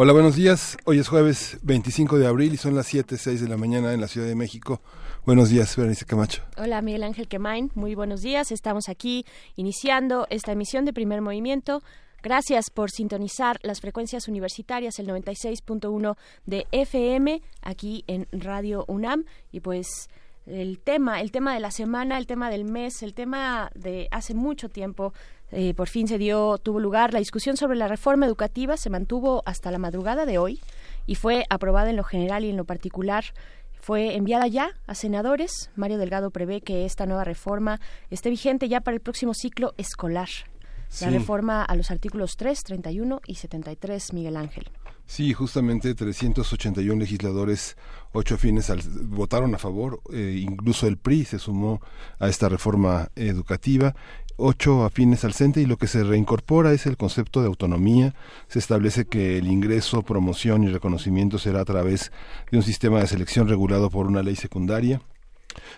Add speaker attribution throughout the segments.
Speaker 1: Hola, buenos días. Hoy es jueves 25 de abril y son las 7, 6 de la mañana en la Ciudad de México. Buenos días, Berenice Camacho.
Speaker 2: Hola, Miguel Ángel Quemain. Muy buenos días. Estamos aquí iniciando esta emisión de Primer Movimiento. Gracias por sintonizar las frecuencias universitarias, el 96.1 de FM, aquí en Radio UNAM. Y pues el tema, el tema de la semana, el tema del mes, el tema de hace mucho tiempo eh, por fin se dio, tuvo lugar la discusión sobre la reforma educativa, se mantuvo hasta la madrugada de hoy y fue aprobada en lo general y en lo particular fue enviada ya a senadores. Mario Delgado prevé que esta nueva reforma esté vigente ya para el próximo ciclo escolar. La reforma a los artículos 3, 31 y 73, Miguel Ángel.
Speaker 1: Sí, justamente 381 legisladores, ocho fines votaron a favor, eh, incluso el PRI se sumó a esta reforma educativa ocho afines al CENTE y lo que se reincorpora es el concepto de autonomía. Se establece que el ingreso, promoción y reconocimiento será a través de un sistema de selección regulado por una ley secundaria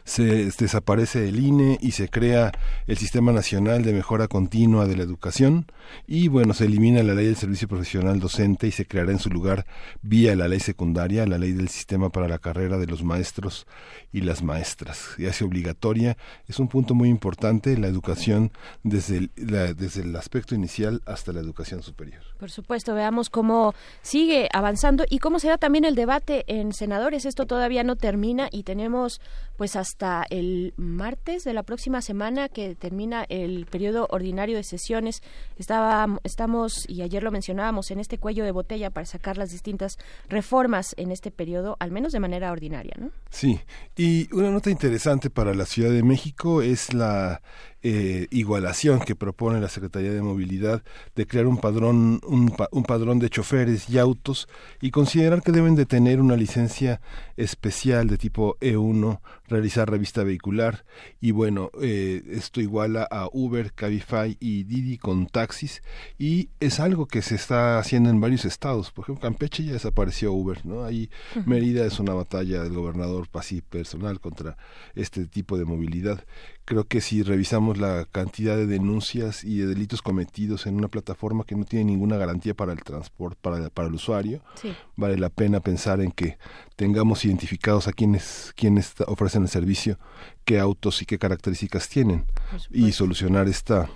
Speaker 1: se desaparece el INE y se crea el Sistema Nacional de Mejora Continua de la Educación y bueno, se elimina la ley del servicio profesional docente y se creará en su lugar vía la ley secundaria, la ley del sistema para la carrera de los maestros y las maestras. Y hace obligatoria, es un punto muy importante la educación desde el, desde el aspecto inicial hasta la educación superior.
Speaker 2: Por supuesto, veamos cómo sigue avanzando y cómo será también el debate en senadores. Esto todavía no termina y tenemos pues hasta el martes de la próxima semana que termina el periodo ordinario de sesiones. Estaba, estamos, y ayer lo mencionábamos, en este cuello de botella para sacar las distintas reformas en este periodo, al menos de manera ordinaria, ¿no?
Speaker 1: Sí, y una nota interesante para la Ciudad de México es la eh, igualación que propone la Secretaría de Movilidad de crear un padrón un, un, padrón de choferes y autos y considerar que deben de tener una licencia especial de tipo E1 realizar revista vehicular y bueno eh, esto iguala a Uber Cabify y Didi con taxis y es algo que se está haciendo en varios estados. Por ejemplo Campeche ya desapareció Uber no ahí Mérida es una batalla del gobernador personal contra este tipo de movilidad creo que si revisamos la cantidad de denuncias y de delitos cometidos en una plataforma que no tiene ninguna garantía para el transporte, para, para el usuario, vale la pena pensar en que tengamos identificados a quienes, quienes ofrecen el servicio, qué autos y qué características tienen, y solucionar esta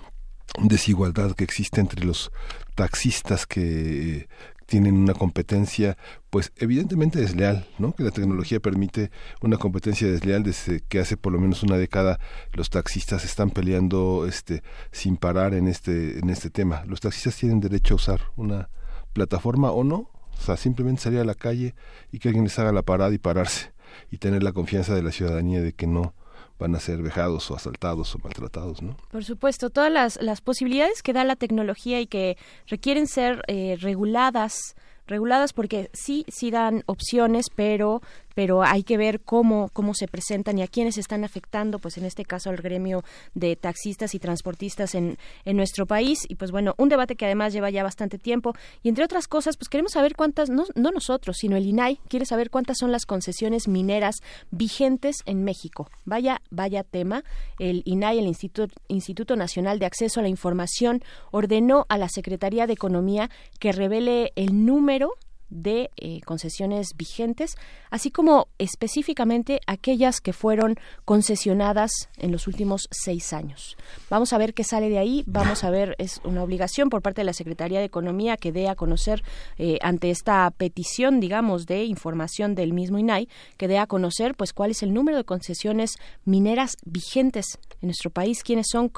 Speaker 1: desigualdad que existe entre los taxistas que tienen una competencia, pues evidentemente desleal, ¿no? Que la tecnología permite una competencia desleal desde que hace por lo menos una década los taxistas están peleando, este, sin parar en este, en este tema. Los taxistas tienen derecho a usar una plataforma o no, o sea, simplemente salir a la calle y que alguien les haga la parada y pararse y tener la confianza de la ciudadanía de que no van a ser vejados o asaltados o maltratados, ¿no?
Speaker 2: Por supuesto, todas las, las posibilidades que da la tecnología y que requieren ser eh, reguladas reguladas porque sí sí dan opciones pero pero hay que ver cómo, cómo se presentan y a quiénes están afectando, pues en este caso al gremio de taxistas y transportistas en, en nuestro país. Y pues bueno, un debate que además lleva ya bastante tiempo. Y entre otras cosas, pues queremos saber cuántas, no, no nosotros, sino el INAI, quiere saber cuántas son las concesiones mineras vigentes en México. Vaya, vaya tema. El INAI, el Instituto, Instituto Nacional de Acceso a la Información, ordenó a la Secretaría de Economía que revele el número de eh, concesiones vigentes, así como específicamente aquellas que fueron concesionadas en los últimos seis años. Vamos a ver qué sale de ahí. Vamos a ver, es una obligación por parte de la Secretaría de Economía que dé a conocer eh, ante esta petición, digamos, de información del mismo INAI, que dé a conocer, pues, cuál es el número de concesiones mineras vigentes en nuestro país, quiénes son,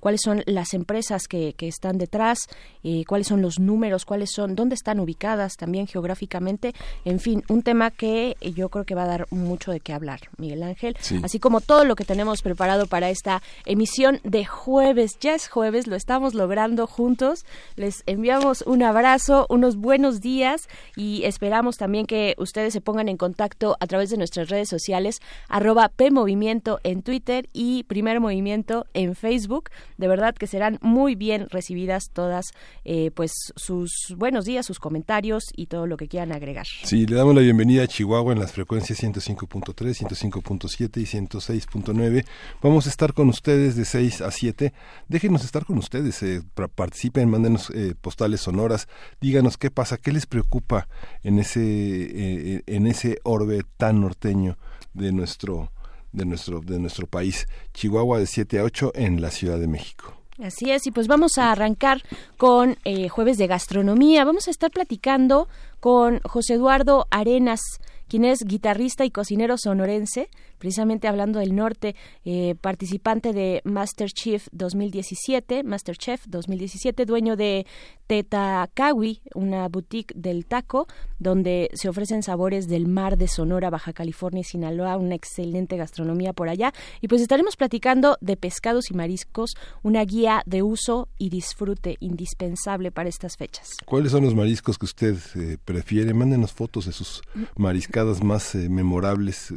Speaker 2: cuáles son las empresas que, que están detrás, eh, cuáles son los números, cuáles son, dónde están ubicadas también geográficamente. En fin, un tema que yo creo que va a dar mucho de qué hablar, Miguel Ángel. Así como todo lo que tenemos preparado para esta emisión de jueves. Ya es jueves, lo estamos logrando juntos. Les enviamos un abrazo, unos buenos días y esperamos también que ustedes se pongan en contacto a través de nuestras redes sociales, arroba PMovimiento en Twitter y Primer Movimiento en Facebook. De verdad que serán muy bien recibidas todas eh, pues sus buenos días, sus comentarios y lo que quieran agregar.
Speaker 1: Sí, le damos la bienvenida a Chihuahua en las frecuencias 105.3, 105.7 y 106.9. Vamos a estar con ustedes de 6 a 7. Déjenos estar con ustedes, eh, participen, mándenos eh, postales sonoras, díganos qué pasa, qué les preocupa en ese, en ese orbe tan norteño de nuestro de nuestro, de nuestro país. Chihuahua de 7 a 8 en la Ciudad de México.
Speaker 2: Así es, y pues vamos a arrancar con eh, jueves de gastronomía. Vamos a estar platicando con José Eduardo Arenas, quien es guitarrista y cocinero sonorense, precisamente hablando del norte, eh, participante de MasterChef 2017, MasterChef 2017, dueño de Tetakawi, una boutique del taco, donde se ofrecen sabores del mar de Sonora, Baja California y Sinaloa, una excelente gastronomía por allá. Y pues estaremos platicando de pescados y mariscos, una guía de uso y disfrute indispensable para estas fechas.
Speaker 1: ¿Cuáles son los mariscos que usted eh, prefiere? Mándenos fotos de sus mariscadas más eh, memorables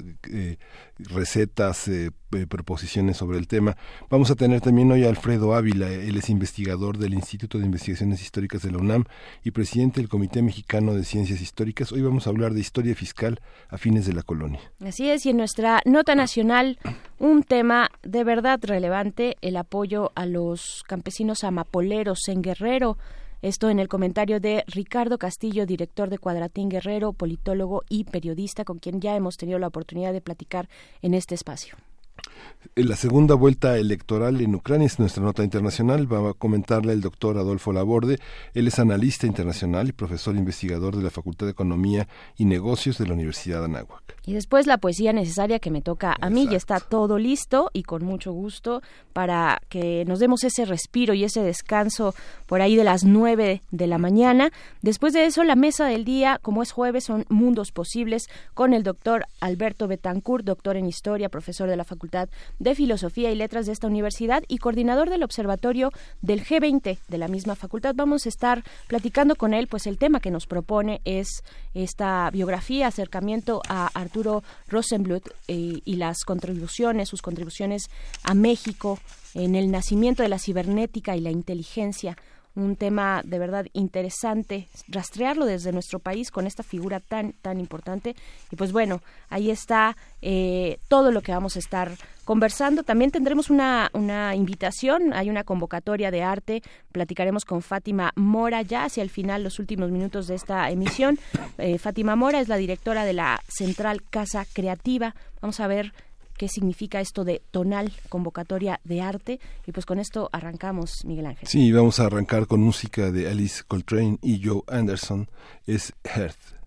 Speaker 1: recetas, eh, eh, proposiciones sobre el tema. Vamos a tener también hoy a Alfredo Ávila, él es investigador del Instituto de Investigaciones Históricas de la UNAM y presidente del Comité Mexicano de Ciencias Históricas. Hoy vamos a hablar de historia fiscal a fines de la colonia.
Speaker 2: Así es, y en nuestra nota nacional, un tema de verdad relevante, el apoyo a los campesinos amapoleros en Guerrero. Esto en el comentario de Ricardo Castillo, director de Cuadratín Guerrero, politólogo y periodista, con quien ya hemos tenido la oportunidad de platicar en este espacio.
Speaker 1: La segunda vuelta electoral en Ucrania es nuestra nota internacional. Va a comentarle el doctor Adolfo Laborde. Él es analista internacional y profesor investigador de la Facultad de Economía y Negocios de la Universidad de Anáhuac.
Speaker 2: Y después la poesía necesaria que me toca a mí. Ya está todo listo y con mucho gusto para que nos demos ese respiro y ese descanso por ahí de las nueve de la mañana. Después de eso, la mesa del día, como es jueves, son mundos posibles con el doctor Alberto Betancourt, doctor en historia, profesor de la Facultad de Filosofía y Letras de esta universidad y coordinador del Observatorio del G20 de la misma facultad. Vamos a estar platicando con él, pues el tema que nos propone es esta biografía, acercamiento a Arturo Rosenbluth eh, y las contribuciones, sus contribuciones a México en el nacimiento de la cibernética y la inteligencia un tema de verdad interesante, rastrearlo desde nuestro país con esta figura tan, tan importante. Y pues bueno, ahí está eh, todo lo que vamos a estar conversando. También tendremos una, una invitación, hay una convocatoria de arte, platicaremos con Fátima Mora ya hacia el final, los últimos minutos de esta emisión. Eh, Fátima Mora es la directora de la Central Casa Creativa. Vamos a ver qué significa esto de tonal, convocatoria de arte. Y pues con esto arrancamos, Miguel Ángel.
Speaker 1: Sí, vamos a arrancar con música de Alice Coltrane y Joe Anderson, es Earth.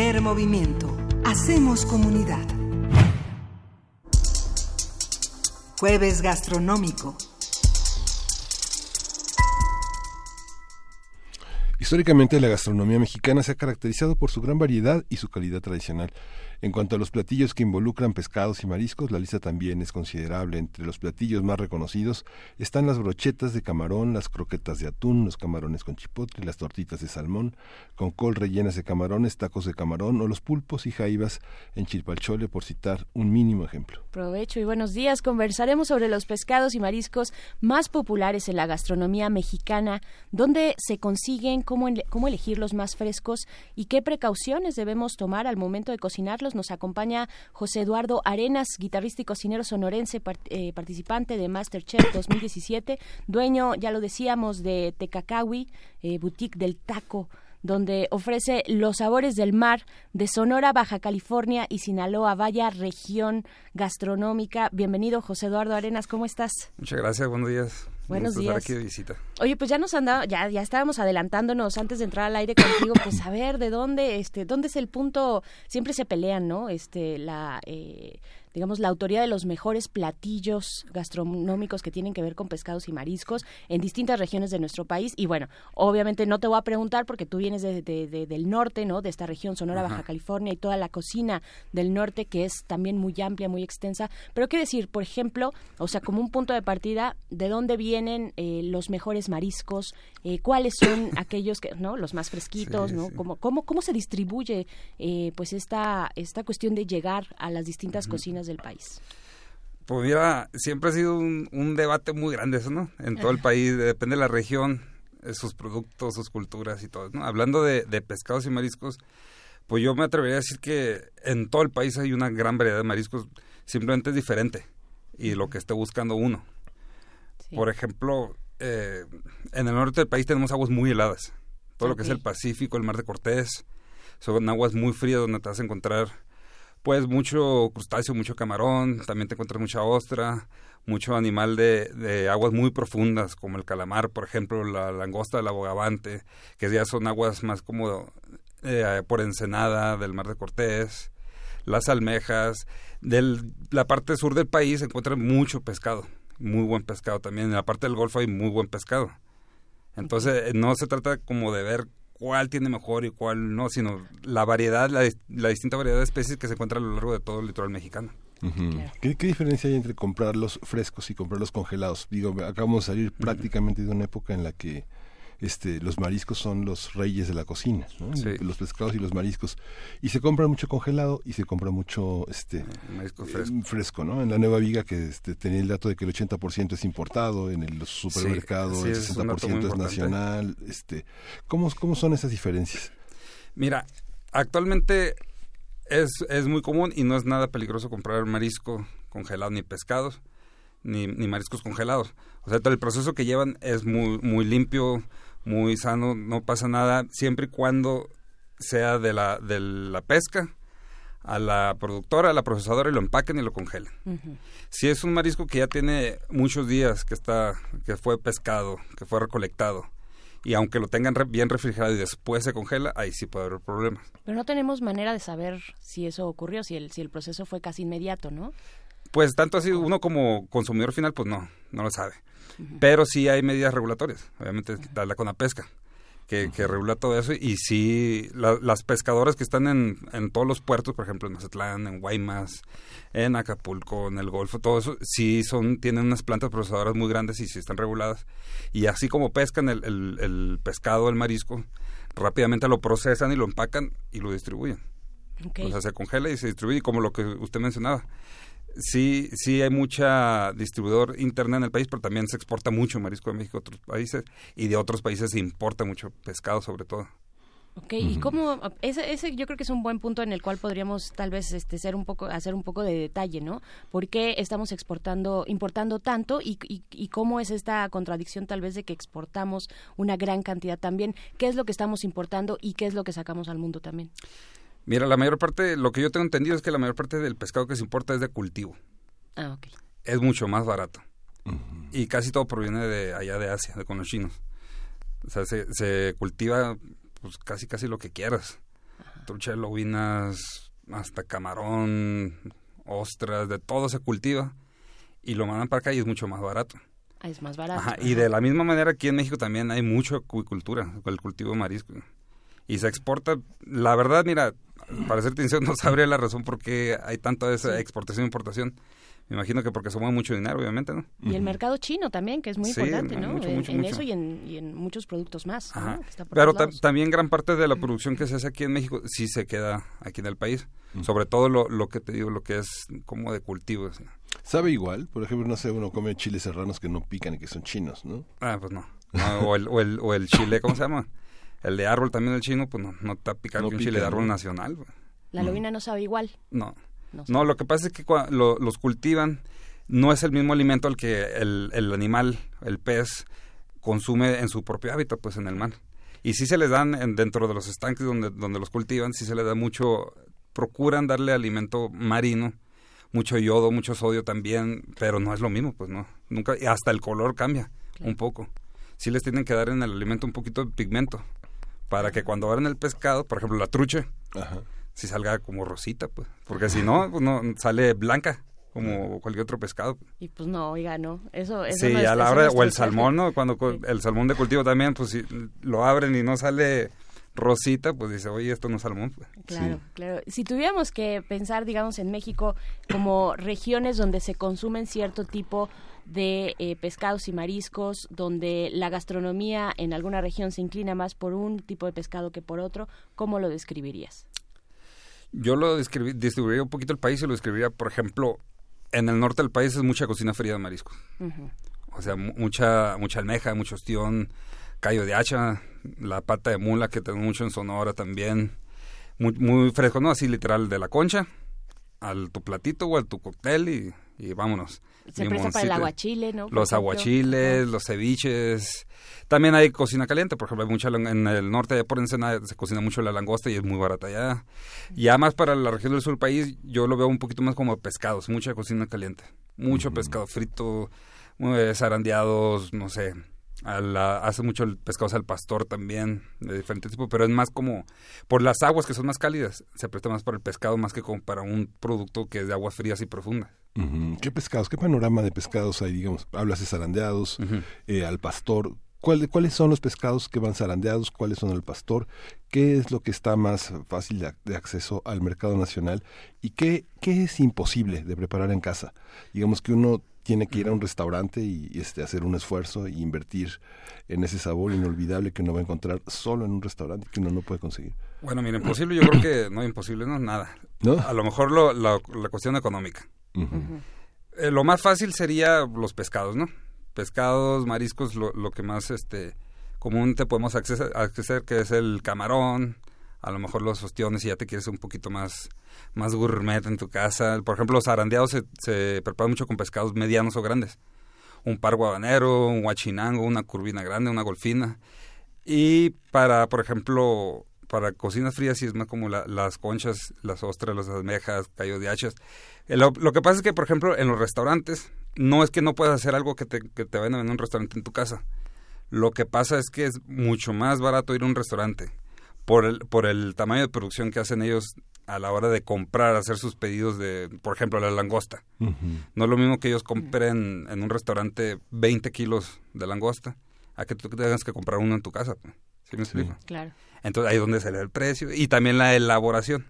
Speaker 3: Primer movimiento. Hacemos comunidad. Jueves gastronómico.
Speaker 1: Históricamente la gastronomía mexicana se ha caracterizado por su gran variedad y su calidad tradicional. En cuanto a los platillos que involucran pescados y mariscos, la lista también es considerable. Entre los platillos más reconocidos están las brochetas de camarón, las croquetas de atún, los camarones con chipotle, las tortitas de salmón, con col rellenas de camarones, tacos de camarón o los pulpos y jaivas en chilpalchole, por citar un mínimo ejemplo.
Speaker 2: Provecho y buenos días. Conversaremos sobre los pescados y mariscos más populares en la gastronomía mexicana, dónde se consiguen, cómo, cómo elegir los más frescos y qué precauciones debemos tomar al momento de cocinarlos nos acompaña José Eduardo Arenas, guitarrista y cocinero sonorense, eh, participante de Masterchef 2017, dueño, ya lo decíamos, de Tecacawi, eh, boutique del taco donde ofrece los sabores del mar de Sonora, Baja California y Sinaloa, vaya región gastronómica. Bienvenido, José Eduardo Arenas, ¿cómo estás?
Speaker 4: Muchas gracias, buenos días.
Speaker 2: Buenos días.
Speaker 4: aquí de visita.
Speaker 2: Oye, pues ya nos andaba, ya, ya estábamos adelantándonos antes de entrar al aire contigo, pues a ver de dónde, este, dónde es el punto, siempre se pelean, ¿no? Este, la eh, digamos, la autoría de los mejores platillos gastronómicos que tienen que ver con pescados y mariscos en distintas regiones de nuestro país. Y bueno, obviamente no te voy a preguntar porque tú vienes de, del norte, ¿no? De esta región, Sonora, Baja California y toda la cocina del norte que es también muy amplia, muy extensa. Pero qué decir, por ejemplo, o sea, como un punto de partida, ¿de dónde vienen eh, los mejores mariscos? Eh, ¿Cuáles son aquellos que, ¿no? Los más fresquitos, ¿no? ¿Cómo, cómo, ¿Cómo se distribuye eh, pues esta, esta cuestión de llegar a las distintas cocinas del país?
Speaker 4: Pues mira, siempre ha sido un, debate muy grande eso, ¿no? En todo el país, depende de la región, sus productos, sus culturas y todo, ¿no? Hablando de, pescados y mariscos, pues yo me atrevería a decir que en todo el país hay una gran variedad de mariscos, simplemente es diferente y lo que esté buscando uno. Por ejemplo, eh, en el norte del país tenemos aguas muy heladas, todo lo que es el Pacífico, el Mar de Cortés, son aguas muy frías donde te vas a encontrar pues mucho crustáceo, mucho camarón, también te encuentras mucha ostra, mucho animal de, de, aguas muy profundas, como el calamar, por ejemplo, la langosta, la bogavante, que ya son aguas más como eh, por ensenada del Mar de Cortés, las almejas. De la parte sur del país se encuentra mucho pescado, muy buen pescado también. En la parte del Golfo hay muy buen pescado. Entonces, no se trata como de ver cuál tiene mejor y cuál no, sino la variedad, la, distinta variedad de especies que se encuentra a lo largo de todo el litoral mexicano.
Speaker 1: ¿Qué, diferencia hay entre comprarlos frescos y comprarlos congelados? Digo, acabamos de salir prácticamente de una época en la que este, los mariscos son los reyes de la cocina, los pescados y los mariscos. Y se compra mucho congelado y se compra mucho este,
Speaker 4: Marisco
Speaker 1: eh, fresco. ¿no? En la Nueva Viga, que este, tenía el dato de que el 80% es importado, en el supermercado el 60% es, nacional. Este, ¿cómo, ¿Cómo son esas diferencias?
Speaker 4: Mira, actualmente es, es muy común y no es nada peligroso comprar marisco congelado ni pescados. Ni, ni mariscos congelados. O sea, todo el proceso que llevan es muy, muy limpio, muy sano, no pasa nada, siempre y cuando sea de la, de la pesca a la productora, a la procesadora y lo empaquen y lo congelen. Si es un marisco que ya tiene muchos días que está, que fue pescado, que fue recolectado, y aunque lo tengan bien refrigerado y después se congela, ahí sí puede haber problemas.
Speaker 2: Pero no tenemos manera de saber si eso ocurrió, si el, si el proceso fue casi inmediato, ¿no?
Speaker 4: Pues tanto así uno como consumidor final, pues no, no lo sabe. Pero sí hay medidas regulatorias, obviamente la pesca que, que regula todo eso. Y sí, las pescadoras que están en, en todos los puertos, por ejemplo en Mazatlán, en Guaymas, en Acapulco, en el Golfo, todo eso, sí son, tienen unas plantas procesadoras muy grandes y sí están reguladas. Y así como pescan el, el, pescado, el marisco, rápidamente lo procesan y lo empacan y lo distribuyen. O sea, se congela y se distribuye, como lo que usted mencionaba sí, sí hay mucha distribuidor interna en el país, pero también se exporta mucho marisco de México a otros países y de otros países se importa mucho pescado sobre todo.
Speaker 2: Ok, y cómo ese, ese yo creo que es un buen punto en el cual podríamos tal vez este ser un poco hacer un poco de detalle, ¿no? ¿Por qué estamos exportando importando tanto y, y, y cómo es esta contradicción tal vez de que exportamos una gran cantidad también? ¿Qué es lo que estamos importando y qué es lo que sacamos al mundo también?
Speaker 4: Mira, la mayor parte, lo que yo tengo entendido es que la mayor parte del pescado que se importa es de cultivo.
Speaker 2: Ah, ok.
Speaker 4: Es mucho más barato. Y casi todo proviene de allá de Asia, de con los chinos. O sea, se, se cultiva pues casi casi lo que quieras. trucha de lobinas, hasta camarón, ostras, de todo se cultiva y lo mandan para acá y es mucho más barato.
Speaker 2: Ah, es más barato.
Speaker 4: Ajá, y de la misma manera aquí en México también hay mucha acuicultura, el cultivo de marisco. Y se exporta, la verdad, mira, para ser sincero, no sabría la razón por qué hay tanta esa exportación e importación. Me imagino que porque somos mucho dinero, obviamente, ¿no?
Speaker 2: Y el mercado chino también, que es muy
Speaker 4: Sí,
Speaker 2: importante,
Speaker 4: no,
Speaker 2: en
Speaker 4: mucho,
Speaker 2: en
Speaker 4: mucho.
Speaker 2: eso y en, y en muchos productos más.
Speaker 4: Ajá.
Speaker 2: Está por
Speaker 4: ta-
Speaker 2: lados.
Speaker 4: también gran parte de la producción que se hace aquí en México sí se queda aquí en el país. Sobre todo lo, lo que te digo, lo que es como de cultivos.
Speaker 1: ¿Sabe igual? Por ejemplo, no sé, uno come chiles serranos que no pican y que son chinos, ¿no?
Speaker 4: Ah, pues no. No, o, el, o, el, o el chile, ¿cómo se llama? El de árbol también, el chino, pues no, no está picando
Speaker 1: No
Speaker 4: un chile de árbol
Speaker 1: ¿no?
Speaker 4: nacional.
Speaker 2: La lobina no sabe igual.
Speaker 4: No.
Speaker 2: No
Speaker 4: No, lo que pasa es que cua- lo- los cultivan, no es el mismo alimento al que el, el animal, el pez, consume en su propio hábitat, pues en el mar. Y sí se les dan en- dentro de los estanques donde, donde los cultivan, sí se les da mucho, procuran darle alimento marino, mucho yodo, mucho sodio también, pero no es lo mismo, pues no. Nunca, y hasta el color cambia un poco. Sí les tienen que dar en el alimento un poquito de pigmento, para que cuando abran el pescado, por ejemplo la trucha,
Speaker 1: Ajá.
Speaker 4: si salga como rosita, pues. Porque si no, pues no sale blanca, como cualquier otro pescado.
Speaker 2: Y pues no, oiga, no. Eso, eso
Speaker 4: Sí,
Speaker 2: no es-
Speaker 4: a la hora,
Speaker 2: no
Speaker 4: o el salmón, ¿no? Cuando co-
Speaker 2: Sí.
Speaker 4: el salmón de cultivo también, pues si lo abren y no sale rosita, pues dice, oye, esto no es salmón.
Speaker 2: Claro,
Speaker 1: Sí.
Speaker 2: claro. Si tuviéramos que pensar, digamos, en México como regiones donde se consumen cierto tipo de eh, pescados y mariscos, donde la gastronomía en alguna región se inclina más por un tipo de pescado que por otro, ¿cómo lo describirías?
Speaker 4: Yo lo describí- distribuiría un poquito el país y lo describiría, por ejemplo, en el norte del país es mucha cocina fría de mariscos. O sea, mu- mucha, mucha almeja, mucho ostión, callo de hacha, la pata de mula que tengo mucho en Sonora también. Muy, muy fresco, ¿no? Así literal, de la concha al tu platito o al tu cóctel y, y vámonos.
Speaker 2: Se presta para el aguachile, ¿no? Por
Speaker 4: Los
Speaker 2: ejemplo.
Speaker 4: aguachiles, los ceviches. También hay cocina caliente, por ejemplo, hay mucha en el norte de por Ensenada se cocina mucho la langosta y es muy barata allá. Ya más para la región del sur del país, yo lo veo un poquito más como pescados, mucha cocina caliente. Mucho pescado frito, eh, zarandeados, no sé. A la- hace mucho el pescado al pastor también, de diferentes tipos, pero es más como por las aguas que son más cálidas, se presta más para el pescado más que como para un producto que es de aguas frías y profundas.
Speaker 1: ¿Qué pescados? ¿Qué panorama de pescados hay? Digamos, hablas de zarandeados, eh, al pastor. ¿Cuál- ¿Cuáles son los pescados que van zarandeados? ¿Cuáles son al pastor? ¿Qué es lo que está más fácil de, de acceso al mercado nacional? ¿Y qué, qué es imposible de preparar en casa? Digamos que uno tiene que ir a un restaurante y, y, este, hacer un esfuerzo e invertir en ese sabor inolvidable que uno va a encontrar solo en un restaurante que uno no puede conseguir.
Speaker 4: Bueno, mira, imposible, yo creo que no imposible, no, nada.
Speaker 1: ¿No?
Speaker 4: A lo mejor lo- la, la cuestión económica. Eh, lo más fácil sería los pescados, ¿no? Pescados, mariscos, lo, lo que más este común te podemos acceder, acceder, que es el camarón, a lo mejor los ostiones si ya te quieres un poquito más, más gourmet en tu casa. Por ejemplo, los arandeados se, preparan mucho con pescados medianos o grandes. Un par guabanero, un guachinango, una curvina grande, una golfina. Y para, por ejemplo, para cocinas frías sí es más como la- las conchas, las ostras, las almejas, callo de hachas. Eh, Lo, que pasa es que, por ejemplo, en los restaurantes, no es que no puedas hacer algo que te, que te vayan a vender en un restaurante en tu casa. Lo que pasa es que es mucho más barato ir a un restaurante por el, por el tamaño de producción que hacen ellos a la hora de comprar, hacer sus pedidos de, por ejemplo, la langosta. No es lo mismo que ellos compren en un restaurante 20 kilos de langosta a que tú tengas que comprar uno en tu casa. pues. ¿Sí me explico?
Speaker 2: Claro.
Speaker 4: Entonces ahí es donde sale el precio y también la elaboración.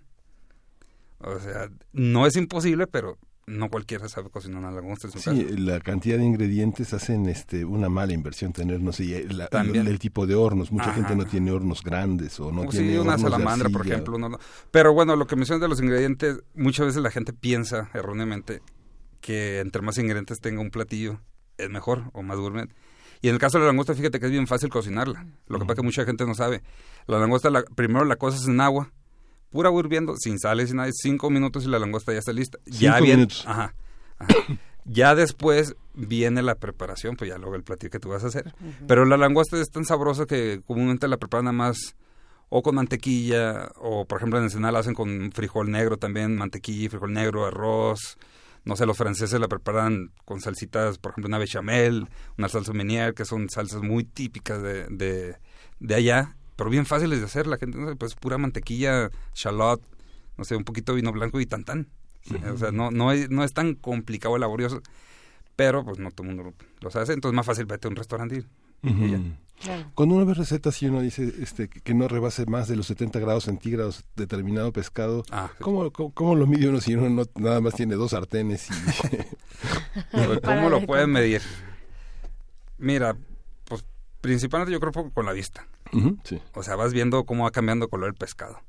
Speaker 4: O sea, no es imposible, pero no cualquiera sabe cocinar una langosta en su
Speaker 1: Sí,
Speaker 4: casa.
Speaker 1: la cantidad de ingredientes hacen este una mala inversión tener, no sé, la-
Speaker 4: También.
Speaker 1: el, el tipo de hornos. Mucha
Speaker 4: Ajá.
Speaker 1: gente no tiene hornos grandes o no
Speaker 4: O
Speaker 1: tiene
Speaker 4: sí, una
Speaker 1: hornos de
Speaker 4: salamandra, por ejemplo. no, no. Pero bueno, lo que mencionas de los ingredientes, muchas veces la gente piensa erróneamente que entre más ingredientes tenga un platillo es mejor o más gourmet. Y en el caso de la langosta, fíjate que es bien fácil cocinarla. Lo que pasa es que mucha gente no sabe. La langosta, la- primero la cosas en agua, pura agua hirviendo, sin sal y sin nada, cinco minutos y la langosta ya está lista. ya
Speaker 1: Cinco
Speaker 4: bien,
Speaker 1: minutos.
Speaker 4: Ajá, ajá. Ya después viene la preparación, pues ya luego el platillo que tú vas a hacer. Pero la langosta es tan sabrosa que comúnmente la preparan nada más o con mantequilla, o por ejemplo en Ensenada la hacen con frijol negro también, mantequilla, frijol negro, arroz. No sé, los franceses la preparan con salsitas, por ejemplo, una bechamel, una salsa meunier, que son salsas muy típicas de, de, de allá, pero bien fáciles de hacer. La gente, no sé, pues pura mantequilla, shallot, no sé, un poquito de vino blanco y tan tan. O sea, no, no, es, no es tan complicado, laborioso, pero pues no todo el mundo lo, sabe hacer, entonces es más fácil vete a un restaurante y, y ya.
Speaker 1: Claro. Cuando uno ve recetas y uno dice este, que no rebase más de los 70 grados centígrados determinado pescado,
Speaker 4: Ah, sí.
Speaker 1: ¿cómo, cómo, cómo lo mide uno si uno no, nada más tiene dos sartenes? Y...
Speaker 4: ¿Cómo lo pueden medir? Mira, pues principalmente yo creo con la vista.
Speaker 1: Sí.
Speaker 4: O sea, vas viendo cómo va cambiando color el pescado.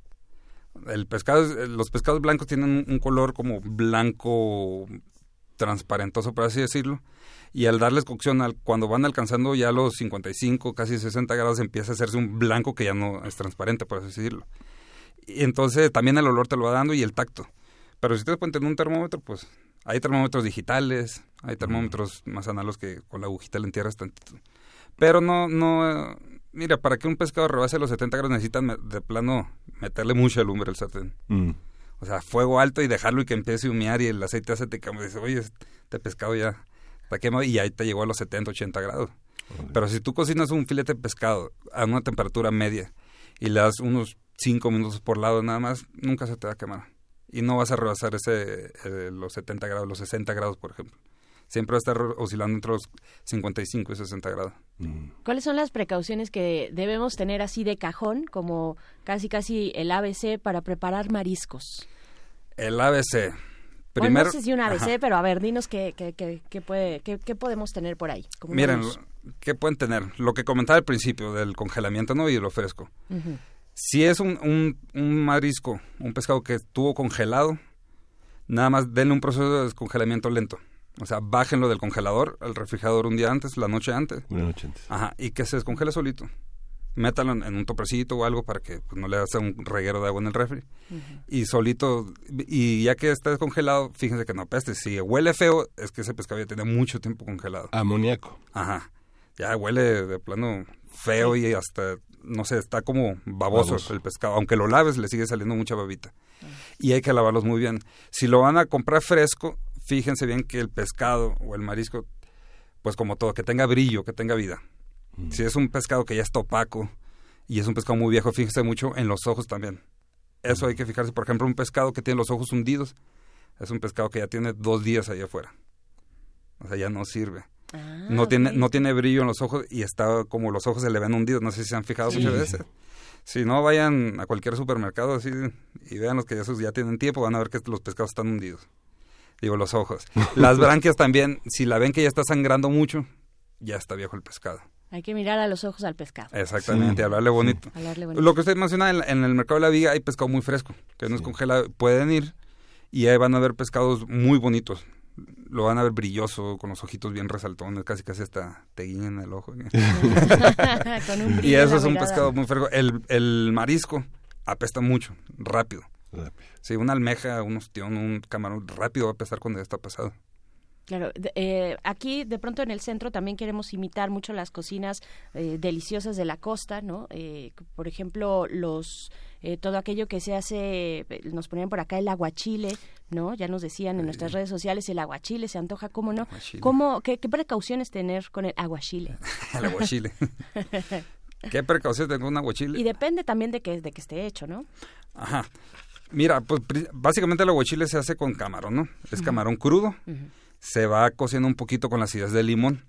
Speaker 4: El pescado, es- los pescados blancos tienen un color como blanco transparentoso, por así decirlo. Y al darles cocción, al- cuando van alcanzando ya los 55, casi 60 grados, empieza a hacerse un blanco que ya no es transparente, por así decirlo. Y entonces también el olor te lo va dando y el tacto. Pero si te cuenta en un termómetro, pues hay termómetros digitales, hay termómetros más análogos que con la agujita le entierras tantito. Pero no, no, mira, para que un pescado rebase los 70 grados necesitan de plano meterle mucha lumbre al sartén.
Speaker 1: Mm.
Speaker 4: O sea, fuego alto y dejarlo y que empiece a humear y el aceite hace te cambia. Dice, oye, este pescado ya está quemado y ahí te llegó a los 70, 80 grados. Pero si tú cocinas un filete de pescado a una temperatura media y le das unos 5 minutos por lado nada más, nunca se te va a quemar. Y no vas a rebasar ese, eh, los 70 grados, los 60 grados, por ejemplo. Siempre va a estar oscilando entre los 55 y 60 grados.
Speaker 1: Mm.
Speaker 2: ¿Cuáles son las precauciones que debemos tener así de cajón, como casi casi el ABC para preparar mariscos?
Speaker 4: El ABC.
Speaker 2: Bueno,
Speaker 4: Primero,
Speaker 2: no sé si un ABC,
Speaker 4: Ajá.
Speaker 2: pero a ver, dinos qué, qué, qué, qué puede, qué, qué podemos tener por ahí. como
Speaker 4: Miren,
Speaker 2: unos-
Speaker 4: ¿qué pueden tener? Lo que comentaba al principio del congelamiento, ¿no? Y lo fresco. Si es un, un, un marisco, un pescado que estuvo congelado, nada más denle un proceso de descongelamiento lento. O sea, bájenlo del congelador al refrigerador un día antes, la noche antes.
Speaker 1: Una noche antes.
Speaker 4: Ajá, y que se descongele solito. Métalo en, en un toprecito o algo para que pues, no le haga un reguero de agua en el refri. Y solito, y ya que está descongelado, fíjense que no apeste. Si huele feo, es que ese pescado ya tiene mucho tiempo congelado.
Speaker 1: Amoníaco.
Speaker 4: Aja. Ya huele de plano feo y hasta, no sé, está como baboso,
Speaker 1: Baboso.
Speaker 4: el pescado. Aunque lo laves, le sigue saliendo mucha babita. Y hay que lavarlos muy bien. Si lo van a comprar fresco, fíjense bien que el pescado o el marisco, pues como todo, que tenga brillo, que tenga vida. Si es un pescado que ya está opaco y es un pescado muy viejo, fíjense mucho en los ojos también. Eso hay que fijarse. Por ejemplo, un pescado que tiene los ojos hundidos, es un pescado que ya tiene dos días ahí afuera. O sea, ya no sirve
Speaker 2: Ah,
Speaker 4: no tiene no tiene brillo en los ojos y está como los ojos se le ven hundidos no sé si se han fijado
Speaker 2: Sí.
Speaker 4: muchas veces si no vayan a cualquier supermercado así y vean los que ya, esos ya tienen tiempo van a ver que los pescados están hundidos digo los ojos las branquias también si la ven que ya está sangrando mucho ya está viejo el pescado
Speaker 2: Hay que mirar a los ojos al pescado.
Speaker 4: exactamente
Speaker 1: Sí,
Speaker 4: hablarle bonito
Speaker 2: Hablarle bonito.
Speaker 4: lo que usted menciona en, en el mercado de la viga hay pescado muy fresco que no es
Speaker 1: Sí.
Speaker 4: congelado pueden ir y ahí van a ver pescados muy bonitos lo van a ver brilloso con los ojitos bien resaltones casi casi hasta te guiñan el ojo
Speaker 2: Con un
Speaker 4: Y eso es un
Speaker 2: mirada.
Speaker 4: pescado muy fresco. El, el marisco apesta mucho, rápido.
Speaker 1: Rápido.
Speaker 4: Sí, una almeja, un ostión, un camarón, rápido va a apestar cuando ya está pesado.
Speaker 2: Claro, eh, aquí de pronto en el centro también queremos imitar mucho las cocinas eh, deliciosas de la costa, ¿no? Eh, por ejemplo, los eh, todo aquello que se hace, eh, nos ponían por acá el aguachile, ¿no? Ya nos decían en nuestras redes sociales el aguachile, se antoja, ¿cómo no? ¿Cómo, qué, qué precauciones tener con el aguachile?
Speaker 4: El aguachile. ¿Qué precaución tengo un
Speaker 2: Y
Speaker 4: aguachile?
Speaker 2: depende también de que, de que esté hecho, ¿no?
Speaker 4: Ajá. Mira, pues básicamente el aguachile se hace con camarón, ¿no? Es camarón crudo. Se va cociendo un poquito con las ideas de limón.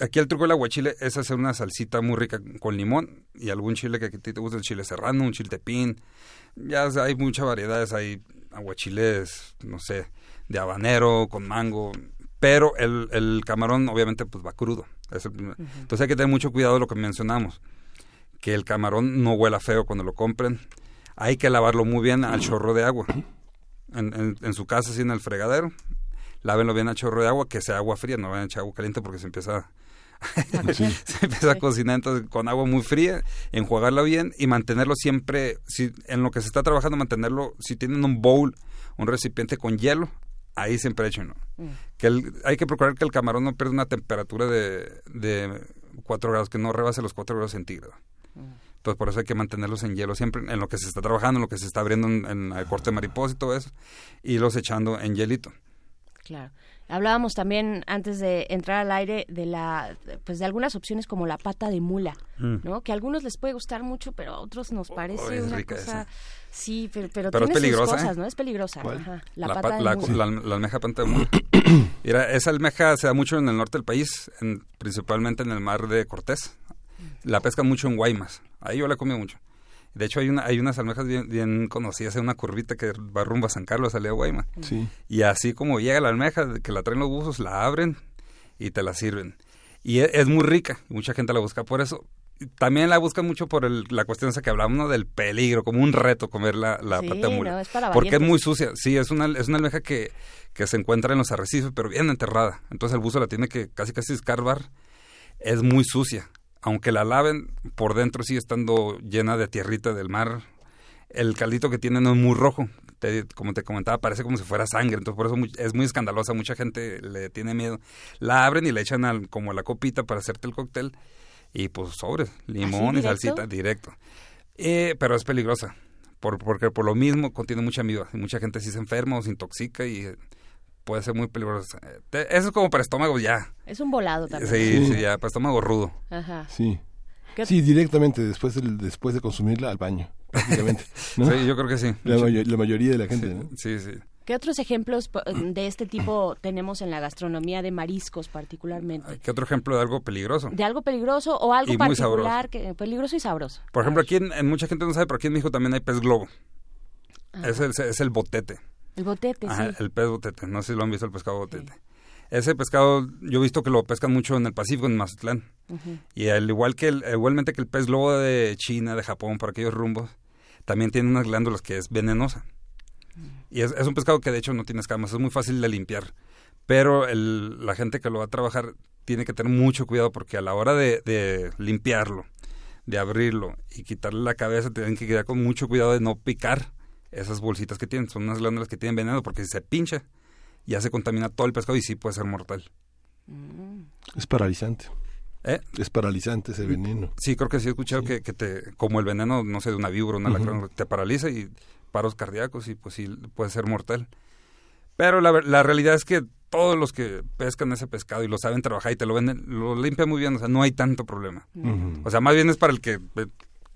Speaker 4: Aquí el truco del aguachile es hacer una salsita muy rica con limón y algún chile que a ti te guste, el chile serrano, un chiltepín. Ya hay muchas variedades, hay aguachiles, no sé, de habanero, con mango, pero el, el camarón obviamente pues va crudo. Es el primer- Entonces hay que tener mucho cuidado de lo que mencionamos, que el camarón no huela feo cuando lo compren. Hay que lavarlo muy bien al chorro de agua. En, en- en su casa, así en el fregadero, lávenlo bien al chorro de agua, que sea agua fría, no vayan a echar agua caliente porque se empieza se empieza a cocinar entonces con agua muy fría, enjuagarla bien y mantenerlo siempre, si en lo que se está trabajando, mantenerlo, si tienen un bowl, un recipiente con hielo, ahí siempre échenlo. Que el- hay que procurar que el camarón no pierda una temperatura de, de 4 grados, que no rebase los 4 grados centígrados. Entonces por eso hay que mantenerlos en hielo siempre, en lo que se está trabajando, en lo que se está abriendo en, en el corte de mariposa y todo eso, y los echando en hielito.
Speaker 2: Claro. Hablábamos también antes de entrar al aire de la pues de algunas opciones como la pata de mula,
Speaker 4: Mm.
Speaker 2: ¿no? Que a algunos les puede gustar mucho, pero a otros nos parece
Speaker 4: Oh, es
Speaker 2: una
Speaker 4: rica
Speaker 2: cosa
Speaker 4: esa.
Speaker 2: sí, pero pero,
Speaker 4: Pero es
Speaker 2: tiene
Speaker 4: peligrosa,
Speaker 2: sus cosas,
Speaker 4: ¿eh?
Speaker 2: ¿no? Es peligrosa,
Speaker 1: ¿Cuál?
Speaker 2: ajá.
Speaker 4: La,
Speaker 2: La,
Speaker 4: pa-
Speaker 2: pata de
Speaker 4: la-
Speaker 2: mula.
Speaker 4: la- la almeja panta de mula. Mira, esa almeja se da mucho en el norte del país, en- principalmente en el mar de Cortés. La pescan mucho en Guaymas. Ahí yo la comido mucho. De hecho, hay, una, hay unas almejas bien, bien conocidas en una curvita que va rumbo a San Carlos, salía a Guaymas.
Speaker 1: Sí.
Speaker 4: Y así como llega la almeja, que la traen los buzos, la abren y te la sirven. Y e- es, muy rica, y mucha gente la busca por eso. También la buscan mucho por el- la cuestión esa que hablamos, ¿no? Del peligro, como un reto comer la, la
Speaker 2: Sí,
Speaker 4: pata de mula.
Speaker 2: no, es para
Speaker 4: porque es muy sucia. Sí, es una, es una almeja que, que se encuentra en los arrecifes, pero bien enterrada. Entonces el buzo la tiene que casi casi escarbar. Es muy sucia. Aunque la laven, por dentro sigue estando llena de tierrita del mar. El caldito que tiene no es muy rojo. Te- como te comentaba, parece como si fuera sangre. Entonces por eso muy- es muy escandalosa. Mucha gente le tiene miedo. La abren y le echan al- como a la copita para hacerte el cóctel. Y pues sobres, limón y salsita, directo. Eh, pero es peligrosa. Por, porque por lo mismo contiene mucha amiba. Mucha gente sí se enferma o se intoxica y eh, puede ser muy peligrosa. Eh, Eso es como para estómago ya.
Speaker 2: Es un volado también.
Speaker 4: Sí,
Speaker 1: Sí.
Speaker 4: sí, ya, para estómago rudo.
Speaker 2: Ajá.
Speaker 1: Sí.
Speaker 2: ¿Qué-
Speaker 1: Sí, directamente después, del- después de consumirla al baño, prácticamente. ¿no?
Speaker 4: Sí, yo creo que sí.
Speaker 1: la, mayo- la mayoría de la gente, ¿no?
Speaker 4: Sí, sí.
Speaker 2: ¿Qué otros ejemplos de este tipo tenemos en la gastronomía de mariscos particularmente?
Speaker 4: ¿Qué otro ejemplo de algo peligroso?
Speaker 2: De algo peligroso o algo
Speaker 4: Y muy
Speaker 2: particular, que, peligroso y sabroso.
Speaker 4: Por ejemplo, aquí en, en mucha gente no sabe, pero aquí en México también hay pez globo. Es el, es el botete.
Speaker 2: El botete,
Speaker 4: Ajá,
Speaker 2: sí.
Speaker 4: el pez botete. No sé si lo han visto el pescado botete. Ese pescado, yo he visto que lo pescan mucho en el Pacífico, en Mazatlán. Y al igual que el, igualmente que el pez globo de China, de Japón, por aquellos rumbos, también tiene unas glándulas que es venenosa. Y es, es un pescado que de hecho no tiene escamas, es muy fácil de limpiar. Pero el- la gente que lo va a trabajar tiene que tener mucho cuidado porque a la hora de, de limpiarlo, de abrirlo y quitarle la cabeza, tienen que quedar con mucho cuidado de no picar esas bolsitas que tienen. Son unas glándulas que tienen veneno porque si se pincha, ya se contamina todo el pescado y sí puede ser mortal.
Speaker 2: Mm.
Speaker 1: Es paralizante.
Speaker 4: ¿Eh?
Speaker 1: Es paralizante ese veneno.
Speaker 4: Sí, creo que sí he escuchado que, que te, como el veneno, no sé, de una víbora, una
Speaker 1: Ujú.
Speaker 4: alacrán, te paraliza y paros cardíacos y pues sí puede ser mortal. Pero la, la realidad es que todos los que pescan ese pescado y lo saben trabajar y te lo venden, lo limpian muy bien, o sea, no hay tanto problema. O sea, más bien es para el que eh,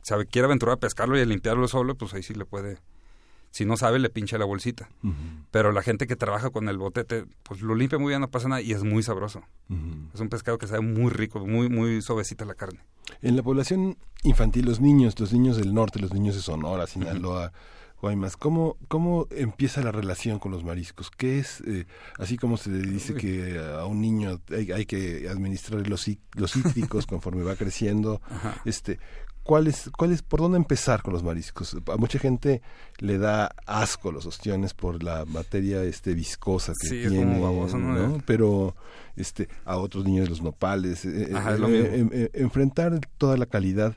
Speaker 4: sabe, quiere aventurar a pescarlo y a limpiarlo solo, pues ahí sí le puede, si no sabe, le pincha la bolsita. Pero la gente que trabaja con el botete, pues lo limpia muy bien, no pasa nada y es muy sabroso. Es un pescado que sabe muy rico, muy, muy suavecita la carne.
Speaker 1: En la población infantil, los niños, los niños del norte, los niños de Sonora, Sinaloa, Guaymas, ¿cómo, ¿cómo empieza la relación con los mariscos? ¿Qué es, eh, así como se le dice que a un niño hay, hay que administrar los,cí- los cítricos conforme va creciendo?
Speaker 4: Ajá.
Speaker 1: este ¿Cuál es, cuál es, ¿Por dónde empezar con los mariscos? A mucha gente le da asco los ostiones por la materia este viscosa que
Speaker 4: Sí,
Speaker 1: tiene,
Speaker 4: baboso, ¿no?
Speaker 1: Pero este a otros niños los nopales, eh,
Speaker 4: Ajá,
Speaker 1: eh, eh, em- em- enfrentar toda la calidad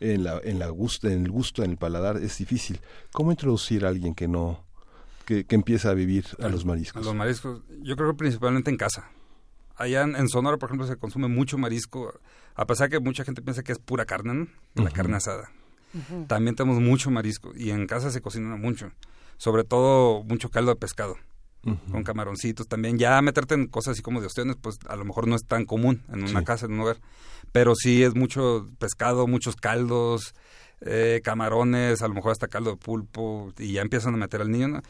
Speaker 1: en la en la gusto, en el gusto, en el paladar es difícil. ¿Cómo introducir a alguien que no que, que empieza a vivir a los
Speaker 4: A
Speaker 1: mariscos?
Speaker 4: los mariscos, yo creo que principalmente en casa. Allá en, en Sonora, por ejemplo, se consume mucho marisco, a pesar que mucha gente piensa que es pura carne, ¿no? La carne asada. También tenemos mucho marisco y en casa se cocina mucho. Sobre todo mucho caldo de pescado, con camaroncitos también. Ya meterte en cosas así como de ostiones, pues a lo mejor no es tan común en una
Speaker 1: Sí.
Speaker 4: casa, en un hogar. Pero sí es mucho pescado, muchos caldos, eh, camarones, a lo mejor hasta caldo de pulpo, y ya empiezan a meter al niño, ¿no?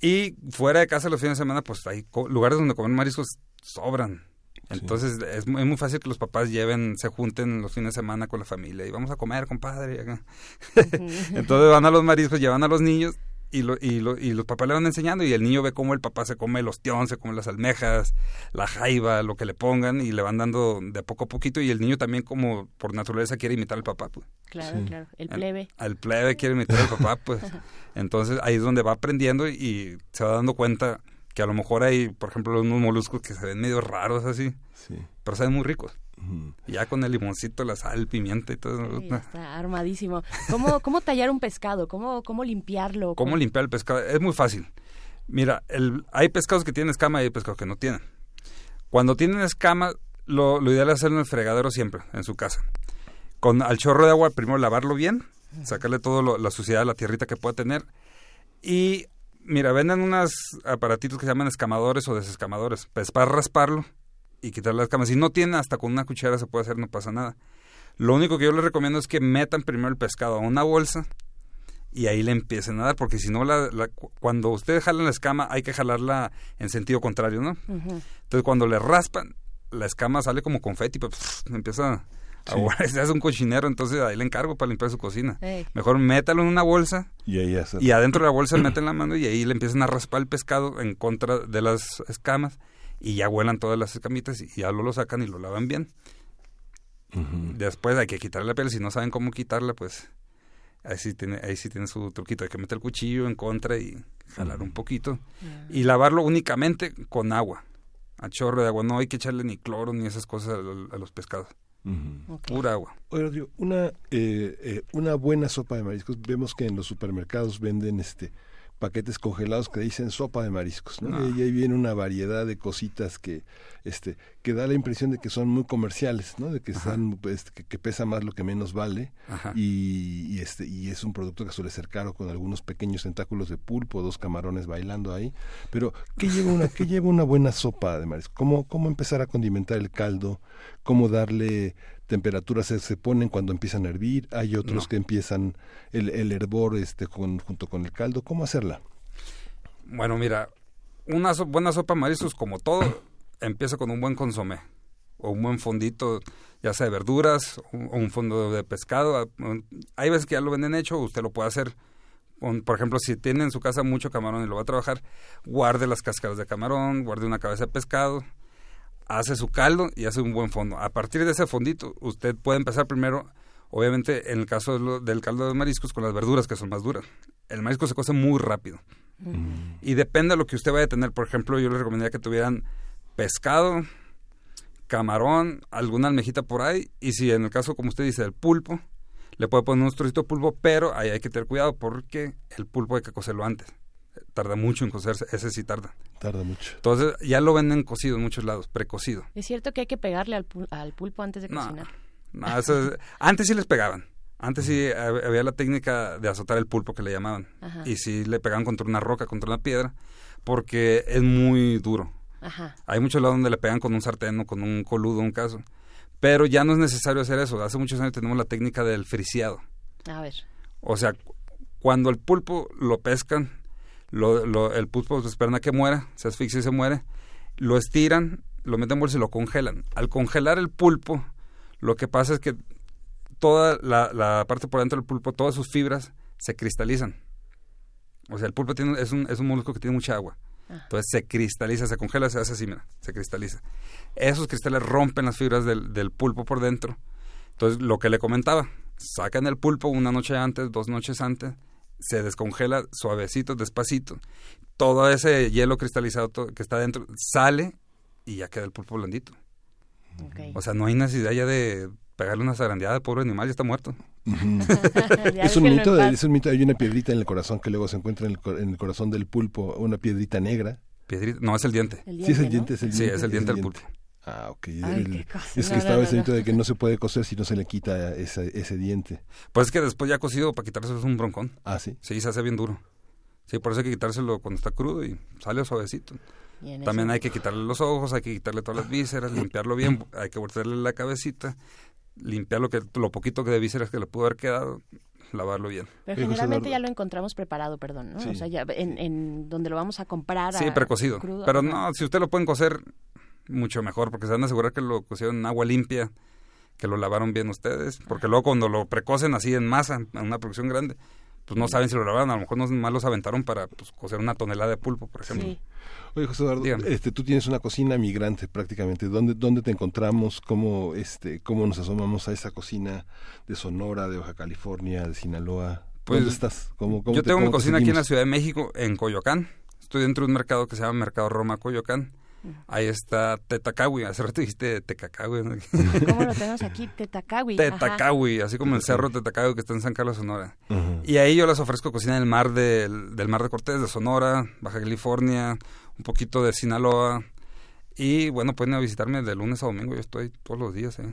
Speaker 4: Y fuera de casa los fines de semana, pues hay lugares donde comer mariscos sobran. Entonces es muy, es muy fácil que los papás lleven, se junten los fines de semana con la familia y vamos a comer, compadre. Entonces van a los mariscos, llevan a los niños y, lo, y, lo- y los papás le van enseñando y el niño ve cómo el papá se come el ostión, se come las almejas, la jaiba, lo que le pongan y le van dando de poco a poquito y el niño también como por naturaleza quiere imitar al papá. Pues.
Speaker 2: Claro,
Speaker 1: Sí.
Speaker 2: claro. El
Speaker 4: Al-
Speaker 2: plebe.
Speaker 4: Al plebe quiere imitar al papá, pues. Entonces ahí es donde va aprendiendo y se va dando cuenta que a lo mejor hay, por ejemplo, unos moluscos que se ven medio raros así,
Speaker 1: Sí.
Speaker 4: pero saben muy ricos. Y ya con el limoncito, la sal, pimienta y todo.
Speaker 2: Sí, está armadísimo. ¿Cómo, cómo tallar un pescado? ¿Cómo, cómo limpiarlo?
Speaker 4: ¿Cómo limpiar el pescado? Es muy fácil. Mira, el, hay pescados que tienen escama y hay pescados que no tienen. Cuando tienen escama, lo, lo ideal es hacerlo en el fregadero siempre, en su casa. Con al chorro de agua, primero lavarlo bien, sacarle toda la suciedad, la tierrita que pueda tener. Y Mira, venden unos aparatitos que se llaman escamadores o desescamadores. Pues para rasparlo y quitar las escamas. Si no tiene, hasta con una cuchara se puede hacer, no pasa nada. Lo único que yo les recomiendo es que metan primero el pescado a una bolsa y ahí le empiecen a dar, porque si no, la, cuando ustedes jalan la escama, hay que jalarla en sentido contrario, ¿no? Entonces, cuando le raspan, la escama sale como confeti, pues empieza a se hace un cochinero, entonces ahí le encargo para limpiar su cocina. Mejor métalo en una bolsa
Speaker 1: y, ahí
Speaker 4: y adentro de la bolsa meten la mano y ahí le empiezan a raspar el pescado en contra de las escamas y ya vuelan todas las escamitas y ya lo, lo sacan y lo lavan bien. Después hay que quitarle la piel, si no saben cómo quitarla, pues ahí sí tiene, ahí sí tiene su truquito, hay que meter el cuchillo en contra y jalar un poquito y lavarlo únicamente con agua, a chorro de agua, no hay que echarle ni cloro ni esas cosas a, los pescados. Pura agua.
Speaker 1: Oye, una, eh, eh, una buena sopa de mariscos. Vemos que en los supermercados venden este paquetes congelados que dicen sopa de mariscos, ¿no? Y ahí viene una variedad de cositas que, este, que da la impresión de que son muy comerciales, ¿no? De que están, pues, que, pesa más lo que menos vale y, este, y es un producto que suele ser caro con algunos pequeños tentáculos de pulpo, dos camarones bailando ahí. Pero ¿qué lleva una, qué lleva una buena sopa de mariscos? ¿Cómo, cómo empezar a condimentar el caldo? ¿Cómo darle temperaturas se, ponen cuando empiezan a hervir, hay otros que empiezan el, el hervor este, junto con el caldo. ¿Cómo hacerla?
Speaker 4: Bueno, mira, una buena sopa mariscos, como todo, empieza con un buen consomé o un buen fondito, ya sea de verduras o un fondo de pescado. Hay veces que ya lo venden hecho, usted lo puede hacer. Por ejemplo, si tiene en su casa mucho camarón y lo va a trabajar, guarde las cáscaras de camarón, guarde una cabeza de pescado, hace su caldo y hace un buen fondo. A partir de ese fondito, usted puede empezar primero, obviamente, en el caso del caldo de mariscos, con las verduras que son más duras. El marisco se cose muy rápido. Mm. Y depende de lo que usted vaya a tener. Por ejemplo, yo le recomendaría que tuvieran pescado, camarón, alguna almejita por ahí. Y si en el caso, como usted dice, el pulpo, le puede poner un trocito de pulpo, pero ahí hay que tener cuidado porque el pulpo hay que cocerlo antes tarda mucho en cocerse, ese sí tarda.
Speaker 1: Tarda mucho.
Speaker 4: Entonces ya lo venden cocido en muchos lados, precocido.
Speaker 2: ¿Es cierto que hay que pegarle al, al pulpo antes de cocinar?
Speaker 4: No, antes sí les pegaban. Antes sí había la técnica de azotar el pulpo que le llamaban. Y sí le pegaban contra una roca, contra una piedra, porque es muy duro. Ajá. Hay muchos lados donde le pegan con un sartén o con un coludo, un caso. Pero ya no es necesario hacer eso. Hace muchos años tenemos la técnica del friciado.
Speaker 2: A ver.
Speaker 4: O sea, cuando el pulpo lo pescan, lo, el pulpo esperan a que muera, se asfixia y se muere, lo estiran, lo meten en bolsa y lo congelan. Al congelar el pulpo, lo que pasa es que toda la, parte por dentro del pulpo, todas sus fibras se cristalizan. O sea, el pulpo tiene, es, un, es un molusco que tiene mucha agua. Ah. Entonces se cristaliza, se congela, se hace así, mira, se cristaliza. Esos cristales rompen las fibras del, del pulpo por dentro. Entonces, lo que le comentaba, sacan el pulpo una noche antes, dos noches antes, se descongela suavecito, despacito. Todo ese hielo cristalizado que está dentro sale y ya queda el pulpo blandito. O sea, no hay necesidad ya de pegarle una zarandeada al pobre animal, ya está muerto.
Speaker 1: es, un mito, es un mito, hay una piedrita en el corazón que luego se encuentra en el, corazón del pulpo, una piedrita negra.
Speaker 4: no, es el diente.
Speaker 1: sí, es el diente,
Speaker 4: Sí, es el diente del pulpo.
Speaker 1: Ah, ok. es que estaba ese mito de que no se puede coser si no se le quita ese, ese diente.
Speaker 4: Pues es que después ya cocido para quitárselo es un broncón.
Speaker 1: Ah, sí.
Speaker 4: Sí, se hace bien duro. Sí, por eso hay que quitárselo cuando está crudo y sale suavecito. También hay que quitarle los ojos, hay que quitarle todas las vísceras, limpiarlo bien, hay que voltearle la cabecita, limpiar lo, que, lo poquito que de vísceras que le pudo haber quedado, lavarlo bien.
Speaker 2: Pero generalmente ya lo encontramos preparado, perdón, ¿no? O sea, ya en, en, donde lo vamos a comprar.
Speaker 4: Sí, precocido. Pero no, si usted lo pueden cocer, mucho mejor, porque se van a asegurar que lo cocieron en agua limpia, que lo lavaron bien ustedes, porque luego cuando lo precocen así en masa, en una producción grande, pues no saben si lo lavaron, a lo mejor no más los aventaron para pues, cocer una tonelada de pulpo, por ejemplo.
Speaker 1: Oye, José Eduardo, este, tú tienes una cocina migrante prácticamente. ¿Dónde, dónde te encontramos? ¿Cómo, este, ¿Cómo nos asomamos a esa cocina de Sonora, de Baja California, de Sinaloa?
Speaker 4: Pues,
Speaker 1: ¿Dónde estás? ¿Cómo,
Speaker 4: yo tengo mi cocina aquí en la Ciudad de México, en Coyoacán. Estoy dentro de un mercado que se llama Mercado Roma Coyoacán Ahí está Tetacawi, hace rato dijiste Tecacawi.
Speaker 2: ¿Cómo lo tenemos aquí? Tetacawi.
Speaker 4: Tetacawi, así como el cerro Tetacawi que está en San Carlos, Sonora. Y ahí yo les ofrezco cocina del mar del, del mar de Cortés, de Sonora, Baja California, un poquito de Sinaloa. Y bueno, pueden visitarme de lunes a domingo, yo estoy todos los días. ¿eh?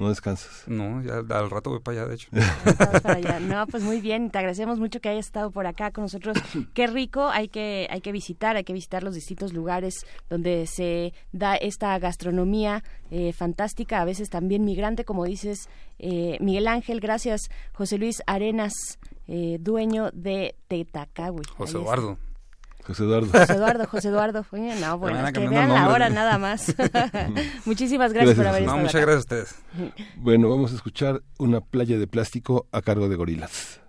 Speaker 1: No descansas.
Speaker 4: No, ya al rato voy para allá, de hecho.
Speaker 2: No, pues muy bien, te agradecemos mucho que hayas estado por acá con nosotros. Qué rico, hay que, hay que visitar, hay que visitar los distintos lugares donde se da esta gastronomía eh, fantástica, a veces también migrante, como dices, eh, Miguel Ángel, gracias, José Luis Arenas, eh, dueño de Tetacawi.
Speaker 4: José Eduardo.
Speaker 1: José Eduardo.
Speaker 2: José Eduardo, José Eduardo. no, bueno, es que vean la hora nada más. Muchísimas gracias, por haber estado
Speaker 4: no, Muchas gracias a ustedes.
Speaker 1: Bueno, vamos a escuchar una playa de plástico a cargo de gorilas.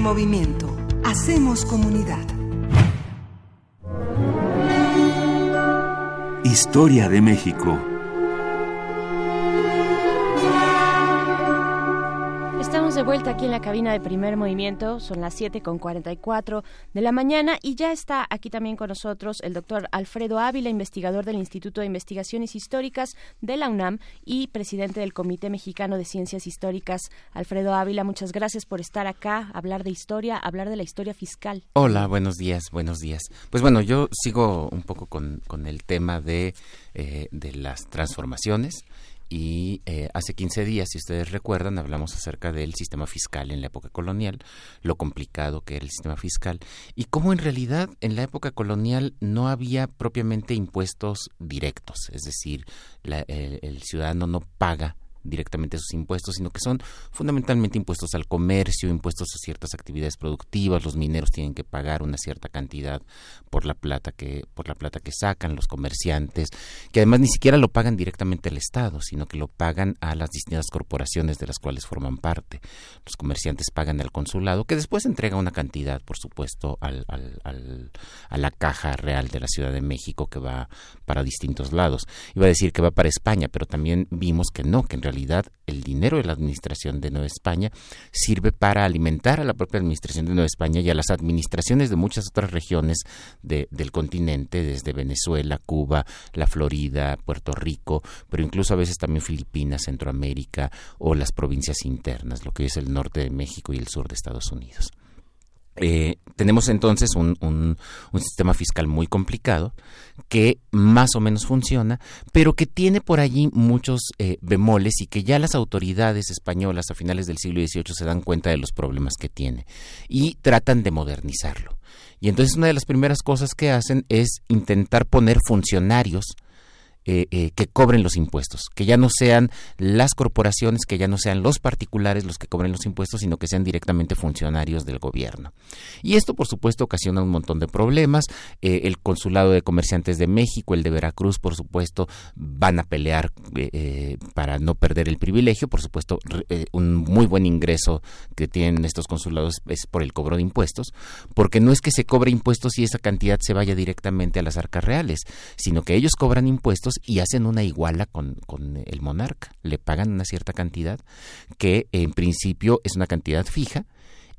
Speaker 3: Movimiento. Hacemos comunidad.
Speaker 5: Historia de México.
Speaker 2: De vuelta aquí en la cabina de primer movimiento, son las 7 con 44 de la mañana y ya está aquí también con nosotros el doctor Alfredo Ávila, investigador del Instituto de Investigaciones Históricas de la UNAM y presidente del Comité Mexicano de Ciencias Históricas. Alfredo Ávila, muchas gracias por estar acá, hablar de historia, hablar de la historia fiscal.
Speaker 6: Hola, buenos días, buenos días. Pues bueno, yo sigo un poco con, con el tema de, eh, de las transformaciones y eh, hace 15 días, si ustedes recuerdan, hablamos acerca del sistema fiscal en la época colonial, lo complicado que era el sistema fiscal y cómo en realidad en la época colonial no había propiamente impuestos directos, es decir, el ciudadano no paga directamente sus impuestos, sino que son fundamentalmente impuestos al comercio, impuestos a ciertas actividades productivas, los mineros tienen que pagar una cierta cantidad por la plata que por la plata que sacan los comerciantes, que además ni siquiera lo pagan directamente al Estado, sino que lo pagan a las distintas corporaciones de las cuales forman parte. Los comerciantes pagan al consulado, que después entrega una cantidad, por supuesto, al, a la caja real de la Ciudad de México que va para distintos lados. Iba a decir que va para España, pero también vimos que no, que en realidad el dinero de la Administración de Nueva España sirve para alimentar a la propia Administración de Nueva España y a las administraciones de muchas otras regiones del continente, desde Venezuela, Cuba, la Florida, Puerto Rico, pero incluso a veces también Filipinas, Centroamérica o las provincias internas, lo que es el norte de México y el sur de Estados Unidos. Eh, tenemos entonces un, un, sistema fiscal muy complicado que más o menos funciona, pero que tiene por allí muchos eh, bemoles y que ya las autoridades españolas a finales del siglo XVIII se dan cuenta de los problemas que tiene y tratan de modernizarlo. Y entonces una de las primeras cosas que hacen es intentar poner funcionarios eh, eh, que cobren los impuestos, que ya no sean las corporaciones, que ya no sean los particulares los que cobren los impuestos, sino que sean directamente funcionarios del gobierno. Y esto, por supuesto, ocasiona un montón de problemas. Eh, el Consulado de Comerciantes de México, el de Veracruz, por supuesto, van a pelear para no perder el privilegio. Por supuesto, un muy buen ingreso que tienen estos consulados es por el cobro de impuestos, porque no es que se cobre impuestos y esa cantidad se vaya directamente a las arcas reales, sino que ellos cobran impuestos y hacen una iguala con, el monarca. Le pagan una cierta cantidad que en principio es una cantidad fija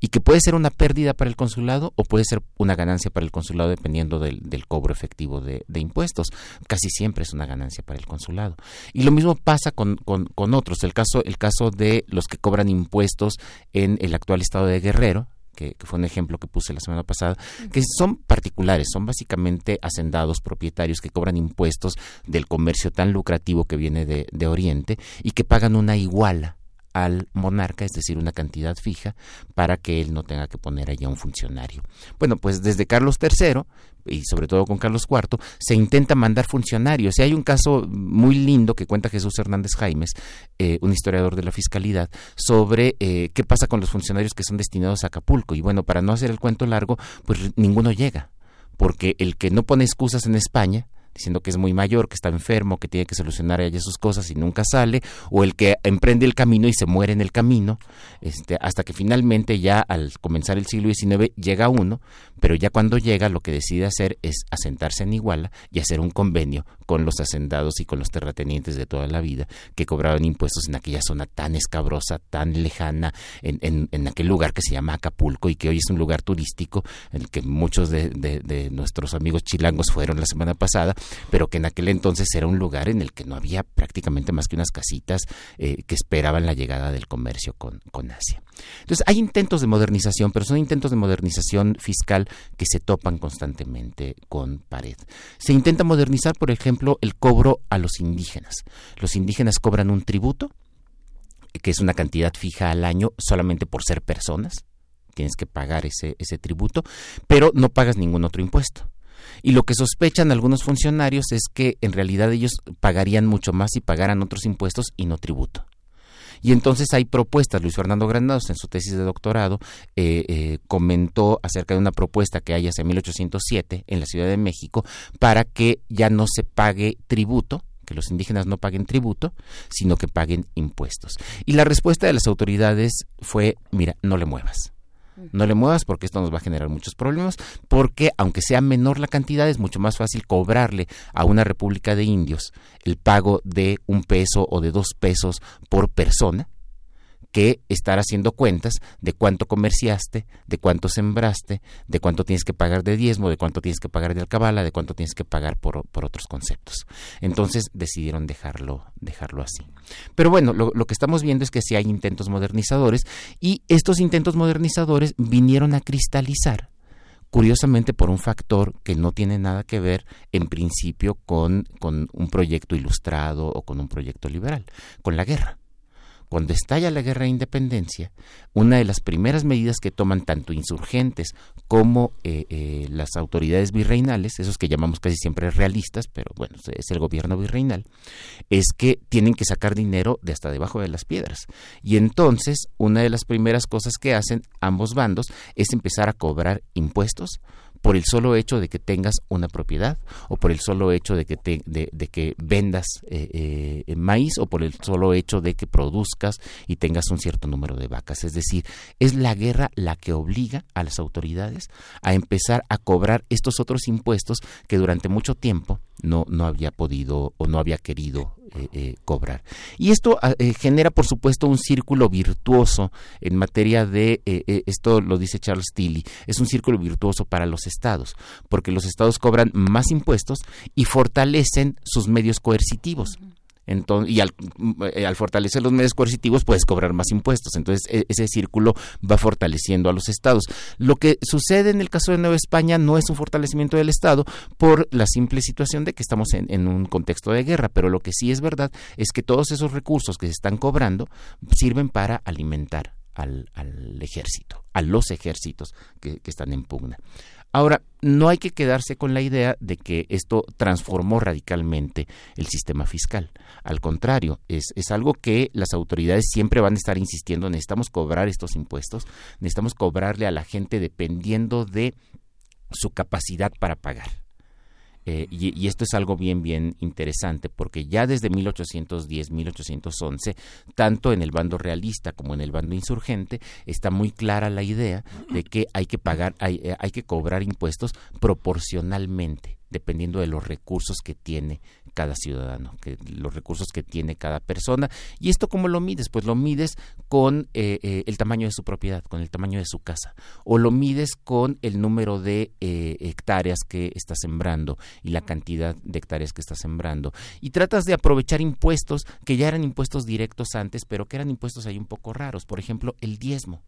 Speaker 6: y que puede ser una pérdida para el consulado o puede ser una ganancia para el consulado dependiendo del, cobro efectivo de, impuestos. Casi siempre es una ganancia para el consulado. Y lo mismo pasa con, con, otros. El caso, el caso de los que cobran impuestos en el actual estado de Guerrero, que, fue un ejemplo que puse la semana pasada, que son particulares, son básicamente hacendados, propietarios que cobran impuestos del comercio tan lucrativo que viene de, de Oriente y que pagan una iguala al monarca, es decir, una cantidad fija, para que él no tenga que poner allá un funcionario. Bueno, pues desde Carlos III y sobre todo con Carlos IV, se intenta mandar funcionarios. Y hay un caso muy lindo que cuenta Jesús Hernández Jaimes, eh, un historiador de la fiscalidad, sobre eh, qué pasa con los funcionarios que son destinados a Acapulco. Y bueno, para no hacer el cuento largo, pues ninguno llega, porque el que no pone excusas en España, diciendo que es muy mayor, que está enfermo, que tiene que solucionar allá sus cosas y nunca sale, o el que emprende el camino y se muere en el camino, este, hasta que finalmente ya al comenzar el siglo XIX llega uno, pero ya cuando llega lo que decide hacer es asentarse en Iguala y hacer un convenio con los hacendados y con los terratenientes de toda la vida que cobraban impuestos en aquella zona tan escabrosa, tan lejana, en, en, aquel lugar que se llama Acapulco y que hoy es un lugar turístico en el que muchos de, de nuestros amigos chilangos fueron la semana pasada pero que en aquel entonces era un lugar en el que no había prácticamente más que unas casitas eh, que esperaban la llegada del comercio con, con Asia. Entonces hay intentos de modernización, pero son intentos de modernización fiscal que se topan constantemente con pared. Se intenta modernizar, por ejemplo, el cobro a los indígenas. Los indígenas cobran un tributo, que es una cantidad fija al año solamente por ser personas, tienes que pagar ese, ese tributo, pero no pagas ningún otro impuesto. Y lo que sospechan algunos funcionarios es que en realidad ellos pagarían mucho más si pagaran otros impuestos y no tributo. Y entonces hay propuestas. Luis Fernando Granados, en su tesis de doctorado, eh, eh, comentó acerca de una propuesta que hay hace 1807 en la Ciudad de México para que ya no se pague tributo, que los indígenas no paguen tributo, sino que paguen impuestos. Y la respuesta de las autoridades fue, mira, no le muevas. No le muevas porque esto nos va a generar muchos problemas, porque aunque sea menor la cantidad, es mucho más fácil cobrarle a una república de indios el pago de un peso o de dos pesos por persona, que estar haciendo cuentas de cuánto comerciaste, de cuánto sembraste, de cuánto tienes que pagar de diezmo, de cuánto tienes que pagar de alcabala, de cuánto tienes que pagar por, por otros conceptos. Entonces decidieron dejarlo, dejarlo así. Pero bueno, lo, lo que estamos viendo es que sí hay intentos modernizadores y estos intentos modernizadores vinieron a cristalizar curiosamente por un factor que no tiene nada que ver en principio con, con un proyecto ilustrado o con un proyecto liberal, con la guerra. Cuando estalla la guerra de independencia, una de las primeras medidas que toman tanto insurgentes como eh, eh, las autoridades virreinales, esos que llamamos casi siempre realistas, pero bueno, es el gobierno virreinal, es que tienen que sacar dinero de hasta debajo de las piedras. Y entonces, una de las primeras cosas que hacen ambos bandos es empezar a cobrar impuestos por el solo hecho de que tengas una propiedad o por el solo hecho de que, te, de, que vendas eh, eh, maíz o por el solo hecho de que produzcas y tengas un cierto número de vacas. Es decir, es la guerra la que obliga a las autoridades a empezar a cobrar estos otros impuestos que durante mucho tiempo no, no había podido o no había querido cobrar. Y esto ah, genera, por supuesto, un círculo virtuoso en materia de, esto lo dice Charles Tilly, es un círculo virtuoso para los estados, porque los estados cobran más impuestos y fortalecen sus medios coercitivos. Entonces, y eh, al, fortalecer los medios coercitivos puedes cobrar más impuestos. Entonces e, ese círculo va fortaleciendo a los estados. Lo que sucede en el caso de Nueva España no es un fortalecimiento del Estado por la simple situación de que estamos en, en un contexto de guerra, pero lo que sí es verdad es que todos esos recursos que se están cobrando sirven para alimentar al, ejército, a los ejércitos que están en pugna. Ahora, no hay que quedarse con la idea de que esto transformó radicalmente el sistema fiscal. Al contrario, es, es, algo que las autoridades siempre van a estar insistiendo, necesitamos cobrar estos impuestos, necesitamos cobrarle a la gente dependiendo de su capacidad para pagar. Eh, y, esto es algo bien, bien interesante, porque ya desde 1810, 1811, tanto en el bando realista como en el bando insurgente, está muy clara la idea de que hay que pagar, hay, eh, hay que cobrar impuestos proporcionalmente dependiendo de los recursos que tiene cada ciudadano, que los recursos que tiene cada persona. ¿Y esto cómo lo mides? Pues lo mides con eh, eh, el tamaño de su propiedad, con el tamaño de su casa, o lo mides con el número de eh, hectáreas que está sembrando y la cantidad de hectáreas que está sembrando. Y tratas de aprovechar impuestos que ya eran impuestos directos antes, pero que eran impuestos ahí un poco raros. Por ejemplo, el diezmo.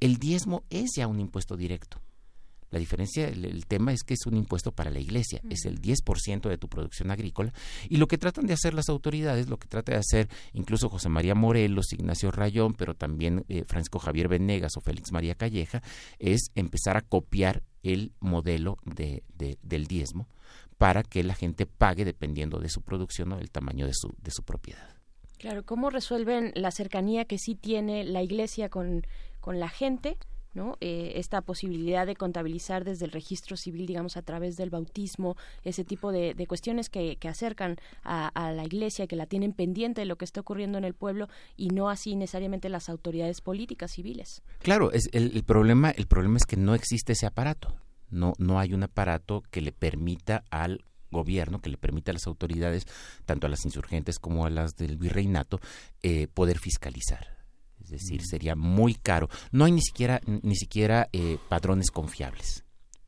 Speaker 6: El diezmo es ya un impuesto directo la diferencia, el, tema es que es un impuesto para la iglesia, es el 10% de tu producción agrícola. Y lo que tratan de hacer las autoridades, lo que trata de hacer incluso José María Morelos, Ignacio Rayón, pero también eh, Francisco Javier Venegas o Félix María Calleja, es empezar a copiar el modelo de, del diezmo para que la gente pague dependiendo de su producción o del tamaño de su, de su propiedad.
Speaker 2: Claro, ¿cómo resuelven la cercanía que sí tiene la iglesia con, con la gente? ¿No? Eh, esta posibilidad de contabilizar desde el registro civil, digamos, a través del bautismo, ese tipo de, cuestiones que, acercan a, la iglesia, que la tienen pendiente de lo que está ocurriendo en el pueblo y no así necesariamente las autoridades políticas civiles.
Speaker 6: Claro, es el, problema, el problema es que no existe ese aparato. No, no hay un aparato que le permita al gobierno que le permita a las autoridades, tanto a las insurgentes como a las del virreinato, eh, poder fiscalizar. Es decir, sería muy caro. No hay ni siquiera, ni siquiera eh, padrones confiables,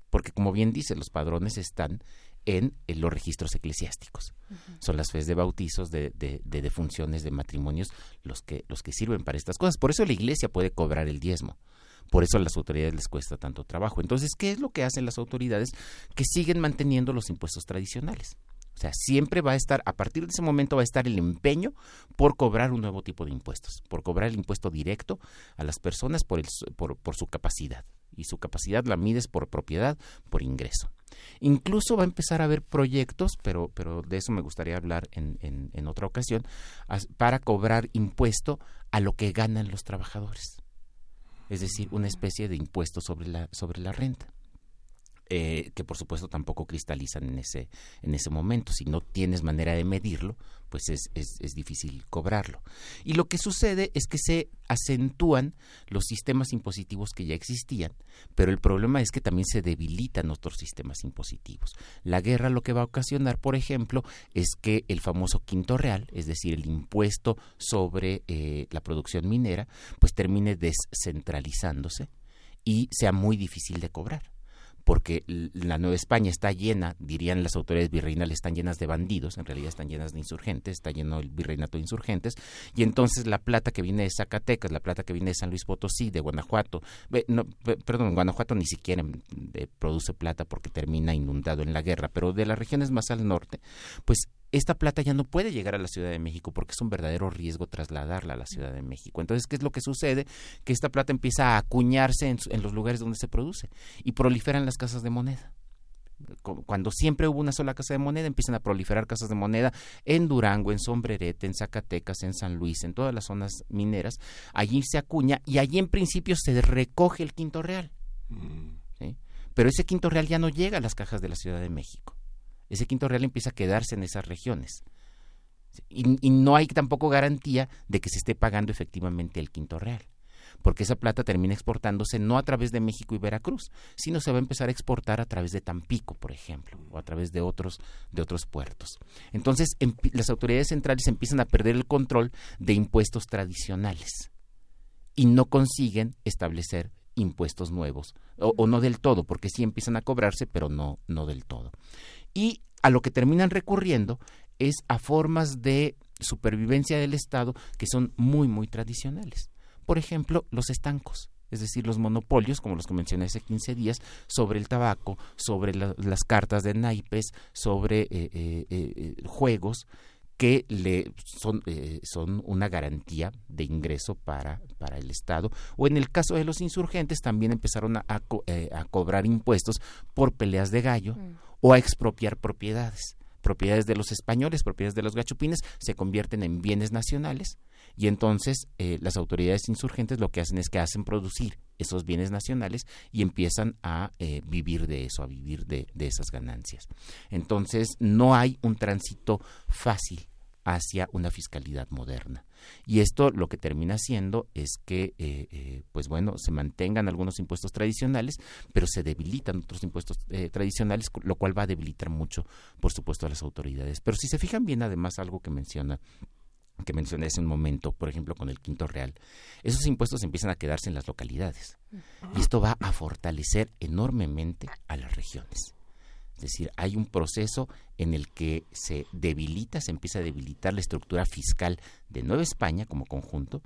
Speaker 6: porque como bien dice, los padrones están en, los registros eclesiásticos. Son las fes de bautizos, de, de, de, defunciones, de matrimonios, los que, los que sirven para estas cosas. Por eso la iglesia puede cobrar el diezmo. Por eso a las autoridades les cuesta tanto trabajo. Entonces, ¿qué es lo que hacen las autoridades? Que siguen manteniendo los impuestos tradicionales. O sea, siempre va a estar, a partir de ese momento va a estar el empeño por cobrar un nuevo tipo de impuestos, por cobrar el impuesto directo a las personas por, el, por, su capacidad. Y su capacidad la mides por propiedad, por ingreso. Incluso va a empezar a haber proyectos, pero, pero de eso me gustaría hablar en, en, en otra ocasión, para cobrar impuesto a lo que ganan los trabajadores. Es decir, una especie de impuesto sobre la, sobre la renta. Eh, que por supuesto tampoco cristalizan en ese, en ese momento. Si no tienes manera de medirlo, pues es, es, es, difícil cobrarlo. Y lo que sucede es que se acentúan los sistemas impositivos que ya existían, pero el problema es que también se debilitan otros sistemas impositivos. La guerra lo que va a ocasionar, por ejemplo, es que el famoso quinto real, es decir, el impuesto sobre eh, la producción minera, pues termine descentralizándose y sea muy difícil de cobrar porque la Nueva España está llena, dirían las autoridades virreinales, están llenas de bandidos, en realidad están llenas de insurgentes, está lleno el virreinato de insurgentes, y entonces la plata que viene de Zacatecas, la plata que viene de San Luis Potosí, de Guanajuato, no, perdón, Guanajuato ni siquiera produce plata porque termina inundado en la guerra, pero de las regiones más al norte, pues esta plata ya no puede llegar a la Ciudad de México porque es un verdadero riesgo trasladarla a la Ciudad de México. Entonces, ¿qué es lo que sucede? Que esta plata empieza a acuñarse en, los lugares donde se produce y proliferan las casas de moneda cuando siempre hubo una sola casa de moneda, empiezan a proliferar casas de moneda en Durango, en Sombrerete, en Zacatecas, en San Luis, en todas las zonas mineras. Allí se acuña y allí en principio se recoge el quinto real. Mm. Pero ese quinto real ya no llega a las cajas de la Ciudad de México ese quinto real empieza a quedarse en esas regiones. Y, no hay tampoco garantía de que se esté pagando efectivamente el quinto real. porque esa plata termina exportándose no a través de México y Veracruz, sino se va a empezar a exportar a través de Tampico, por ejemplo, o a través de otros, de otros puertos. Entonces, las autoridades centrales empiezan a perder el control de impuestos tradicionales y no consiguen establecer impuestos nuevos, o, no del todo, porque sí empiezan a cobrarse, pero no, no del todo. Y a lo que terminan recurriendo es a formas de supervivencia del Estado que son muy, muy tradicionales. Por ejemplo, los estancos es decir, los monopolios, como los que mencioné hace 15 días, sobre el tabaco, sobre las cartas de naipes, sobre eh, eh, eh, juegos que le son, son una garantía de ingreso para, para el Estado. O en el caso de los insurgentes, también empezaron a, a, cobrar impuestos por peleas de gallo mm. o a expropiar propiedades propiedades de los españoles, propiedades de los gachupines, se convierten en bienes nacionales y entonces eh, las autoridades insurgentes lo que hacen es que hacen producir esos bienes nacionales y empiezan a eh, vivir de eso, a vivir de, de esas ganancias. Entonces no hay un tránsito fácil hacia una fiscalidad moderna. Y esto lo que termina haciendo es que, eh, eh, pues bueno, se mantengan algunos impuestos tradicionales, pero se debilitan otros impuestos eh, tradicionales, lo cual va a debilitar mucho, por supuesto, a las autoridades. Pero si se fijan bien, además, algo que menciona que mencioné hace un momento, por ejemplo, con el quinto real, esos impuestos empiezan a quedarse en las localidades. Y esto va a fortalecer enormemente a las regiones. Es decir, hay un proceso en el que se debilita, se empieza a debilitar la estructura fiscal de Nueva España como conjunto,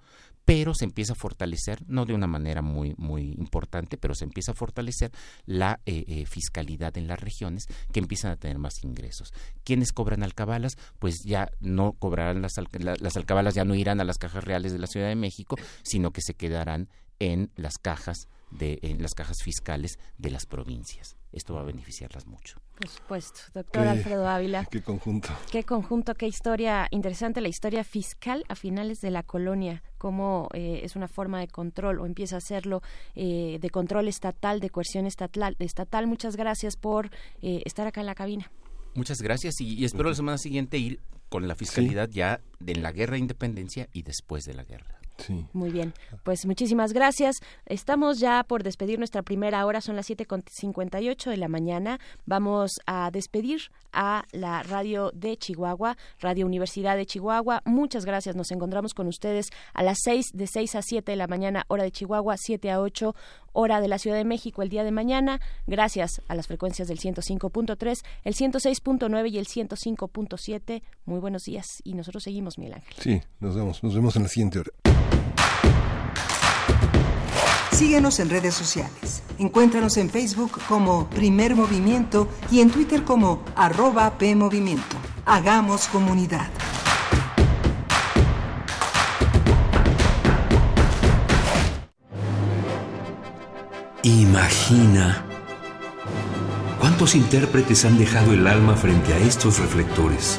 Speaker 6: pero se empieza a fortalecer, no de una manera muy, muy importante, pero se empieza a fortalecer la eh, eh, fiscalidad en las regiones que empiezan a tener más ingresos. ¿Quiénes cobran alcabalas? Pues ya no cobrarán las, las alcabalas, ya no irán a las cajas reales de la Ciudad de México, sino que se quedarán en las cajas de en las cajas fiscales de las provincias. Esto va a beneficiarlas mucho.
Speaker 2: Por supuesto, doctor Alfredo Ávila.
Speaker 1: Qué conjunto.
Speaker 2: Qué conjunto, qué historia interesante, la historia fiscal a finales de la colonia, cómo eh, es una forma de control o empieza a serlo eh, de control estatal, de coerción estatal. estatal. Muchas gracias por eh, estar acá en la cabina.
Speaker 6: Muchas gracias y, espero la semana siguiente ir con la fiscalidad ya de la guerra de independencia y después de la guerra.
Speaker 2: Muy bien, pues muchísimas gracias. Estamos ya por despedir nuestra primera hora, son las 7.58 de la mañana. Vamos a despedir a la radio de Chihuahua, Radio Universidad de Chihuahua. Muchas gracias, nos encontramos con ustedes a las 6, de 6 a 7 de la mañana, hora de Chihuahua, 7 a 8, hora de la Ciudad de México el día de mañana. Gracias a las frecuencias del 105.3, el 106.9 y el 105.7. Muy buenos días y nosotros seguimos, Miguel Ángel.
Speaker 1: Sí, nos vemos, nos vemos en la siguiente hora.
Speaker 3: Síguenos en redes sociales. Encuéntranos en Facebook como Primer Movimiento y en Twitter como arroba PMovimiento. Hagamos comunidad.
Speaker 7: Imagina cuántos intérpretes han dejado el alma frente a estos reflectores.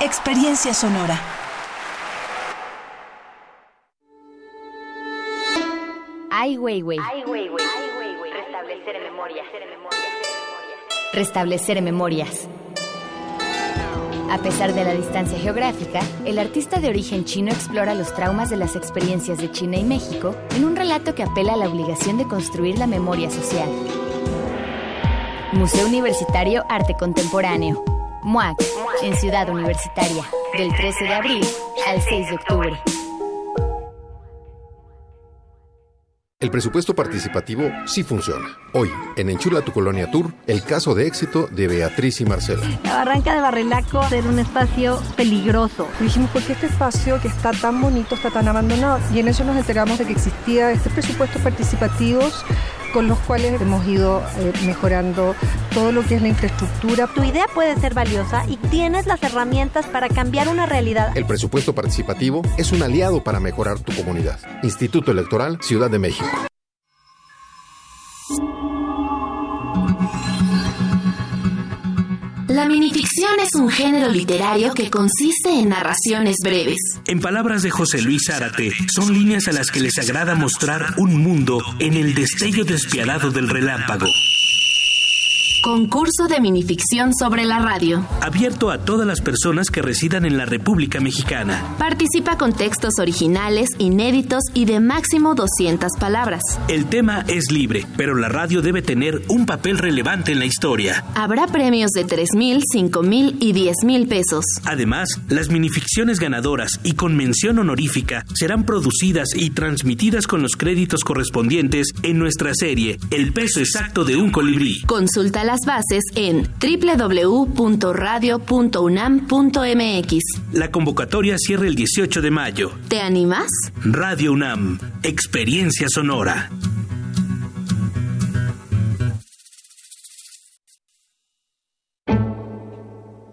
Speaker 8: Experiencia sonora.
Speaker 9: Ay, güey, güey. Restablecer memorias. Restablecer memorias. A pesar de la distancia geográfica, el artista de origen chino explora los traumas de las experiencias de China y México en un relato que apela a la obligación de construir la memoria social. Museo Universitario Arte Contemporáneo. MUAC, en Ciudad Universitaria, del 13 de abril al 6 de octubre.
Speaker 10: El presupuesto participativo sí funciona. Hoy, en Enchula tu Colonia Tour, el caso de éxito de Beatriz y Marcela.
Speaker 11: La barranca de Barrelaco era un espacio peligroso.
Speaker 12: Dijimos, ¿por qué este espacio que está tan bonito está tan abandonado? Y en eso nos enteramos de que existía este presupuesto participativos con los cuales hemos ido eh, mejorando todo lo que es la infraestructura.
Speaker 11: Tu idea puede ser valiosa y tienes las herramientas para cambiar una realidad.
Speaker 10: El presupuesto participativo es un aliado para mejorar tu comunidad. Instituto Electoral Ciudad de México.
Speaker 13: La minificción es un género literario que consiste en narraciones breves.
Speaker 14: En palabras de José Luis Zárate, son líneas a las que les agrada mostrar un mundo en el destello despiadado del relámpago.
Speaker 13: Concurso de minificción sobre la radio.
Speaker 14: Abierto a todas las personas que residan en la República Mexicana.
Speaker 13: Participa con textos originales, inéditos y de máximo 200 palabras.
Speaker 14: El tema es libre, pero la radio debe tener un papel relevante en la historia.
Speaker 13: Habrá premios de 3 mil, 5 mil y 10 mil pesos.
Speaker 14: Además, las minificciones ganadoras y con mención honorífica serán producidas y transmitidas con los créditos correspondientes en nuestra serie El peso exacto de un colibrí.
Speaker 13: Consulta la bases en www.radio.unam.mx.
Speaker 14: La convocatoria cierra el 18 de mayo.
Speaker 13: ¿Te animas?
Speaker 14: Radio UNAM, Experiencia Sonora.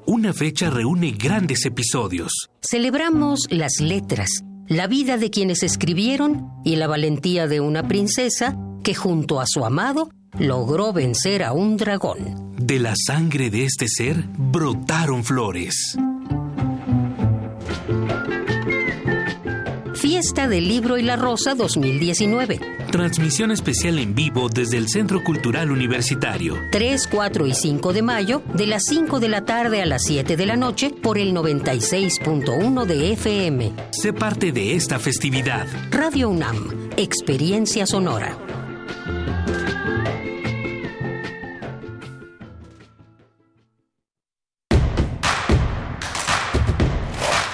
Speaker 14: Una fecha reúne grandes episodios.
Speaker 15: Celebramos las letras, la vida de quienes escribieron y la valentía de una princesa que junto a su amado logró vencer a un dragón.
Speaker 14: De la sangre de este ser brotaron flores.
Speaker 15: Fiesta del Libro y la Rosa 2019.
Speaker 14: Transmisión especial en vivo desde el Centro Cultural Universitario.
Speaker 15: 3, 4 y 5 de mayo, de las 5 de la tarde a las 7 de la noche, por el 96.1 de FM.
Speaker 14: Sé parte de esta festividad.
Speaker 15: Radio UNAM, Experiencia Sonora.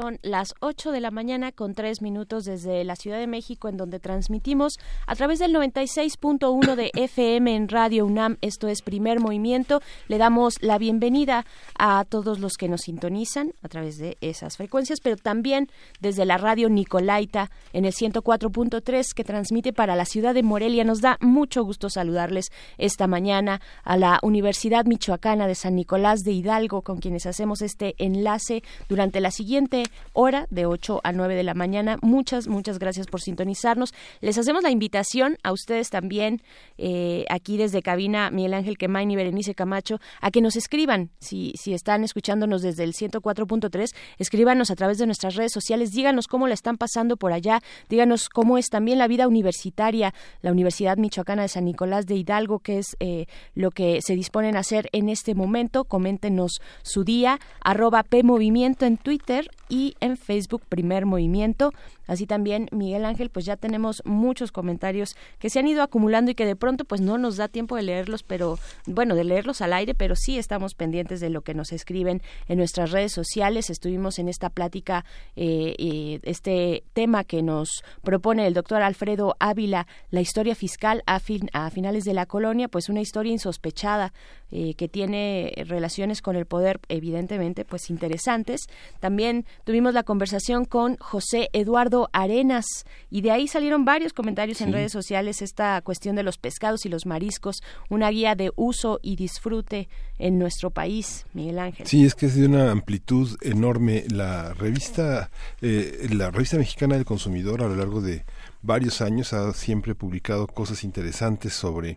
Speaker 2: Son las 8 de la mañana con 3 minutos desde la Ciudad de México, en donde transmitimos a través del 96.1 de FM en Radio UNAM. Esto es Primer Movimiento. Le damos la bienvenida a todos los que nos sintonizan a través de esas frecuencias, pero también desde la radio Nicolaita en el 104.3 que transmite para la ciudad de Morelia. Nos da mucho gusto saludarles esta mañana a la Universidad Michoacana de San Nicolás de Hidalgo, con quienes hacemos este enlace durante la siguiente hora de 8 a 9 de la mañana. Muchas, muchas gracias por sintonizarnos. Les hacemos la invitación a ustedes también, eh, aquí desde cabina, Miguel Ángel Quemain y Berenice Camacho, a que nos escriban. Si, si están escuchándonos desde el 104.3, escríbanos a través de nuestras redes sociales. Díganos cómo la están pasando por allá. Díganos cómo es también la vida universitaria, la Universidad Michoacana de San Nicolás de Hidalgo, que es eh, lo que se disponen a hacer en este momento. Coméntenos su día, arroba PMovimiento en Twitter y en Facebook Primer Movimiento. Así también, Miguel Ángel, pues ya tenemos muchos comentarios que se han ido acumulando y que de pronto pues no nos da tiempo de leerlos, pero bueno, de leerlos al aire, pero sí estamos pendientes de lo que nos escriben en nuestras redes sociales. Estuvimos en esta plática, eh, este tema que nos propone el doctor Alfredo Ávila, la historia fiscal a, fin, a finales de la colonia, pues una historia insospechada eh, que tiene relaciones con el poder, evidentemente, pues interesantes. También tuvimos la conversación con José Eduardo Arenas y de ahí salieron varios comentarios en redes sociales esta cuestión de los pescados y los mariscos, una guía de uso y disfrute en nuestro país, Miguel Ángel.
Speaker 1: Sí, es que es de una amplitud enorme la revista, eh, la revista mexicana del consumidor a lo largo de varios años ha siempre publicado cosas interesantes sobre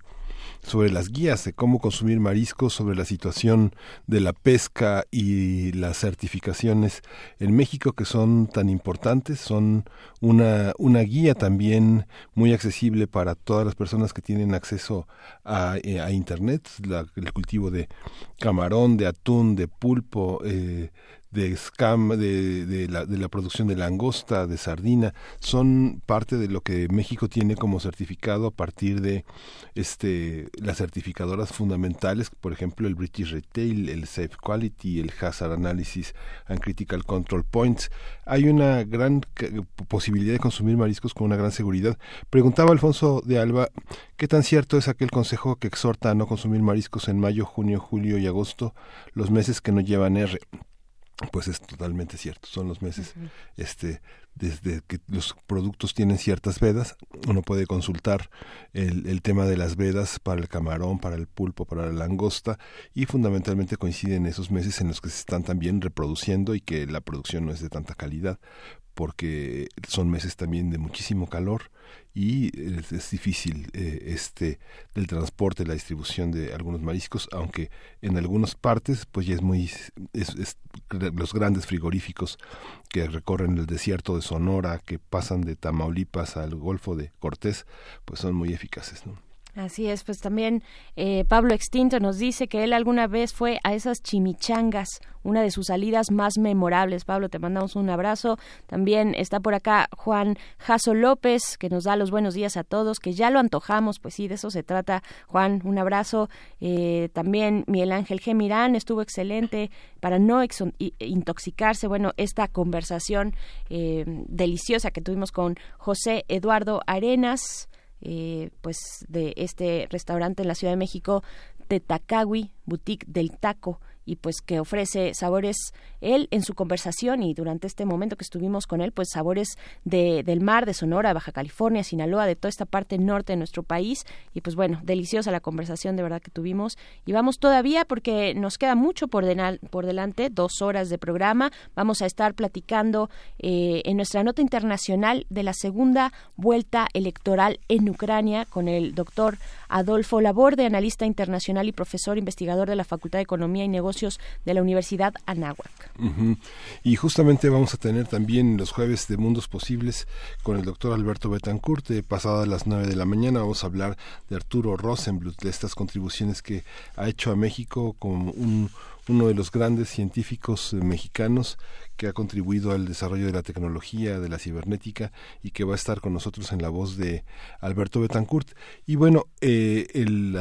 Speaker 1: sobre las guías de cómo consumir mariscos, sobre la situación de la pesca y las certificaciones en México que son tan importantes, son una, una guía también muy accesible para todas las personas que tienen acceso a, eh, a Internet, el cultivo de camarón, de atún, de pulpo, eh, de scam, de, de, la, de la producción de langosta, de sardina, son parte de lo que México tiene como certificado a partir de este las certificadoras fundamentales, por ejemplo el British Retail, el Safe Quality, el Hazard Analysis and Critical Control Points. Hay una gran posibilidad de consumir mariscos con una gran seguridad. Preguntaba Alfonso de Alba, ¿qué tan cierto es aquel consejo que exhorta a no consumir mariscos en mayo, junio, julio y agosto, los meses que no llevan R? Pues es totalmente cierto son los meses este desde que los productos tienen ciertas vedas uno puede consultar el, el, tema de las vedas para el camarón para el pulpo para la langosta y fundamentalmente coinciden esos meses en los que se están también reproduciendo y que la producción no es de tanta calidad porque son meses también de muchísimo calor y es, difícil eh, este del transporte la distribución de algunos mariscos aunque en algunas partes pues ya es muy es, los grandes frigoríficos que recorren el desierto de Sonora que pasan de Tamaulipas al Golfo de Cortés pues son muy eficaces ¿no?
Speaker 2: Así es, pues también eh, Pablo Extinto nos dice que él alguna vez fue a esas chimichangas, una de sus salidas más memorables. Pablo, te mandamos un abrazo. También está por acá Juan Jaso López, que nos da los buenos días a todos, que ya lo antojamos, pues sí, de eso se trata. Juan, un abrazo. Eh, también Miguel Ángel G. Mirán estuvo excelente para no intoxicarse. Bueno, esta conversación eh, deliciosa que tuvimos con José Eduardo Arenas eh, pues de este restaurante en la Ciudad de México, Tetacagui, Boutique del Taco y pues que ofrece sabores él en su conversación y durante este momento que estuvimos con él pues sabores de, del mar de Sonora Baja California Sinaloa de toda esta parte norte de nuestro país. Y pues bueno deliciosa la conversación de verdad que tuvimos. Y vamos todavía porque nos queda mucho por, por delante dos horas de programa. Vamos a estar platicando eh, en nuestra nota internacional de la segunda vuelta electoral en Ucrania con el doctor Adolfo Laborde analista internacional y profesor investigador de la Facultad de Economía y Negocios de la Universidad Anáhuac.
Speaker 1: Y justamente vamos a tener también los jueves de Mundos Posibles con el doctor Alberto Betancourt. De pasadas las 9 de la mañana vamos a hablar de Arturo Rosenblut, de estas contribuciones que ha hecho a México como un, uno de los grandes científicos mexicanos que ha contribuido al desarrollo de la tecnología, de la cibernética y que va a estar con nosotros en la voz de Alberto Betancourt. Y bueno, eh, el,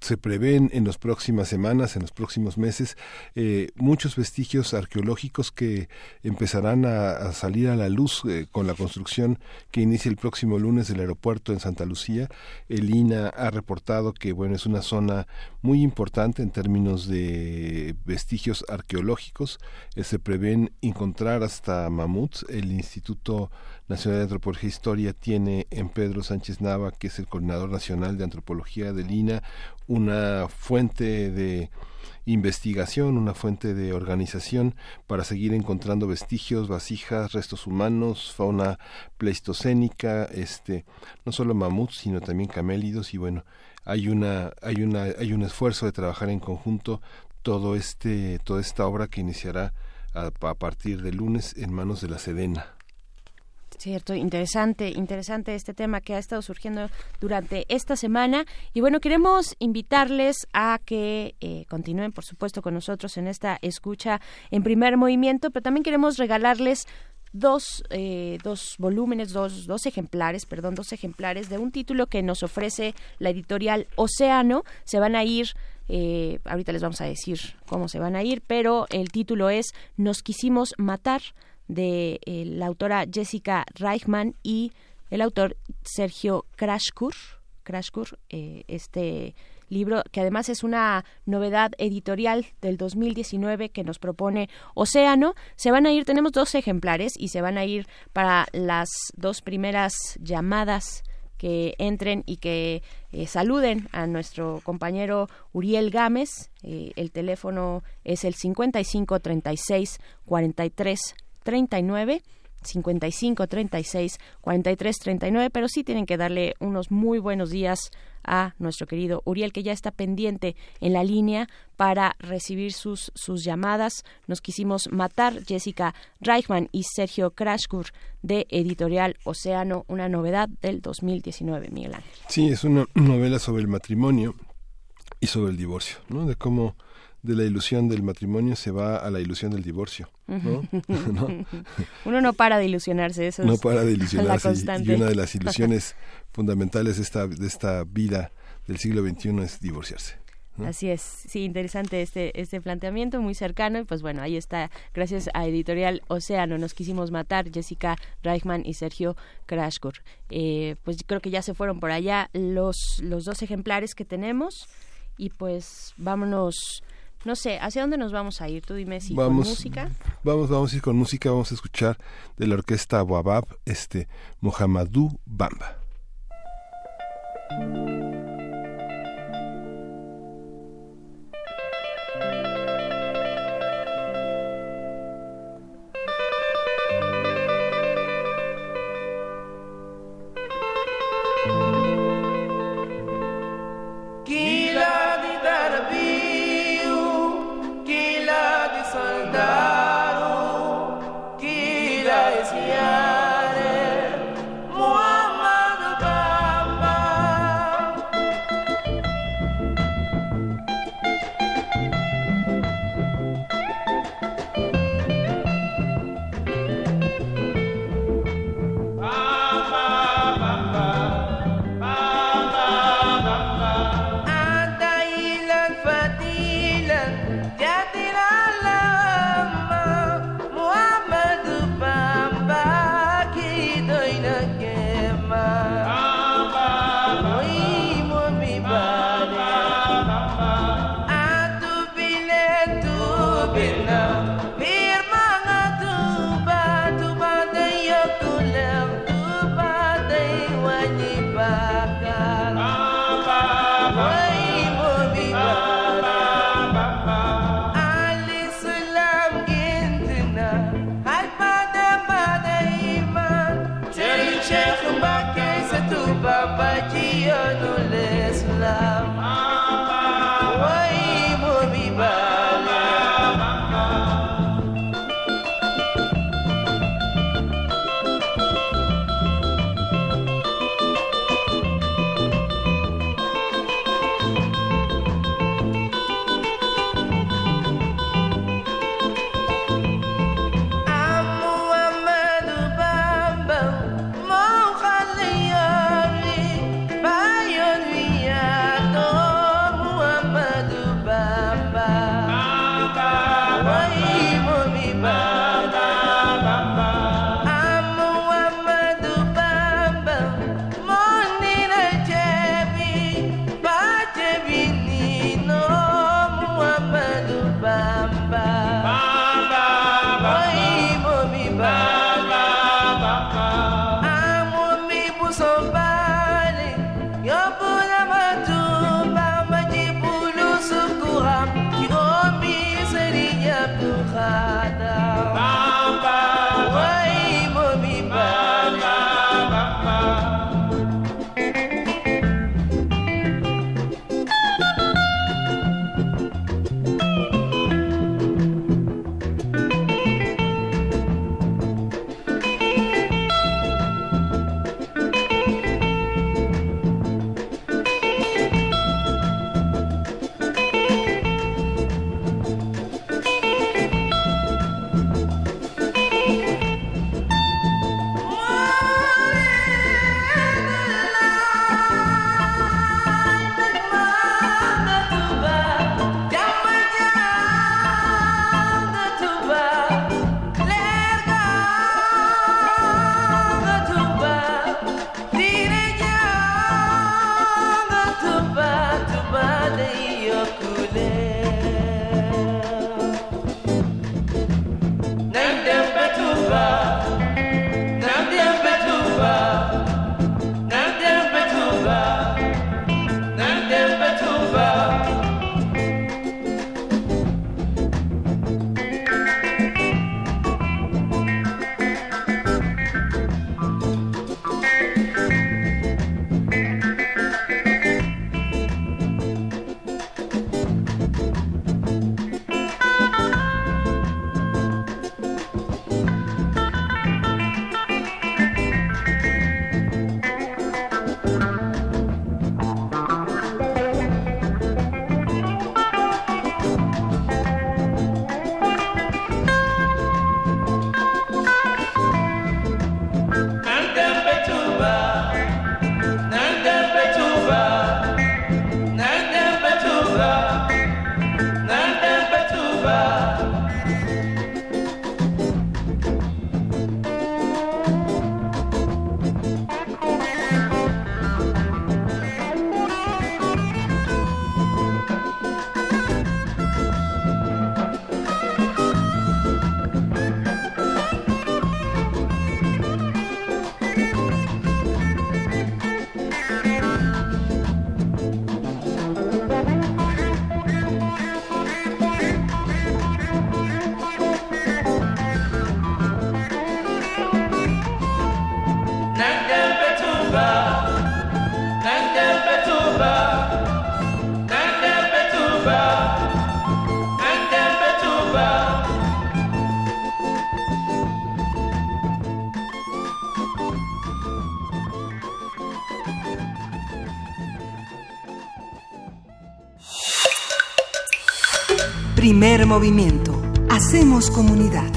Speaker 1: se prevén en las próximas semanas, en los próximos meses, eh, muchos vestigios arqueológicos que empezarán a, salir a la luz eh, con la construcción que inicia el próximo lunes del aeropuerto en Santa Lucía. El INA ha reportado que bueno es una zona muy importante en términos de vestigios arqueológicos. se prevén encontrar hasta mamuts. El Instituto Nacional de Antropología e Historia tiene en Pedro Sánchez Nava, que es el coordinador nacional de antropología de Lina, una fuente de investigación, una fuente de organización para seguir encontrando vestigios, vasijas, restos humanos, fauna pleistocénica, este, no solo mamuts, sino también camélidos y bueno, hay una hay una hay un esfuerzo de trabajar en conjunto todo este toda esta obra que iniciará a, partir de lunes en manos de la Sedena.
Speaker 2: Cierto, interesante, interesante este tema que ha estado surgiendo durante esta semana. Y bueno, queremos invitarles a que eh, continúen, por supuesto, con nosotros en esta escucha en primer movimiento, pero también queremos regalarles dos, eh, dos volúmenes, dos, dos ejemplares, perdón, dos ejemplares de un título que nos ofrece la editorial Océano. Se van a ir eh, ahorita les vamos a decir cómo se van a ir, pero el título es Nos quisimos matar de eh, la autora Jessica Reichman y el autor Sergio Krashkur. Krashkur, eh, este libro que además es una novedad editorial del 2019 que nos propone Océano. Se van a ir, tenemos dos ejemplares y se van a ir para las dos primeras llamadas que entren y que eh, saluden a nuestro compañero Uriel Gámez. Eh, el teléfono es el 55 36 43 39. 55 36 43 39, pero sí tienen que darle unos muy buenos días a nuestro querido Uriel, que ya está pendiente en la línea para recibir sus, sus llamadas. Nos quisimos matar Jessica Reichman y Sergio Krashkur de Editorial Océano, una novedad del 2019, Miguel Ángel.
Speaker 1: Sí, es una novela sobre el matrimonio y sobre el divorcio, ¿no? De cómo
Speaker 16: de la ilusión del matrimonio se va a la ilusión del divorcio. ¿no?
Speaker 2: Uno no para de ilusionarse, eso
Speaker 16: no
Speaker 2: es
Speaker 16: para de
Speaker 2: la
Speaker 16: ilusionarse. y- una de las ilusiones fundamentales de esta, de esta vida del siglo XXI es divorciarse. ¿no?
Speaker 2: Así es, sí, interesante este, este planteamiento, muy cercano, y pues bueno, ahí está, gracias a Editorial Océano, nos quisimos matar, Jessica Reichman y Sergio Krashkur. Eh, pues creo que ya se fueron por allá los, los dos ejemplares que tenemos, y pues vámonos, no sé, ¿hacia dónde nos vamos a ir? Tú dime si
Speaker 16: Vamos-
Speaker 2: con música.
Speaker 16: Vamos, vamos a ir con música, vamos a escuchar de la orquesta Wabab, este Mohamedou Bamba.
Speaker 3: Movimiento. Hacemos comunidad.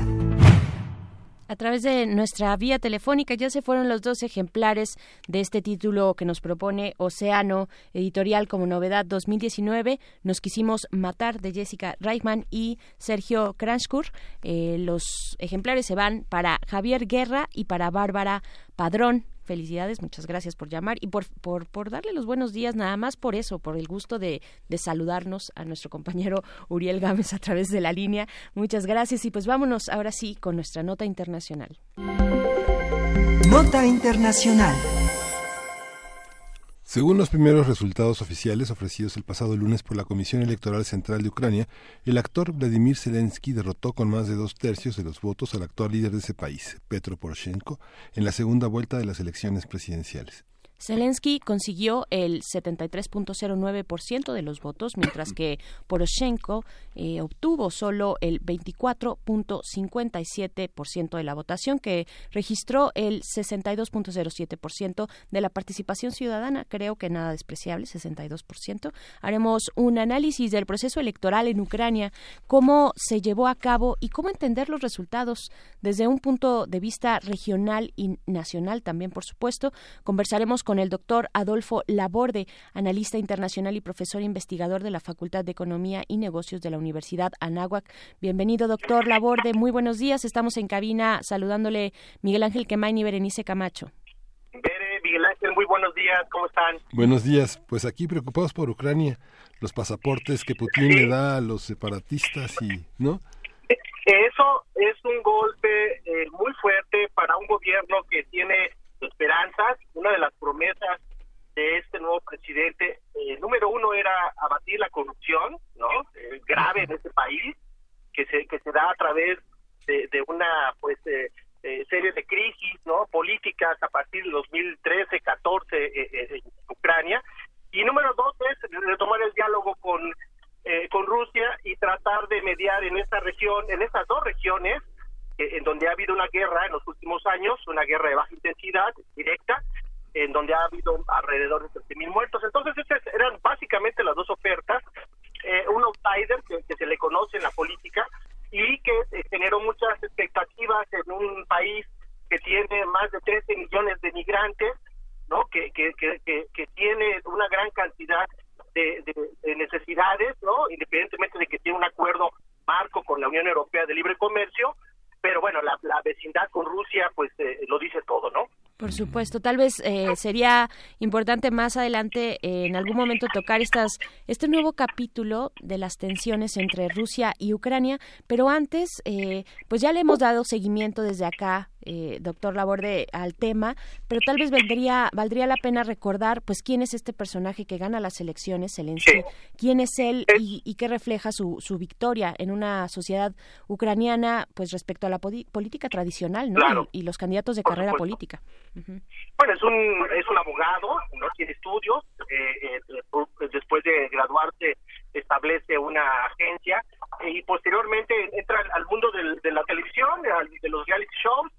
Speaker 2: A través de nuestra vía telefónica ya se fueron los dos ejemplares de este título que nos propone Océano Editorial como novedad 2019. Nos quisimos matar de Jessica Reichman y Sergio Kranschkur. Eh, los ejemplares se van para Javier Guerra y para Bárbara Padrón. Felicidades, muchas gracias por llamar y por, por, darle los buenos días, nada más por eso, por el gusto de saludarnos a nuestro compañero Uriel Gámez a través de la línea. Muchas gracias y pues vámonos ahora sí con nuestra nota internacional.
Speaker 3: Nota internacional.
Speaker 1: Según los primeros resultados oficiales ofrecidos el pasado lunes por la Comisión Electoral Central de Ucrania, el actor Vladimir Zelensky derrotó con más de dos tercios de los votos al actual líder de ese país, Petro Poroshenko, en la segunda vuelta de las elecciones presidenciales.
Speaker 2: Zelensky consiguió el 73.09% de los votos, mientras que Poroshenko eh, obtuvo solo el 24.57% de la votación, que registró el 62.07% de la participación ciudadana. Creo que nada despreciable, 62%. Haremos un análisis del proceso electoral en Ucrania, cómo se llevó a cabo y cómo entender los resultados desde un punto de vista regional y nacional también, por supuesto. Conversaremos con el doctor Adolfo Laborde, analista internacional y profesor investigador de la Facultad de Economía y Negocios de la Universidad Anáhuac. Bienvenido, doctor Laborde. Muy buenos días. Estamos en cabina saludándole Miguel Ángel Quemain y Berenice Camacho.
Speaker 17: Bere, Miguel Ángel, muy buenos días. ¿Cómo están?
Speaker 1: Buenos días. Pues aquí preocupados por Ucrania, los pasaportes que Putin le da a los separatistas y, ¿no?
Speaker 17: Eso es un golpe eh, muy fuerte para un gobierno que tiene esperanzas. Una de las promesas de este nuevo presidente, eh, número uno era abatir la corrupción, ¿no? Grave en este país, que se que se da a través de, una pues eh, eh, serie de crisis, ¿no? Políticas a partir del 2013, 14 eh, eh, en Ucrania. Y número dos es retomar el diálogo con eh, con Rusia y tratar de mediar en esta región, en estas dos regiones, en donde ha habido una guerra en los últimos años, una guerra de baja intensidad, directa, en donde ha habido alrededor de 13.000 muertos. Entonces, esas eran básicamente las dos ofertas. Eh, un outsider que, se le conoce en la política y que eh, generó muchas expectativas en un país que tiene más de 13 millones de migrantes, ¿no? Que, que, que, que, tiene una gran cantidad de- de necesidades, ¿no? Independientemente de que tiene un acuerdo marco con la Unión Europea de Libre Comercio, pero bueno, la, la vecindad con Rusia, pues eh, lo dice todo, ¿no?
Speaker 2: Por supuesto, tal vez eh, sería importante más adelante eh, en algún momento tocar estas este nuevo capítulo de las tensiones entre Rusia y Ucrania, pero antes, eh, pues ya le hemos dado seguimiento desde acá, eh, doctor Laborde, al tema, pero tal vez valdría valdría la pena recordar, pues quién es este personaje que gana las elecciones, Zelensky, quién es él y, y qué refleja su, su victoria en una sociedad ucraniana, pues respecto a la política tradicional, ¿no?
Speaker 17: Claro.
Speaker 2: Y, y los candidatos de
Speaker 17: Por
Speaker 2: carrera
Speaker 17: supuesto.
Speaker 2: política.
Speaker 17: Bueno, es un, es un abogado, no tiene estudios, eh, eh, por- después de graduarse establece una agencia eh, y posteriormente entra al- mundo del- de la televisión, al- de los reality shows.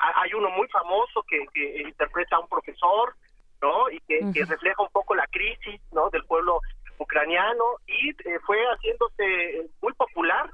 Speaker 17: Ha- Hay uno muy famoso que, que interpreta a un profesor, ¿no? Y que, refleja un poco la crisis, ¿no? Del pueblo ucraniano y eh, fue haciéndose muy popular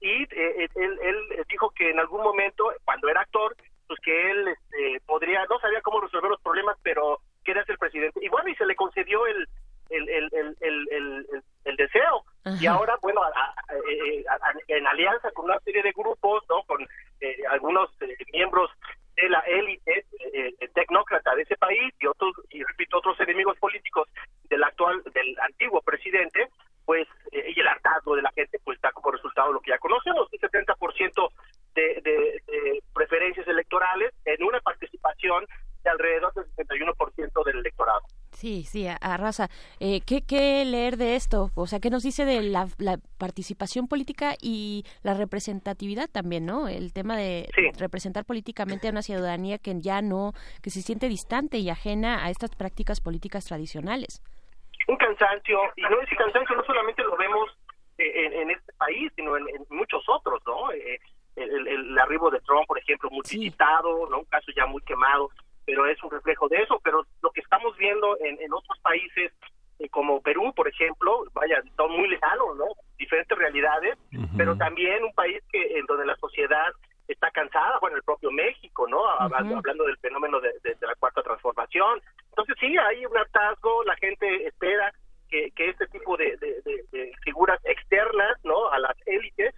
Speaker 17: y eh, él, él dijo que en algún momento, cuando era actor, pues que él este, podría, no sabía cómo resolver los problemas, pero quería ser presidente. Y bueno, y se le concedió el, el, el, el, el, deseo. Y ahora, bueno, a- a- eh, a- a- en alianza con una serie de grupos, ¿no? Con eh, algunos eh, miembros de la élite eh, eh, tecnócrata de ese país y otros, y repito, otros enemigos políticos del actual, del antiguo presidente, pues, eh, y el hartazgo de la gente, pues da como resultado lo que ya conocemos, un 70% de, de, de preferencias electorales en una participación de alrededor del 61% del electorado.
Speaker 2: Sí, sí, arrasa. Eh, ¿qué, ¿Qué leer de esto? O sea, ¿qué nos dice de la, la participación política y la representatividad también, no? El tema de representar políticamente a una ciudadanía que ya no, que se siente distante y ajena a estas prácticas políticas tradicionales.
Speaker 17: un cansancio, y no ese cansancio no solamente lo vemos eh, en, en este país, sino en, en muchos otros, ¿no? Eh, el, arribo de Trump, por ejemplo, multicitado, ¿no? Un caso ya muy quemado, pero es un reflejo de eso, pero lo que estamos viendo en, en otros países eh, como Perú, por ejemplo, vaya, son muy lejanos, ¿no? Diferentes realidades, pero también un país que en donde la sociedad está cansada, bueno, el propio México, ¿no? Hablando, del fenómeno de, de- de la cuarta transformación. Entonces sí, hay un hartazgo, la gente espera que, que este tipo de- de figuras externas, ¿no? A las élites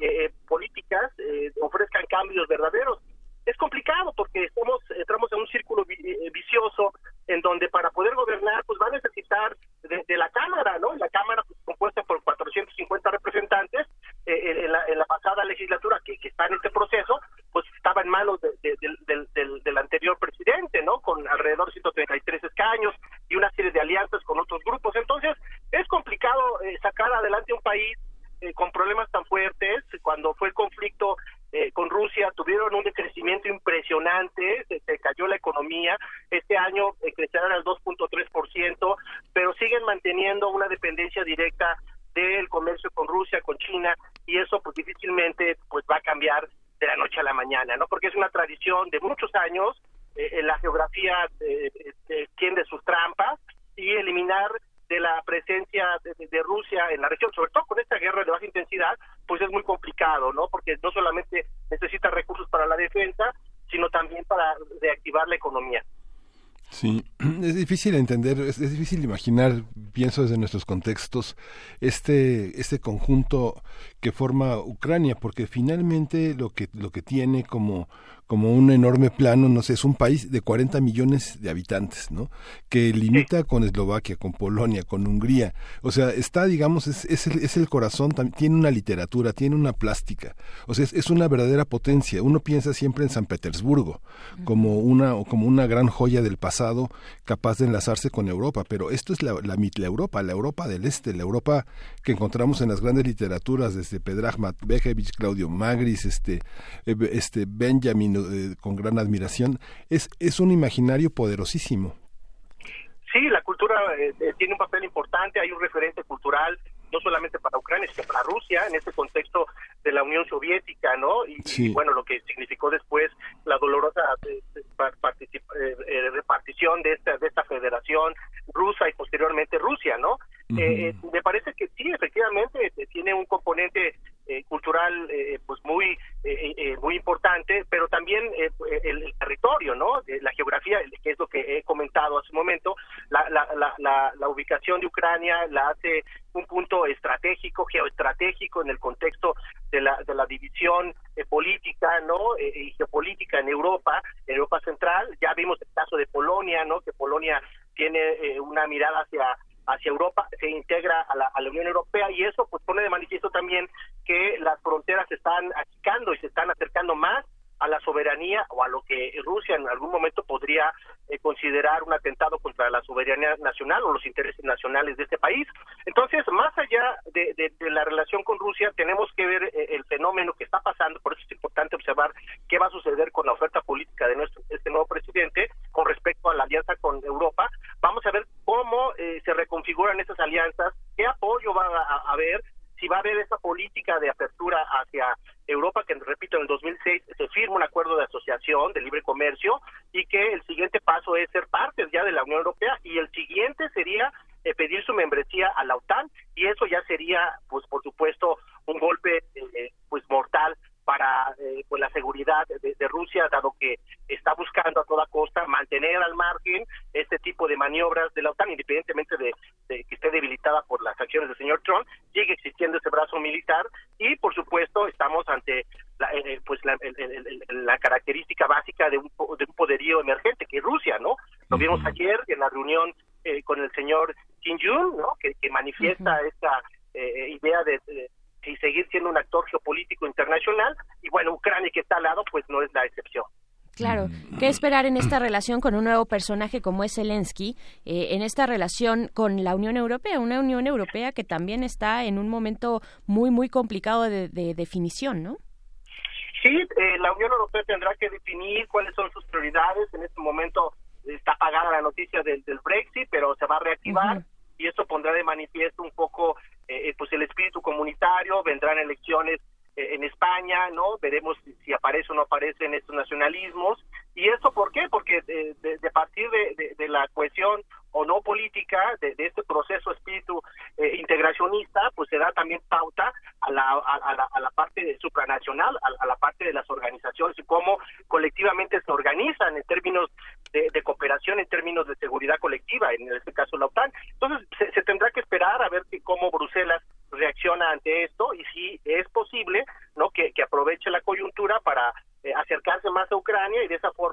Speaker 17: eh, políticas eh, ofrezcan cambios verdaderos. Es complicado porque estamos entramos en un círculo vi- eh, vicioso en donde para poder gobernar pues va a necesitar de, la Cámara, ¿no? La Cámara pues, compuesta por 450 representantes eh, en, la, en la pasada legislatura que, que está en este proceso, pues estaba en manos de- de- del- del- del anterior presidente, ¿no? Con alrededor de 133 escaños y una serie de alianzas con otros grupos. Entonces, es complicado eh, sacar adelante un país eh, con problemas tan fuertes. Cuando fue el conflicto eh, con Rusia, tuvieron un decrecimiento impresionante, se, se cayó la economía. Este año eh, crecerán al 2.3%, pero siguen manteniendo una dependencia directa del comercio con Rusia, con China, y eso pues difícilmente pues va a cambiar de la noche a la mañana, ¿no? Porque es una tradición de muchos años, eh, en la geografía eh, eh, tiende sus trampas y eliminar de la presencia de, de- de Rusia en la región, sobre todo con esta guerra de baja intensidad, pues es muy complicado, ¿no? Porque no solamente necesita recursos para la defensa, sino también para reactivar la economía.
Speaker 1: Sí, es difícil entender, es, es difícil imaginar, pienso desde nuestros contextos, este, este conjunto que forma Ucrania, porque finalmente lo que, lo que tiene como, como un enorme plano, no sé, es un país de 40 millones de habitantes, ¿no? Que limita con Eslovaquia, con Polonia, con Hungría. O sea, está, digamos, es, es, el, es el corazón, tiene una literatura, tiene una plástica. O sea, es, es una verdadera potencia. Uno piensa siempre en San Petersburgo como una, como una gran joya del pasado capaz de enlazarse con Europa, pero esto es la, la, la Europa, la Europa del Este, la Europa que encontramos en las grandes literaturas, desde Pedraj Matvejevic, Claudio Magris, este, eh, este Benjamin, con gran admiración, es, es un imaginario poderosísimo.
Speaker 17: Sí, la cultura eh, eh, tiene un papel importante, hay un referente cultural, no solamente para Ucrania, sino para Rusia, en este contexto de la Unión Soviética, ¿no? Y,
Speaker 1: Sí.
Speaker 17: y, bueno, lo que significó después la dolorosa eh, eh, eh, repartición de esta, de esta federación rusa y posteriormente Rusia, ¿no? Eh, eh, me parece que sí, efectivamente, eh, tiene un componente eh, cultural eh, pues muy eh, eh, muy importante, pero también eh, el, el territorio, ¿no? La geografía, que es lo que he comentado hace un momento, la, la, la, la, ubicación de Ucrania la hace un punto estratégico, geoestratégico en el contexto de la, de la división eh, política, ¿no? Y geopolítica en Europa, en Europa Central. Ya vimos el caso de Polonia, ¿no? Que Polonia tiene una mirada hacia hacia Europa, se integra a la, a la Unión Europea y eso pues pone de manifiesto también que las fronteras se están achicando y se están acercando más a la soberanía o a lo que Rusia en algún momento podría eh, considerar un atentado contra la soberanía nacional o los intereses nacionales de este país. Entonces, más allá de, la relación con Rusia, tenemos que ver eh, el fenómeno que está pasando, por eso es importante observar qué va a suceder con la oferta política de nuestro este nuevo presidente con respecto a la alianza con Europa. Vamos a ver cómo eh, se reconfiguran esas alianzas, qué apoyo va a haber, si va a haber esa política de apertura hacia Europa, que repito, en el 2006 se firma un acuerdo de asociación de libre comercio y que el siguiente paso es ser parte ya de la Unión Europea y el siguiente sería eh, pedir su membresía a la OTAN y eso ya sería, pues por supuesto, un golpe eh, pues mortal para eh, pues la seguridad de, de Rusia, dado que está buscando a toda costa mantener al margen este tipo de maniobras de la OTAN, independientemente de, de que esté debilitada por las acciones del señor Trump, sigue existiendo ese brazo militar y, por supuesto, estamos ante la, eh, pues la, el- el- el- la característica básica de un, de un poderío emergente, que es Rusia, ¿no? Lo vimos ayer en la reunión eh, con el señor Kim Jong, ¿no? Que, que manifiesta esta eh, idea de, de- de seguir siendo un actor geopolítico internacional y bueno, Ucrania que está al lado, pues no es la excepción.
Speaker 2: Claro, ¿qué esperar en esta relación con un nuevo personaje como es Zelensky, eh, en esta relación con la Unión Europea, una Unión Europea que también está en un momento muy, muy complicado de, de definición, ¿no?
Speaker 17: Sí, eh, la Unión Europea tendrá que definir cuáles son sus prioridades. En este momento está apagada la noticia del, del Brexit, pero se va a reactivar y esto pondrá de manifiesto un poco eh, pues el espíritu comunitario. Vendrán elecciones eh, en España, ¿no? Veremos si aparece o no aparecen estos nacionalismos. ¿Y esto por qué? Porque de, de- partir de, de- la cohesión o no política, de, este proceso espíritu eh, integracionista, pues se da también pauta a la, a, a la, a la parte supranacional, a, la parte de las organizaciones y cómo colectivamente se organizan en términos de, cooperación, en términos de seguridad colectiva, en este caso la OTAN. Entonces se, se tendrá que esperar a ver que cómo Bruselas reacciona ante esto y si es posible no que, que aproveche la coyuntura para eh, acercarse más a Ucrania y de esa forma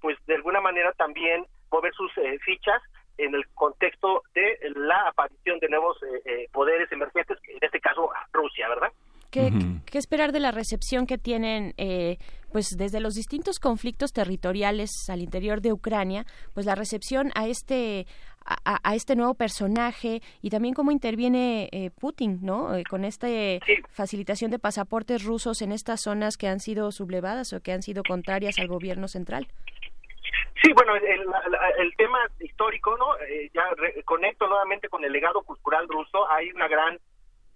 Speaker 17: pues de alguna manera también mover sus eh, fichas en el contexto de la aparición de nuevos eh, eh, poderes emergentes, en este caso Rusia, ¿verdad?
Speaker 2: ¿Qué, qué esperar de la recepción que tienen, eh, pues desde los distintos conflictos territoriales al interior de Ucrania, pues la recepción a este a, este nuevo personaje y también cómo interviene eh, Putin, ¿no? Eh, con esta facilitación de pasaportes rusos en estas zonas que han sido sublevadas o que han sido contrarias al gobierno central.
Speaker 17: Sí, bueno, el, el- tema histórico, ¿no? Eh, ya re- conecto nuevamente con el legado cultural ruso. Hay una gran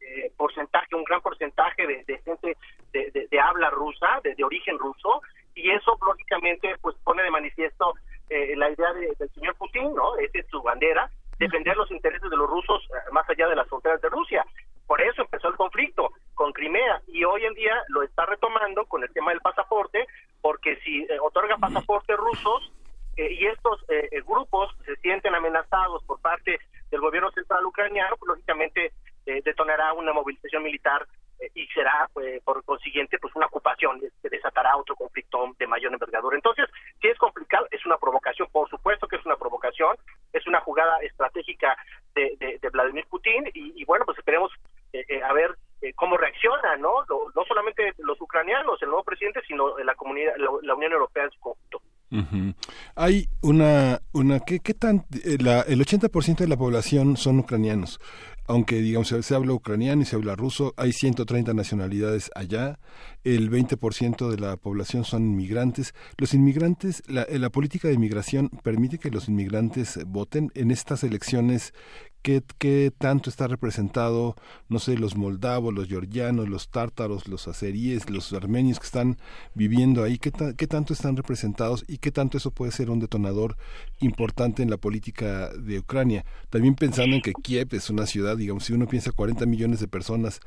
Speaker 17: eh, porcentaje, un gran porcentaje de, de gente de, de- de habla rusa, de, origen ruso, y eso lógicamente pues pone de manifiesto eh, la idea de- del señor ¿no? Esa es su bandera, defender los intereses de los rusos eh, más allá de las fronteras de Rusia. Por eso empezó el conflicto con Crimea y hoy en día lo está retomando con el tema del pasaporte, porque si eh, otorga pasaportes rusos, eh, y estos eh, eh, grupos se sienten amenazados por parte del gobierno central ucraniano, pues lógicamente eh, detonará una movilización militar eh, y será eh, por consiguiente pues una ocupación que desatará otro conflicto de mayor envergadura. Entonces, si es complicado, es una provocación, por supuesto que es una provocación, es una jugada estratégica de, de- de Vladimir Putin y, y bueno, pues esperemos eh, eh, a ver eh, cómo reacciona, ¿no? Lo- no solamente los ucranianos, el nuevo presidente, sino la comunidad, la, la Unión Europea en su conjunto.
Speaker 1: Ujú. Hay una, una ¿qué, qué tan, eh, la, el 80% de la población son ucranianos. Aunque, digamos, se, habla ucraniano y se habla ruso, hay 130 nacionalidades allá, el 20% de la población son inmigrantes. Los inmigrantes, la, eh, la política de inmigración permite que los inmigrantes voten en estas elecciones ¿Qué, ¿Qué tanto está representado, no sé, los moldavos, los georgianos, los tártaros, los azeríes, los armenios que están viviendo ahí? ¿Qué, ¿Qué tanto están representados y qué tanto eso puede ser un detonador importante en la política de Ucrania? También pensando en que Kiev es una ciudad, digamos, si uno piensa 40 millones de personas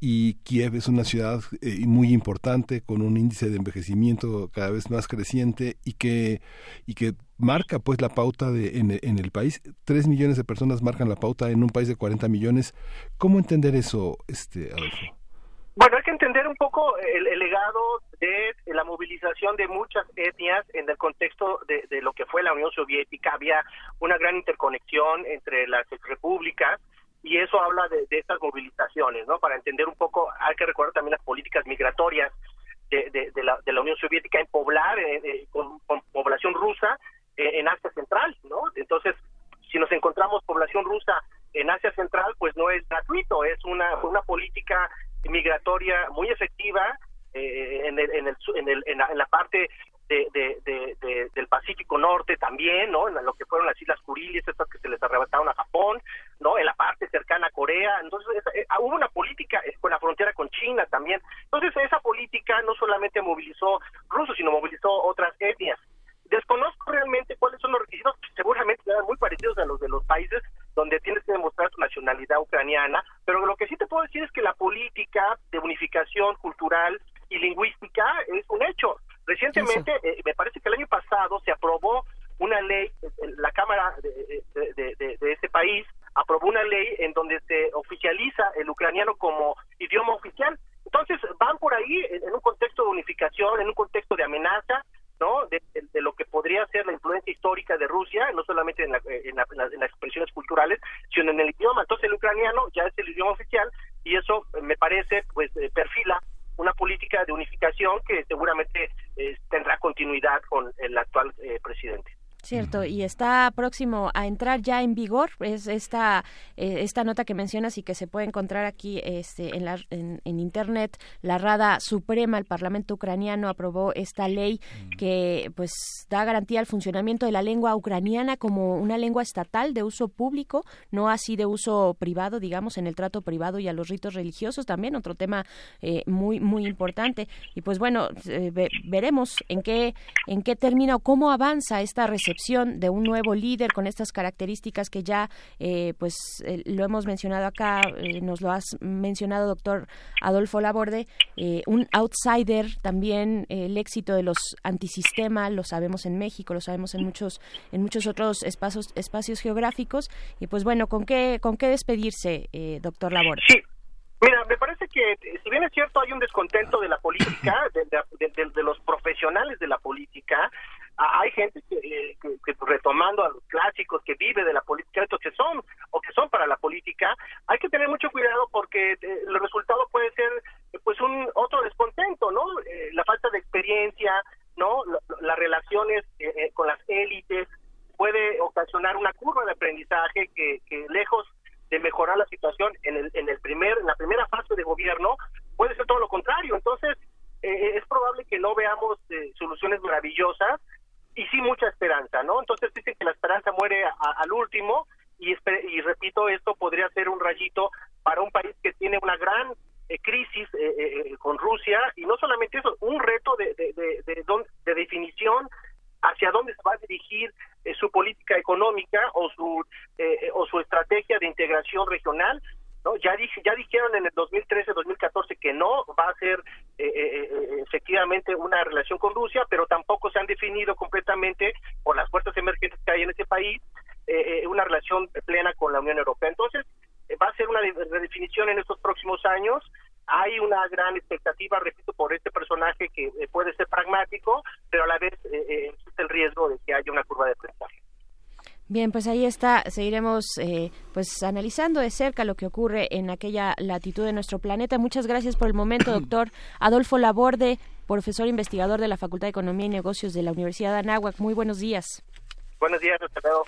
Speaker 1: y Kiev es una ciudad eh, muy importante con un índice de envejecimiento cada vez más creciente y que y que marca pues la pauta de en, en el país. Tres millones de personas marcan la pauta en un país de 40 millones. Cómo entender eso este Adolfo
Speaker 17: Bueno, hay que entender un poco el, el legado de la movilización de muchas etnias en el contexto de, de lo que fue la Unión Soviética. Había una gran interconexión entre las repúblicas y eso habla de, de estas movilizaciones, ¿no? Para entender un poco, hay que recordar también las políticas migratorias de, de- de la, la Unión Soviética en poblar eh, eh, con, población rusa eh, en Asia Central, ¿no? Entonces, si nos encontramos población rusa en Asia Central, pues no es gratuito, es una, una política migratoria muy efectiva eh, en, el, en, el, en, el- en la, en la parte de, de- de- de- del Pacífico Norte también, ¿no? En lo que fueron las Islas Kuriles, estas que se les arrebataron a Japón, ¿no? En la parte cercana a Corea. Entonces, eh, hubo una política eh, con la frontera con China también. Entonces, esa política no solamente movilizó rusos, sino movilizó otras etnias. Desconozco realmente cuáles son los requisitos, seguramente serán muy parecidos a los de los países donde tienes que demostrar tu nacionalidad ucraniana, pero lo que sí te puedo decir es que la política de unificación cultural y lingüística es un hecho. Recientemente, eh, me parece que el año pasado se aprobó una ley, eh, la Cámara de, de, de, de este país aprobó una ley en donde se oficializa el ucraniano como idioma oficial. Entonces van por ahí en un contexto de unificación, en un contexto de amenaza, ¿no? De, de- de lo que podría ser la influencia histórica de Rusia, no solamente en, la- en la- en las, en las expresiones culturales, sino en el idioma. Entonces el ucraniano ya es el idioma oficial y eso eh, me parece, pues, eh, perfila una política de unificación que seguramente eh, tendrá continuidad con el actual eh, presidente.
Speaker 2: Cierto, y está próximo a entrar ya en vigor es esta eh, esta nota que mencionas y que se puede encontrar aquí este en la en, en internet. La Rada Suprema el Parlamento ucraniano aprobó esta ley que pues da garantía al funcionamiento de la lengua ucraniana como una lengua estatal de uso público no así de uso privado digamos en el trato privado y a los ritos religiosos también otro tema eh, muy muy importante. Y pues bueno eh, ve- veremos en qué en qué termina o cómo avanza esta de un nuevo líder con estas características que ya eh, pues eh, lo hemos mencionado acá eh, nos lo has mencionado doctor Adolfo Laborde eh, un outsider también el éxito de los antisistema lo sabemos en México lo sabemos en muchos en muchos otros espacios espacios geográficos. Y pues bueno con qué con qué despedirse doctor Laborde
Speaker 17: Mira, me parece que si bien es cierto hay un descontento de la política, de, los profesionales de la política, hay gente que, eh, que retomando a los clásicos que vive de la política, estos que son o que son para la política, hay que tener mucho cuidado porque eh, el resultado puede ser pues un otro descontento, ¿no? Eh, la falta de experiencia, ¿no? La- las relaciones eh, con las élites puede ocasionar una curva de aprendizaje que, que lejos de mejorar la situación en el, en el primer en la primera fase de gobierno puede ser todo lo contrario entonces es probable que no veamos soluciones maravillosas y sí mucha esperanza no entonces dicen que la esperanza muere a- al último y repito esto podría ser un rayito para un país que tiene una gran eh, crisis eh, eh, con Rusia y no solamente eso un reto de de, de, de definición hacia dónde se va a dirigir eh, su política económica o su eh, eh, o su estrategia de integración regional no ya dije ya dijeron en el 2013 2014 que no va a ser eh, eh, eh, efectivamente una relación con Rusia pero tampoco se han definido completamente por las fuerzas emergentes que hay en ese país eh, eh, una relación plena con la Unión Europea entonces va a ser una de- redefinición en estos próximos años hay una gran expectativa, repito, por este personaje que puede ser pragmático, pero a la vez existe el riesgo de que haya una curva de aprendizaje.
Speaker 2: Bien, pues ahí está. Seguiremos eh, pues analizando de cerca lo que ocurre en aquella latitud de nuestro planeta. Muchas gracias por el momento, doctor Adolfo Laborde, profesor investigador de la Facultad de Economía y Negocios de la Universidad de Anáhuac. Muy buenos días.
Speaker 17: Buenos días, hasta luego.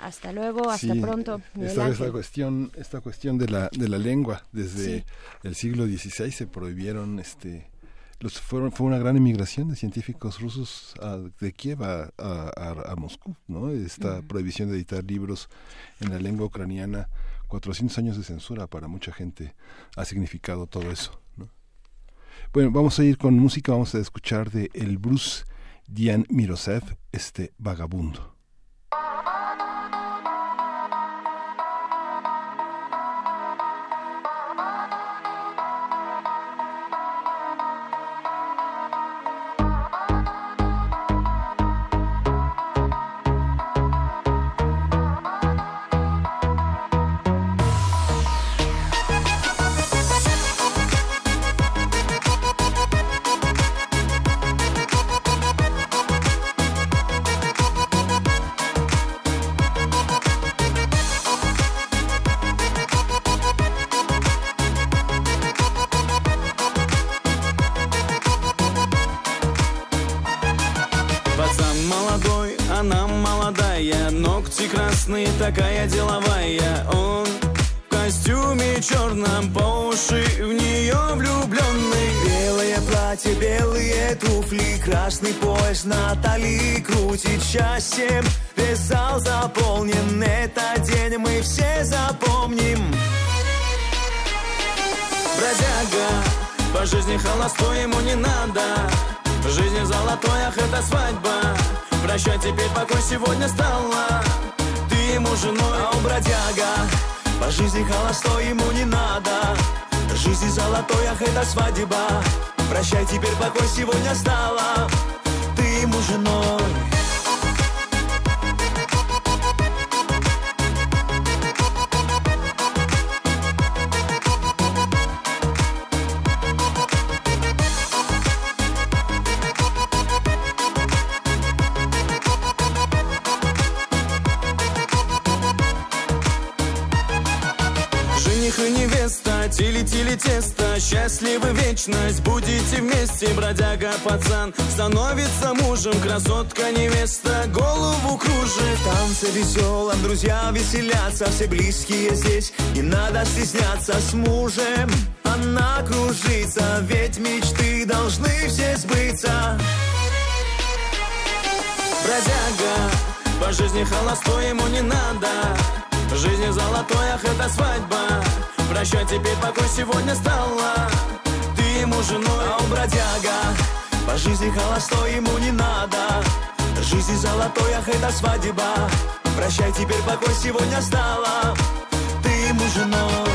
Speaker 2: Hasta luego, hasta
Speaker 1: Sí,
Speaker 2: pronto. Miguel
Speaker 1: Esta,
Speaker 2: Ángel.
Speaker 1: cuestión, esta cuestión de la, de la lengua, desde
Speaker 2: Sí.
Speaker 1: el siglo XVI se prohibieron, este, los, fue una gran inmigración de científicos rusos a- de Kiev a, a- Moscú, ¿no? Esta prohibición de editar libros en la lengua ucraniana, 400 años de censura para mucha gente ha significado todo eso, ¿no? Bueno, vamos a ir con música, vamos a escuchar de el Bruce Dian Mirosev, este vagabundo.
Speaker 18: Счастьем. Весь зал заполнен Этот день мы все запомним. Бродяга По жизни холостой ему не надо. В жизни золотой, ах, это свадьба. Прощай теперь, покой сегодня стала Ты ему женой, а он бродяга. По жизни холостой ему не надо. В жизни золотой, ах, это свадьба. Прощай, теперь покой сегодня стала Ты ему женой вечность, будете вместе Бродяга пацан. Становится мужем Красотка невеста. Голову кружит. В танце веселом друзья веселятся. Все близкие здесь, не надо стесняться С мужем. Она кружится Ведь мечты должны все сбыться. Бродяга, по жизни холостой ему не надо. В жизни золотой, ах, это свадьба. Прощай, теперь покой сегодня стала ему женой, а он бродяга По жизни холостой ему не надо. Жизни золотой, ах, это свадьба. Прощай, теперь покой сегодня стала Ты ему женой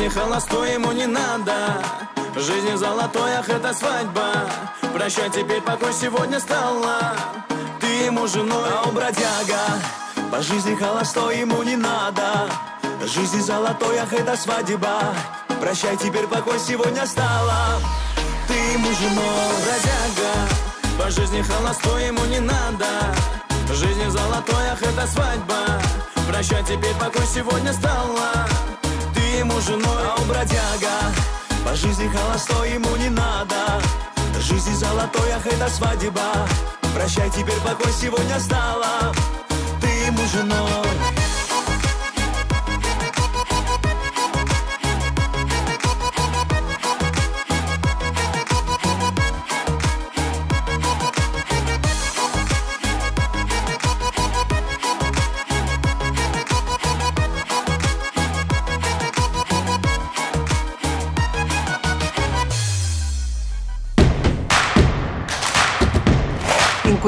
Speaker 18: жизни холостой ему не надо. Жизни золотой, ах, это свадьба. Прощай, теперь покой сегодня стала Ты ему женой, а он бродяга. По жизни холостой ему не надо. Жизни золотой, ах, это свадьба. Прощай, теперь покой сегодня стала Ты ему женой, бродяга. По жизни холостой ему не надо. Жизни золотой, ах, это свадьба. Прощай, теперь покой сегодня стала ему женой, а он бродяга По жизни холостой ему не надо. Жизни золотой, ах, это свадьба. Прощай, теперь покой сегодня стала Ты ему женой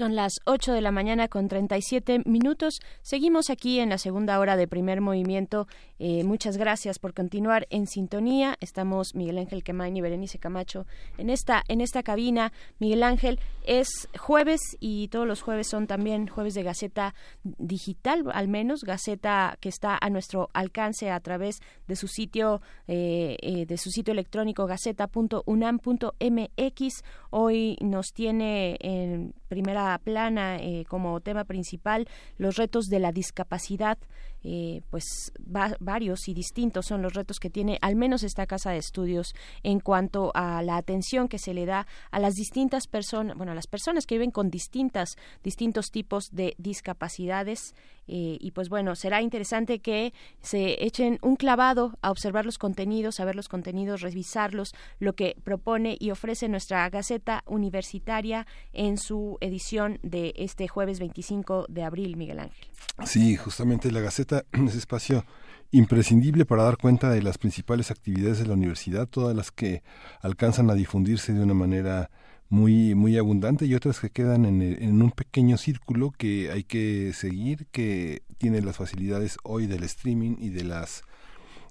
Speaker 2: Son las 8 de la mañana con 37 minutos. Seguimos aquí en la segunda hora de primer movimiento. Eh, muchas gracias por continuar en sintonía. Estamos Miguel Ángel Quemain y Berenice Camacho en esta, en esta cabina. Miguel Ángel, es jueves y todos los jueves son también jueves de Gaceta Digital, al menos Gaceta que está a nuestro alcance a través de su sitio, eh, eh, de su sitio electrónico gaceta.unam.mx. Hoy nos tiene en primera plana eh, como tema principal los retos de la discapacidad. Eh, pues va- varios y distintos son los retos que tiene al menos esta casa de estudios en cuanto a la atención que se le da a las distintas personas, bueno, a las personas que viven con distintas, distintos tipos de discapacidades. Eh, y pues bueno, será interesante que se echen un clavado a observar los contenidos, a ver los contenidos, revisarlos, lo que propone y ofrece nuestra Gaceta Universitaria en su edición de este jueves 25 de abril, Miguel Ángel.
Speaker 1: Sí, justamente la Gaceta es espacio imprescindible para dar cuenta de las principales actividades de la universidad, todas las que alcanzan a difundirse de una manera muy muy abundante y otras que quedan en, en un pequeño círculo que hay que seguir, que tiene las facilidades hoy del streaming y de las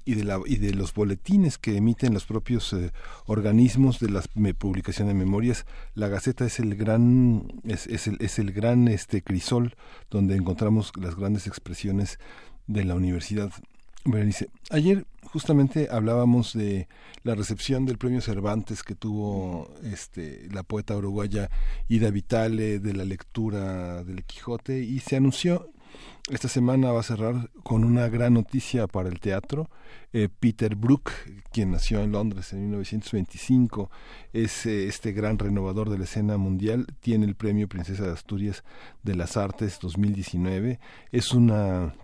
Speaker 1: y de, la, y de los boletines que emiten los propios eh, organismos de la publicación de memorias. La Gaceta es el gran, es, es el, es el gran este, crisol donde encontramos las grandes expresiones de la universidad. Ayer justamente hablábamos de la recepción del premio Cervantes que tuvo este la poeta uruguaya Ida Vitale de la lectura del Quijote y se anunció esta semana va a cerrar con una gran noticia para el teatro. Eh, Peter Brook, quien nació en Londres en 1925, es eh, este gran renovador de la escena mundial, tiene el premio Princesa de Asturias de las Artes 2019. Es una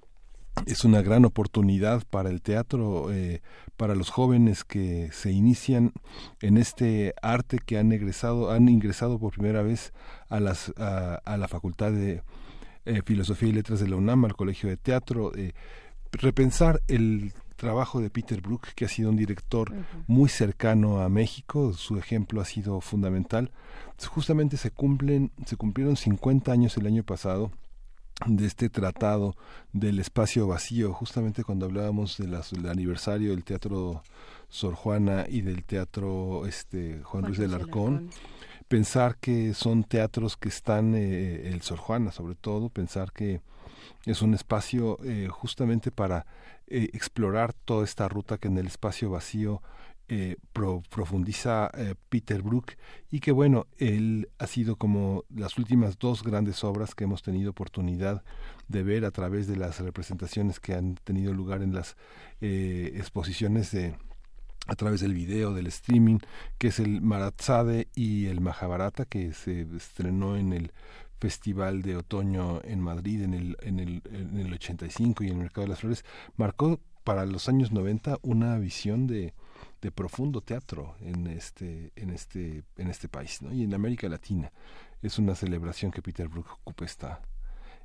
Speaker 1: es una gran oportunidad para el teatro, eh, para los jóvenes que se inician en este arte que han egresado, han ingresado por primera vez a las a, a la Facultad de eh, Filosofía y Letras de la UNAM, al Colegio de Teatro, eh, repensar el trabajo de Peter Brook, que ha sido un director muy cercano a México, su ejemplo ha sido fundamental. Justamente se cumplen, se cumplieron 50 años el año pasado de este tratado del espacio vacío, justamente cuando hablábamos de las- del aniversario del Teatro Sor Juana y del Teatro este, Juan, Ruiz del Arcón, pensar que son teatros que están, eh, el Sor Juana sobre todo, pensar que es un espacio eh, justamente para eh, explorar toda esta ruta que en el espacio vacío eh, pro- profundiza eh, Peter Brook y que bueno, él ha sido como las últimas dos grandes obras que hemos tenido oportunidad de ver a través de las representaciones que han tenido lugar en las eh, exposiciones de a través del video, del streaming, que es el Maratzade y el Mahabharata, que se estrenó en el Festival de Otoño en Madrid en el, en el, en el 85 y en el Mercado de las Flores, marcó para los años 90 una visión de, de profundo teatro en este, en este, en este país, ¿no? y en América Latina. Es una celebración que Peter Brook ocupa esta,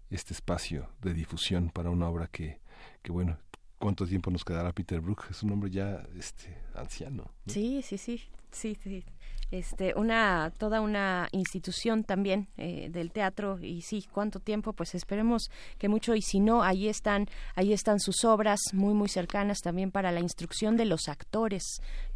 Speaker 1: este espacio de difusión para una obra que, que bueno, ¿cuánto tiempo nos quedará Peter Brook? Es un hombre ya este, anciano. ¿no?
Speaker 2: Sí, sí, sí, sí, sí. Este, una, toda una institución también eh, del teatro y sí, cuánto tiempo, pues esperemos que mucho y si no, ahí están, ahí están sus obras muy, muy cercanas también para la instrucción de los actores,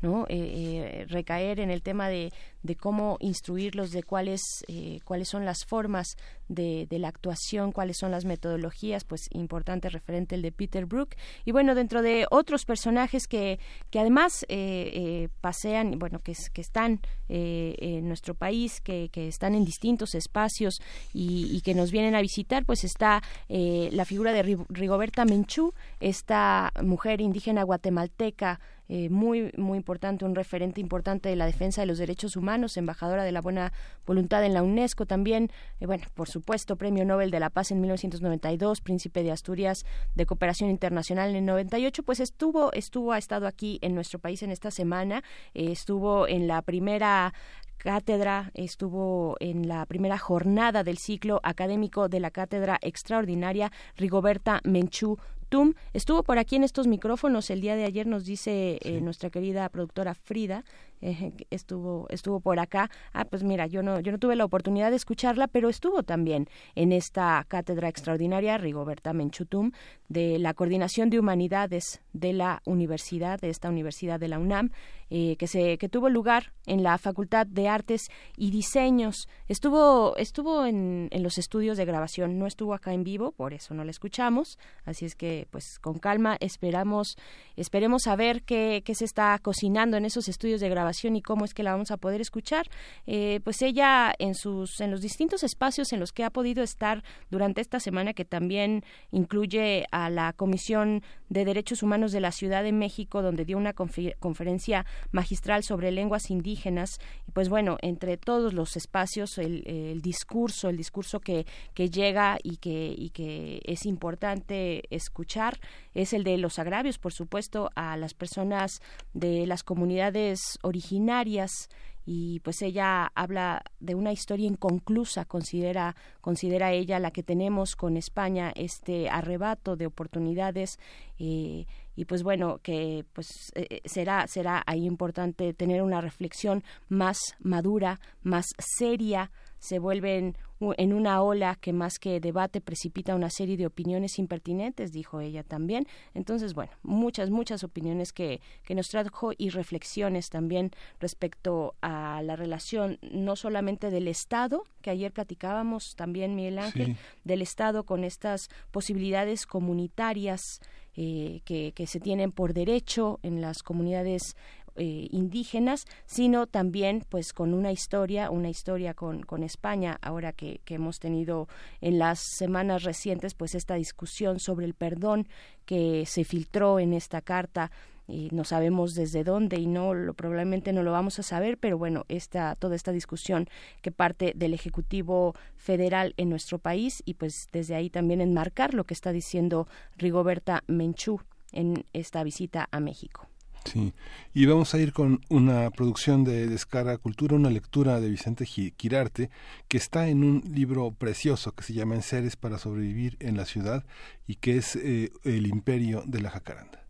Speaker 2: ¿no? Eh, eh, recaer en el tema de, de cómo instruirlos, de cuáles, eh, cuáles son las formas de, de la actuación, cuáles son las metodologías, pues importante referente el de Peter Brook. Y bueno, dentro de otros personajes que, que además eh, eh, pasean, bueno, que, que están eh, en nuestro país, que, que están en distintos espacios y, y que nos vienen a visitar, pues está eh, la figura de Ri- Rigoberta Menchú, esta mujer indígena guatemalteca, eh, muy muy importante, un referente importante de la defensa de los derechos humanos, embajadora de la buena voluntad en la UNESCO también, eh, bueno, por supuesto, Premio Nobel de la Paz en 1992, Príncipe de Asturias de Cooperación Internacional en el 98, pues estuvo estuvo ha estado aquí en nuestro país en esta semana, eh, estuvo en la primera cátedra, estuvo en la primera jornada del ciclo académico de la cátedra extraordinaria Rigoberta Menchú Tum. Estuvo por aquí en estos micrófonos el día de ayer, nos dice eh, nuestra querida productora Frida, eh, estuvo estuvo por acá. Ah, pues mira, yo no yo no tuve la oportunidad de escucharla, pero estuvo también en esta cátedra extraordinaria Rigoberta Menchutum de la Coordinación de Humanidades de la Universidad, de esta Universidad de la UNAM, eh, que se que tuvo lugar en la Facultad de Artes y Diseños. Estuvo estuvo en, en los estudios de grabación, no estuvo acá en vivo, por eso no la escuchamos. Así es que, pues, con calma esperamos esperemos a ver qué, qué se está cocinando en esos estudios de grabación y cómo es que la vamos a poder escuchar. Eh, pues ella en sus en los distintos espacios en los que ha podido estar durante esta semana, que también incluye a la Comisión de Derechos Humanos de la Ciudad de México, donde dio una conferencia magistral sobre lenguas indígenas. Y pues bueno, entre todos los espacios, el, discurso, el discurso que, que llega y que, y que es importante escuchar, es el de los agravios, por supuesto, a las personas de las comunidades originarias y pues ella habla de una historia inconclusa, considera, considera ella la que tenemos con España, este arrebato de oportunidades eh, y pues bueno que pues eh, será será ahí importante tener una reflexión más madura, más seria se vuelven en una ola que más que debate precipita una serie de opiniones impertinentes, dijo ella también. Entonces, bueno, muchas, muchas opiniones que, que nos trajo y reflexiones también respecto a la relación no solamente del Estado, que ayer platicábamos también, Miguel Ángel,
Speaker 1: Sí.
Speaker 2: del Estado con estas posibilidades comunitarias eh, que, que se tienen por derecho en las comunidades eh, indígenas, sino también pues con una historia, una historia con, con España, ahora que, que hemos tenido en las semanas recientes pues esta discusión sobre el perdón que se filtró en esta carta y no sabemos desde dónde y no lo probablemente no lo vamos a saber pero bueno esta toda esta discusión que parte del ejecutivo federal en nuestro país y pues desde ahí también enmarcar lo que está diciendo Rigoberta Menchú en esta visita a México.
Speaker 1: Sí, y vamos a ir con una producción de Descarga Cultura, una lectura de Vicente Quirarte, que está en un libro precioso que se llama Enseres para sobrevivir en la ciudad y que es eh, El imperio de la jacaranda.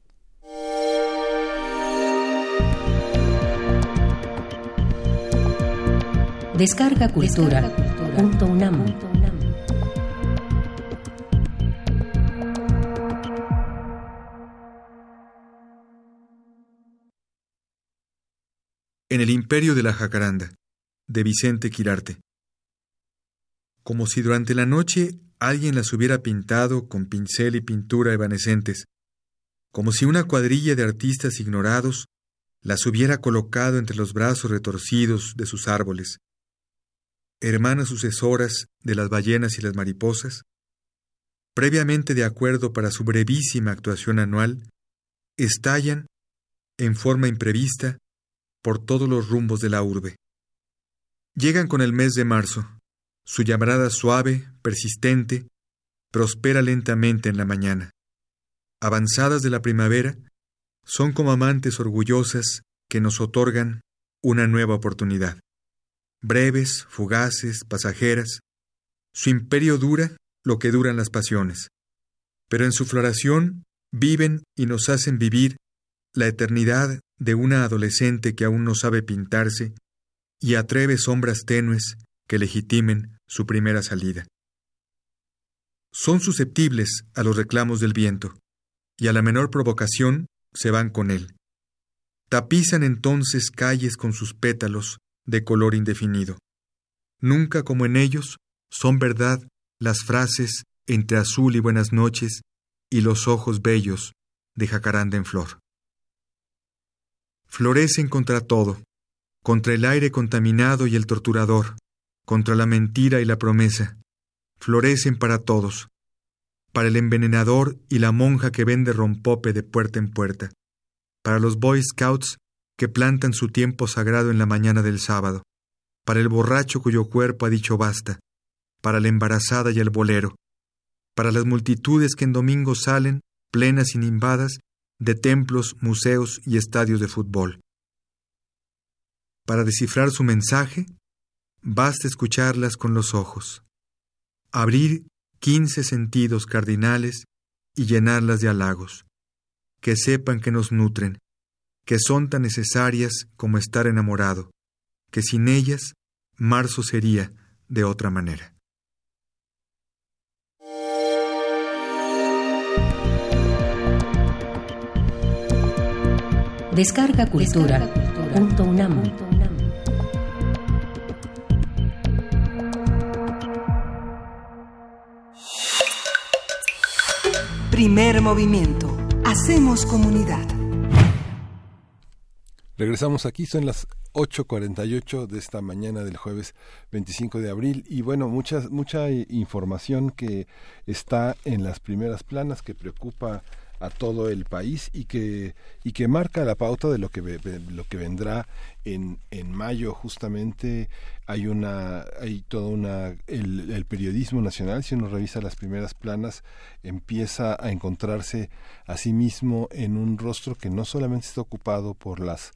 Speaker 15: Descarga Cultura. Punto UNAM.
Speaker 19: En el imperio de la jacaranda, de Vicente Quirarte. Como si durante la noche alguien las hubiera pintado con pincel y pintura evanescentes, como si una cuadrilla de artistas ignorados las hubiera colocado entre los brazos retorcidos de sus árboles, hermanas sucesoras de las ballenas y las mariposas, previamente de acuerdo para su brevísima actuación anual, estallan, en forma imprevista, por todos los rumbos de la urbe. Llegan con el mes de marzo. Su llamarada suave, persistente, prospera lentamente en la mañana. Avanzadas de la primavera, son como amantes orgullosas que nos otorgan una nueva oportunidad. Breves, fugaces, pasajeras, su imperio dura lo que duran las pasiones, pero en su floración viven y nos hacen vivir la eternidad de una adolescente que aún no sabe pintarse y atreve sombras tenues que legitimen su primera salida. Son susceptibles a los reclamos del viento, y a la menor provocación se van con él. Tapizan entonces calles con sus pétalos de color indefinido. Nunca como en ellos son verdad las frases entre azul y buenas noches y los ojos bellos de jacaranda en flor florecen contra todo, contra el aire contaminado y el torturador, contra la mentira y la promesa. Florecen para todos, para el envenenador y la monja que vende rompope de puerta en puerta, para los Boy Scouts que plantan su tiempo sagrado en la mañana del sábado, para el borracho cuyo cuerpo ha dicho basta, para la embarazada y el bolero, para las multitudes que en domingo salen, plenas y nimbadas, de templos, museos y estadios de fútbol. Para descifrar su mensaje, basta escucharlas con los ojos, abrir quince sentidos cardinales y llenarlas de halagos, que sepan que nos nutren, que son tan necesarias como estar enamorado, que sin ellas marzo sería de otra manera.
Speaker 15: Descarga Cultura.
Speaker 3: Primer movimiento. Hacemos comunidad.
Speaker 1: Regresamos aquí, son las 8.48 de esta mañana del jueves 25 de abril y bueno, muchas, mucha información que está en las primeras planas que preocupa a todo el país y que y que marca la pauta de lo que lo que vendrá en, en mayo. Justamente hay una hay toda una el, el, periodismo nacional si uno revisa las primeras planas empieza a encontrarse a sí mismo en un rostro que no solamente está ocupado por las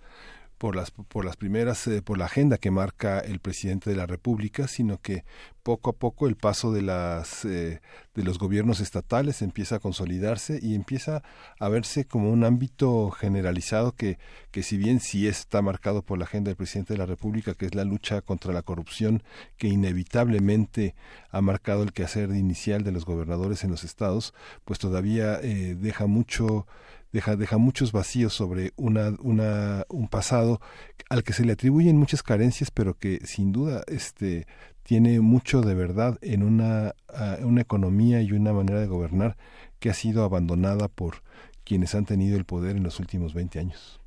Speaker 1: por las por las primeras eh, por la agenda que marca el presidente de la República, sino que poco a poco el paso de las eh, de los gobiernos estatales empieza a consolidarse y empieza a verse como un ámbito generalizado que que si bien sí está marcado por la agenda del presidente de la República, que es la lucha contra la corrupción que inevitablemente ha marcado el quehacer inicial de los gobernadores en los estados, pues todavía eh, deja mucho deja, deja muchos vacíos sobre una, una, un pasado al que se le atribuyen muchas carencias, pero que sin duda este, tiene mucho de verdad en una, una economía y una manera de gobernar que ha sido abandonada por quienes han tenido el poder en los últimos 20 años.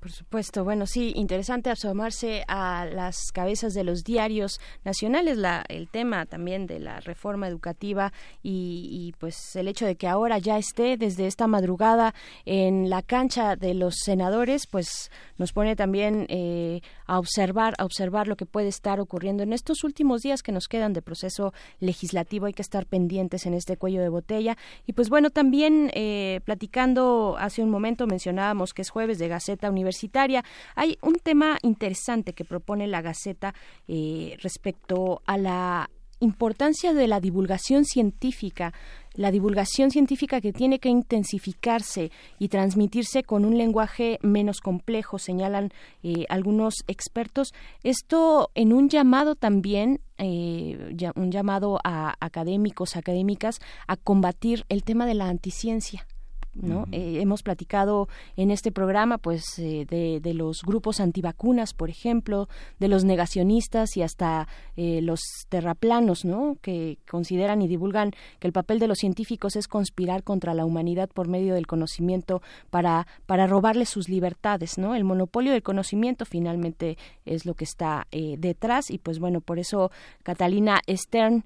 Speaker 2: Por supuesto, bueno, sí, interesante asomarse a las cabezas de los diarios nacionales, la, el tema también de la reforma educativa y, y, pues el hecho de que ahora ya esté desde esta madrugada en la cancha de los senadores, pues nos pone también eh, a observar, a observar lo que puede estar ocurriendo en estos últimos días que nos quedan de proceso legislativo. Hay que estar pendientes en este cuello de botella y pues bueno, también eh, platicando hace un momento mencionábamos que es jueves de Gaceta Universitaria. Hay un tema interesante que propone la Gaceta eh, respecto a la importancia de la divulgación científica la divulgación científica que tiene que intensificarse y transmitirse con un lenguaje menos complejo, señalan eh, algunos expertos. Esto en un llamado también, eh, un llamado a académicos, académicas, a combatir el tema de la anticiencia. ¿No? Eh, hemos platicado en este programa, pues, eh, de, de, los grupos antivacunas, por ejemplo, de los negacionistas y hasta eh, los terraplanos, ¿no? Que consideran y divulgan que el papel de los científicos es conspirar contra la humanidad por medio del conocimiento para para robarle sus libertades, ¿no? El monopolio del conocimiento finalmente es lo que está detrás y, pues, bueno, por eso Catalina Stern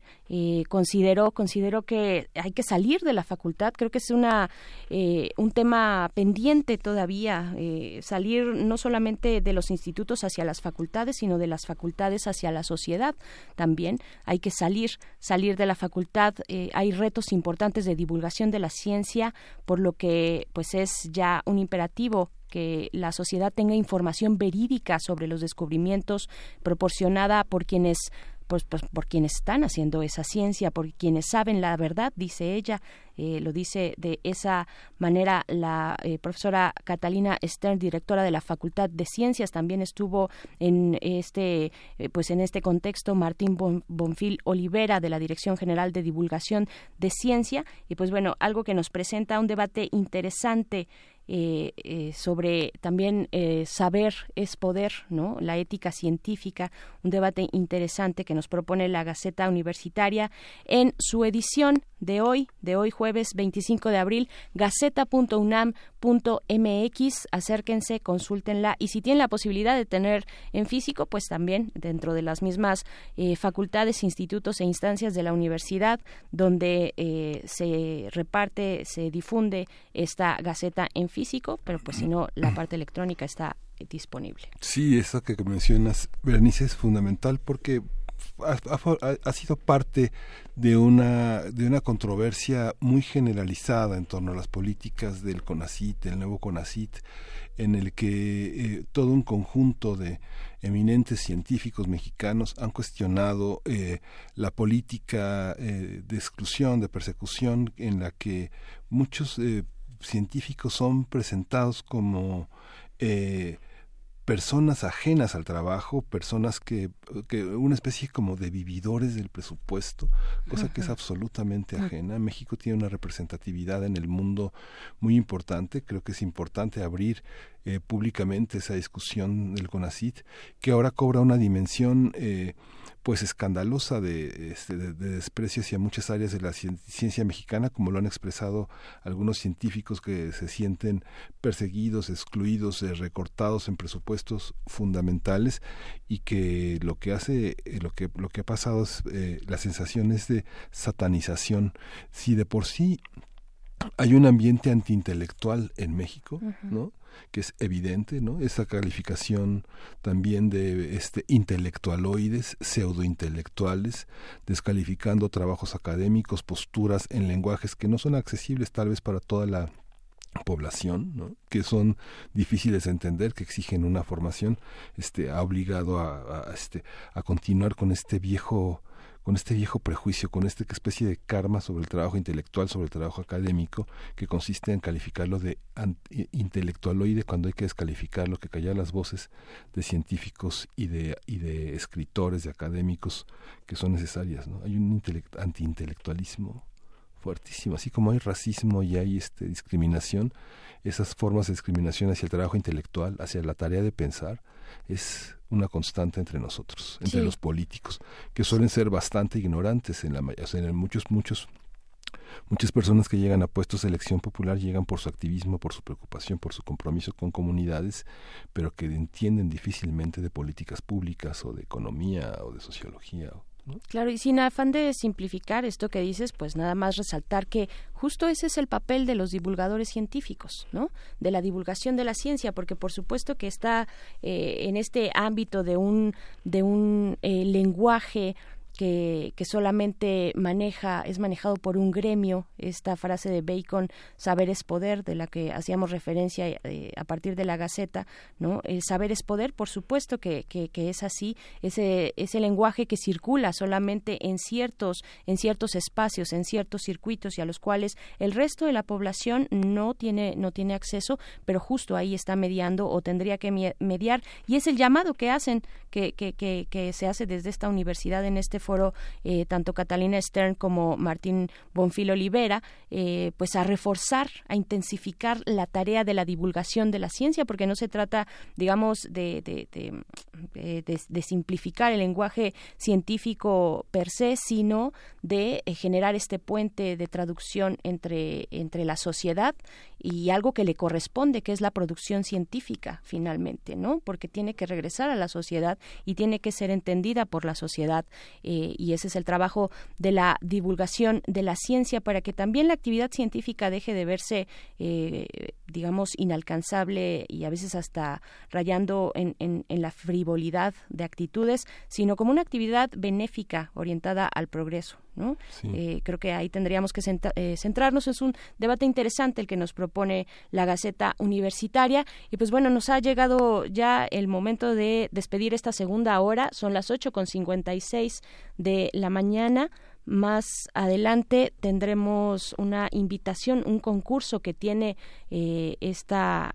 Speaker 2: consideró consideró que hay que salir de la facultad. Creo que es una eh, un tema pendiente todavía, eh, salir no solamente de los institutos hacia las facultades, sino de las facultades hacia la sociedad también. Hay que salir, salir de la facultad. Eh, hay retos importantes de divulgación de la ciencia, por lo que pues es ya un imperativo que la sociedad tenga información verídica sobre los descubrimientos proporcionada por quienes pues, pues, por quienes están haciendo esa ciencia, por quienes saben la verdad, dice ella, eh, lo dice de esa manera la eh, profesora Catalina Stern, directora de la Facultad de Ciencias, también estuvo en este, eh, pues en este contexto Martín Bonfil Olivera de la Dirección General de Divulgación de Ciencia. Y pues bueno, algo que nos presenta un debate interesante eh, eh, sobre también eh, saber es poder, ¿no? La ética científica, un debate interesante que nos propone la Gaceta Universitaria en su edición de hoy, de hoy jueves 25 de abril, gaceta.unam.mx, acérquense, consúltenla y si tienen la posibilidad de tener en físico, pues también dentro de las mismas facultades, institutos e instancias de la universidad donde se reparte, se difunde esta Gaceta en físico, pero pues si no, la parte electrónica está disponible.
Speaker 1: Sí, eso que mencionas, Berenice, es fundamental porque ha, ha, ha, sido parte de una de una controversia muy generalizada en torno a las políticas del CONACIT, el nuevo CONACIT, en el que eh, todo un conjunto de eminentes científicos mexicanos han cuestionado eh, la política eh, de exclusión, de persecución, en la que muchos eh, científicos son presentados como eh, personas ajenas al trabajo, personas que, que, una especie como de vividores del presupuesto, cosa que es absolutamente ajena. México tiene una representatividad en el mundo muy importante, creo que es importante abrir eh, públicamente esa discusión del CONACIT, que ahora cobra una dimensión eh, pues escandalosa de, este, de, de, desprecio hacia muchas áreas de la ciencia mexicana, como lo han expresado algunos científicos que se sienten perseguidos, excluidos, eh, recortados en presupuestos fundamentales y que lo que hace, eh, lo que lo que ha pasado es eh, la sensación es de satanización. Si de por sí hay un ambiente antiintelectual en México, uh -huh. ¿no? Que es evidente, ¿no? Esa calificación también de este intelectualoides, pseudointelectuales, descalificando trabajos académicos, posturas en lenguajes que no son accesibles tal vez para toda la población, que son difíciles de entender, que exigen una formación, este, ha obligado a este, a continuar con este viejo con este viejo prejuicio, con esta especie de karma sobre el trabajo intelectual, sobre el trabajo académico, que consiste en calificarlo de intelectualoide cuando hay que descalificarlo, que callar las voces de científicos y de, y de escritores, de académicos que son necesarias. ¿no? Hay un antiintelectualismo fuertísimo, así como hay racismo y hay este, discriminación, esas formas de discriminación hacia el trabajo intelectual, hacia la tarea de pensar, es una constante entre nosotros, entre sí. los políticos, que suelen ser bastante ignorantes en la o sea, en muchos muchos Muchas personas que llegan a puestos de elección popular llegan por su activismo, por su preocupación, por su compromiso con comunidades, pero que entienden difícilmente de políticas públicas o de economía o de sociología.
Speaker 2: Claro, y sin afán de simplificar esto que dices, pues nada más resaltar que justo ese es el papel de los divulgadores científicos, ¿no? De la divulgación de la ciencia, porque por supuesto que está eh, en este ámbito de un de un eh, lenguaje que, que, solamente maneja, es manejado por un gremio, esta frase de Bacon, saber es poder, de la que hacíamos referencia eh, a partir de la Gaceta, ¿no? El saber es poder, por supuesto que, que, que, es así, ese, ese lenguaje que circula solamente en ciertos, en ciertos espacios, en ciertos circuitos y a los cuales el resto de la población no tiene, no tiene acceso, pero justo ahí está mediando o tendría que mediar, y es el llamado que hacen, que, que, que, que se hace desde esta universidad en este foro eh, tanto Catalina Stern como Martín Bonfil Olivera, eh, pues a reforzar, a intensificar la tarea de la divulgación de la ciencia, porque no se trata, digamos, de, de simplificar el lenguaje científico per se, sino de eh, generar este puente de traducción entre, entre la sociedad y algo que le corresponde, que es la producción científica, finalmente, ¿no? Porque tiene que regresar a la sociedad y tiene que ser entendida por la sociedad. Eh, y ese es el trabajo de la divulgación de la ciencia para que también la actividad científica deje de verse, eh, digamos, inalcanzable y a veces hasta rayando en, en la frivolidad de actitudes, sino como una actividad benéfica orientada al progreso. ¿No? Eh, creo que ahí tendríamos que eh, centrarnos. Es un debate interesante el que nos propone la Gaceta Universitaria. Y pues bueno, nos ha llegado ya el momento de despedir esta segunda hora. Son las ocho con cincuenta y seis de la mañana. Más adelante tendremos una invitación, un concurso que tiene eh, esta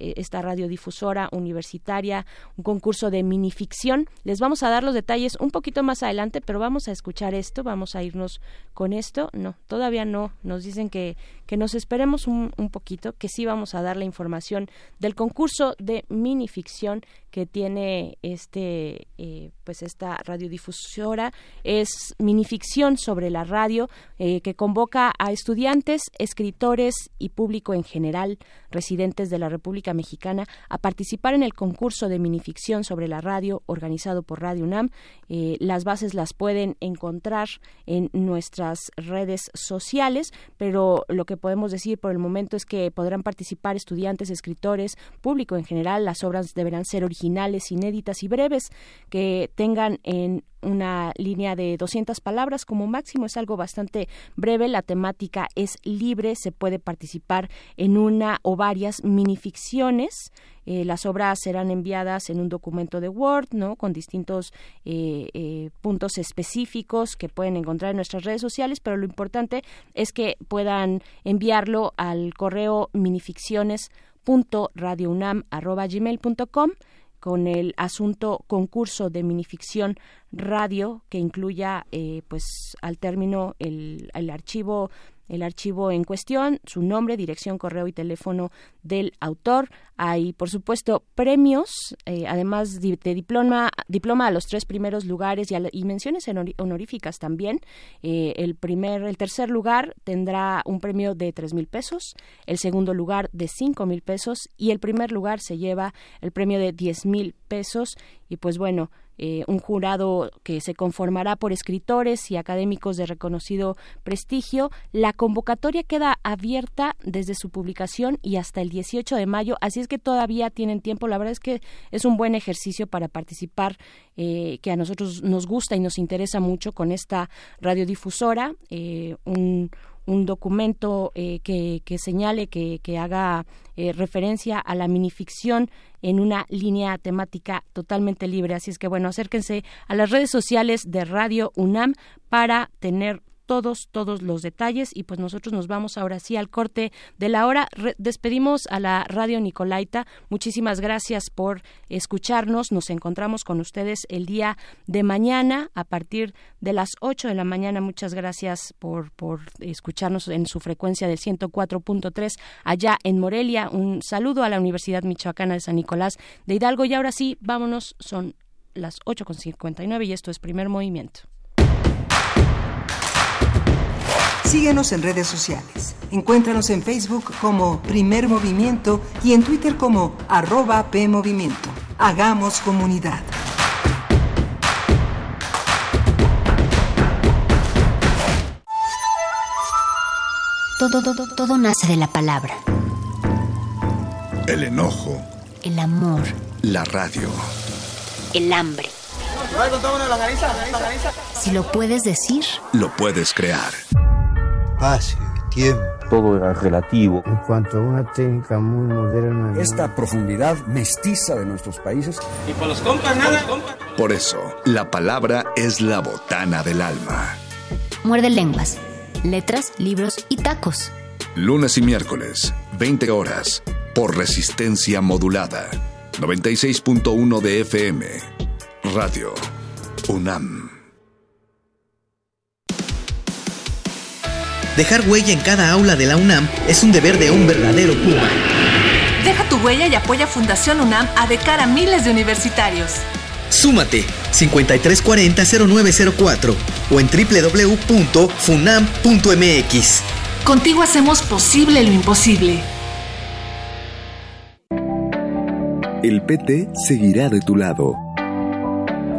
Speaker 2: esta radiodifusora universitaria, un concurso de minificción. Les vamos a dar los detalles un poquito más adelante, pero vamos a escuchar esto, vamos a irnos con esto. No, todavía no. Nos dicen que, que nos esperemos un, un poquito, que sí vamos a dar la información del concurso de minificción que tiene este eh, pues esta radiodifusora es minificción sobre la radio eh, que convoca a estudiantes escritores y público en general residentes de la República Mexicana a participar en el concurso de minificción sobre la radio organizado por Radio UNAM. Eh, las bases las pueden encontrar en nuestras redes sociales pero lo que podemos decir por el momento es que podrán participar estudiantes escritores público en general. Las obras deberán ser originales originales, inéditas y breves que tengan en una línea de 200 palabras como máximo es algo bastante breve la temática es libre se puede participar en una o varias minificciones eh, las obras serán enviadas en un documento de Word no con distintos eh, eh, puntos específicos que pueden encontrar en nuestras redes sociales pero lo importante es que puedan enviarlo al correo minificciones.radiounam.gmail.com con el asunto concurso de minificción radio que incluya eh, pues al término el, el archivo el archivo en cuestión, su nombre, dirección, correo y teléfono del autor. Hay, por supuesto, premios, eh, además de, diploma, diploma a los tres primeros lugares y, menciones honoríficas también. Eh, el primer, el tercer lugar tendrá un premio de tres mil pesos, el segundo lugar de cinco mil pesos y el primer lugar se lleva el premio de diez mil pesos. Y pues bueno, eh, un jurado que se conformará por escritores y académicos de reconocido prestigio. La convocatoria queda abierta desde su publicación y hasta el 18 de mayo, así es que todavía tienen tiempo. La verdad es que es un buen ejercicio para participar, eh, que a nosotros nos gusta y nos interesa mucho con esta radiodifusora. Eh, un, un documento eh, que, que, señale, que, que haga eh, referencia a la minificción en una línea temática totalmente libre. Así es que, bueno, acérquense a las redes sociales de Radio UNAM para tener todos, todos los detalles y pues nosotros nos vamos ahora sí al corte de la hora. despedimos a la radio Nicolaita. Muchísimas gracias por escucharnos. Nos encontramos con ustedes el día de mañana a partir de las 8 de la mañana. Muchas gracias por, por escucharnos en su frecuencia del 104.3 allá en Morelia. Un saludo a la Universidad Michoacana de San Nicolás de Hidalgo y ahora sí, vámonos. Son las 8.59 y esto es primer movimiento.
Speaker 3: Síguenos en redes sociales. Encuéntranos en Facebook como Primer Movimiento y en Twitter como arroba PMovimiento. Hagamos comunidad.
Speaker 9: Todo, todo, todo nace de la palabra.
Speaker 20: El enojo.
Speaker 9: El amor.
Speaker 20: La radio.
Speaker 9: El hambre. Si lo puedes decir,
Speaker 20: Lo puedes crear.
Speaker 21: Espacio, tiempo.
Speaker 20: Todo era relativo.
Speaker 21: En cuanto a una técnica muy moderna.
Speaker 22: Esta profundidad mestiza de nuestros países.
Speaker 23: Y para los compas nada.
Speaker 20: Por eso, la palabra es la botana del alma.
Speaker 9: muerde lenguas. Letras, libros y tacos.
Speaker 20: Lunes y miércoles, 20 horas, por resistencia modulada. 96.1 de FM. Radio UNAM.
Speaker 24: Dejar huella en cada aula de la UNAM es un deber de un verdadero Puma.
Speaker 25: Deja tu huella y apoya Fundación UNAM a de cara a miles de universitarios.
Speaker 24: Súmate 5340-0904 o en www.funam.mx.
Speaker 25: Contigo hacemos posible lo imposible.
Speaker 26: El PT seguirá de tu lado.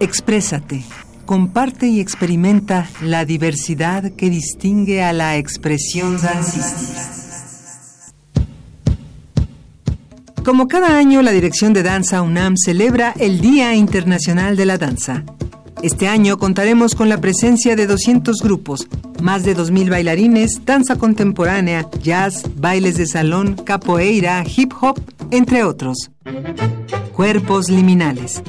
Speaker 3: Exprésate. Comparte y experimenta la diversidad que distingue a la expresión dancística. Como cada año, la Dirección de Danza UNAM celebra el Día Internacional de la Danza. Este año contaremos con la presencia de 200 grupos, más de 2.000 bailarines, danza contemporánea, jazz, bailes de salón, capoeira, hip hop, entre otros. Cuerpos liminales.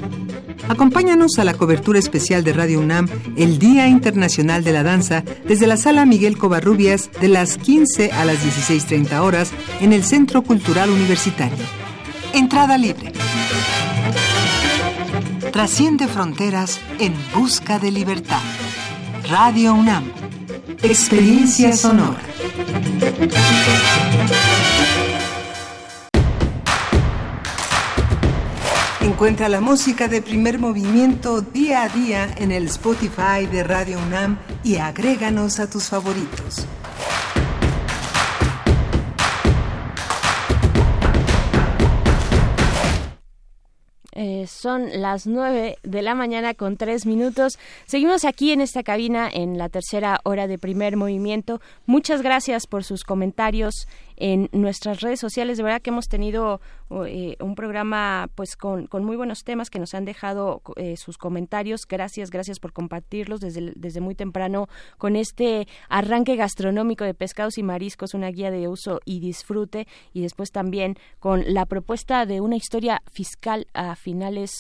Speaker 3: Acompáñanos a la cobertura especial de Radio UNAM, el Día Internacional de la Danza, desde la Sala Miguel Covarrubias de las 15 a las 16.30 horas en el Centro Cultural Universitario. Entrada libre. Trasciende fronteras en busca de libertad. Radio UNAM. Experiencia sonora. Encuentra la música de primer movimiento día a día en el Spotify de Radio UNAM y agréganos a tus favoritos.
Speaker 2: Eh, son las nueve de la mañana con tres minutos. Seguimos aquí en esta cabina en la tercera hora de primer movimiento. Muchas gracias por sus comentarios en nuestras redes sociales. De verdad que hemos tenido eh, un programa pues con, con, muy buenos temas que nos han dejado eh, sus comentarios. Gracias, gracias por compartirlos desde, desde muy temprano con este arranque gastronómico de pescados y mariscos, una guía de uso y disfrute. Y después también con la propuesta de una historia fiscal a finales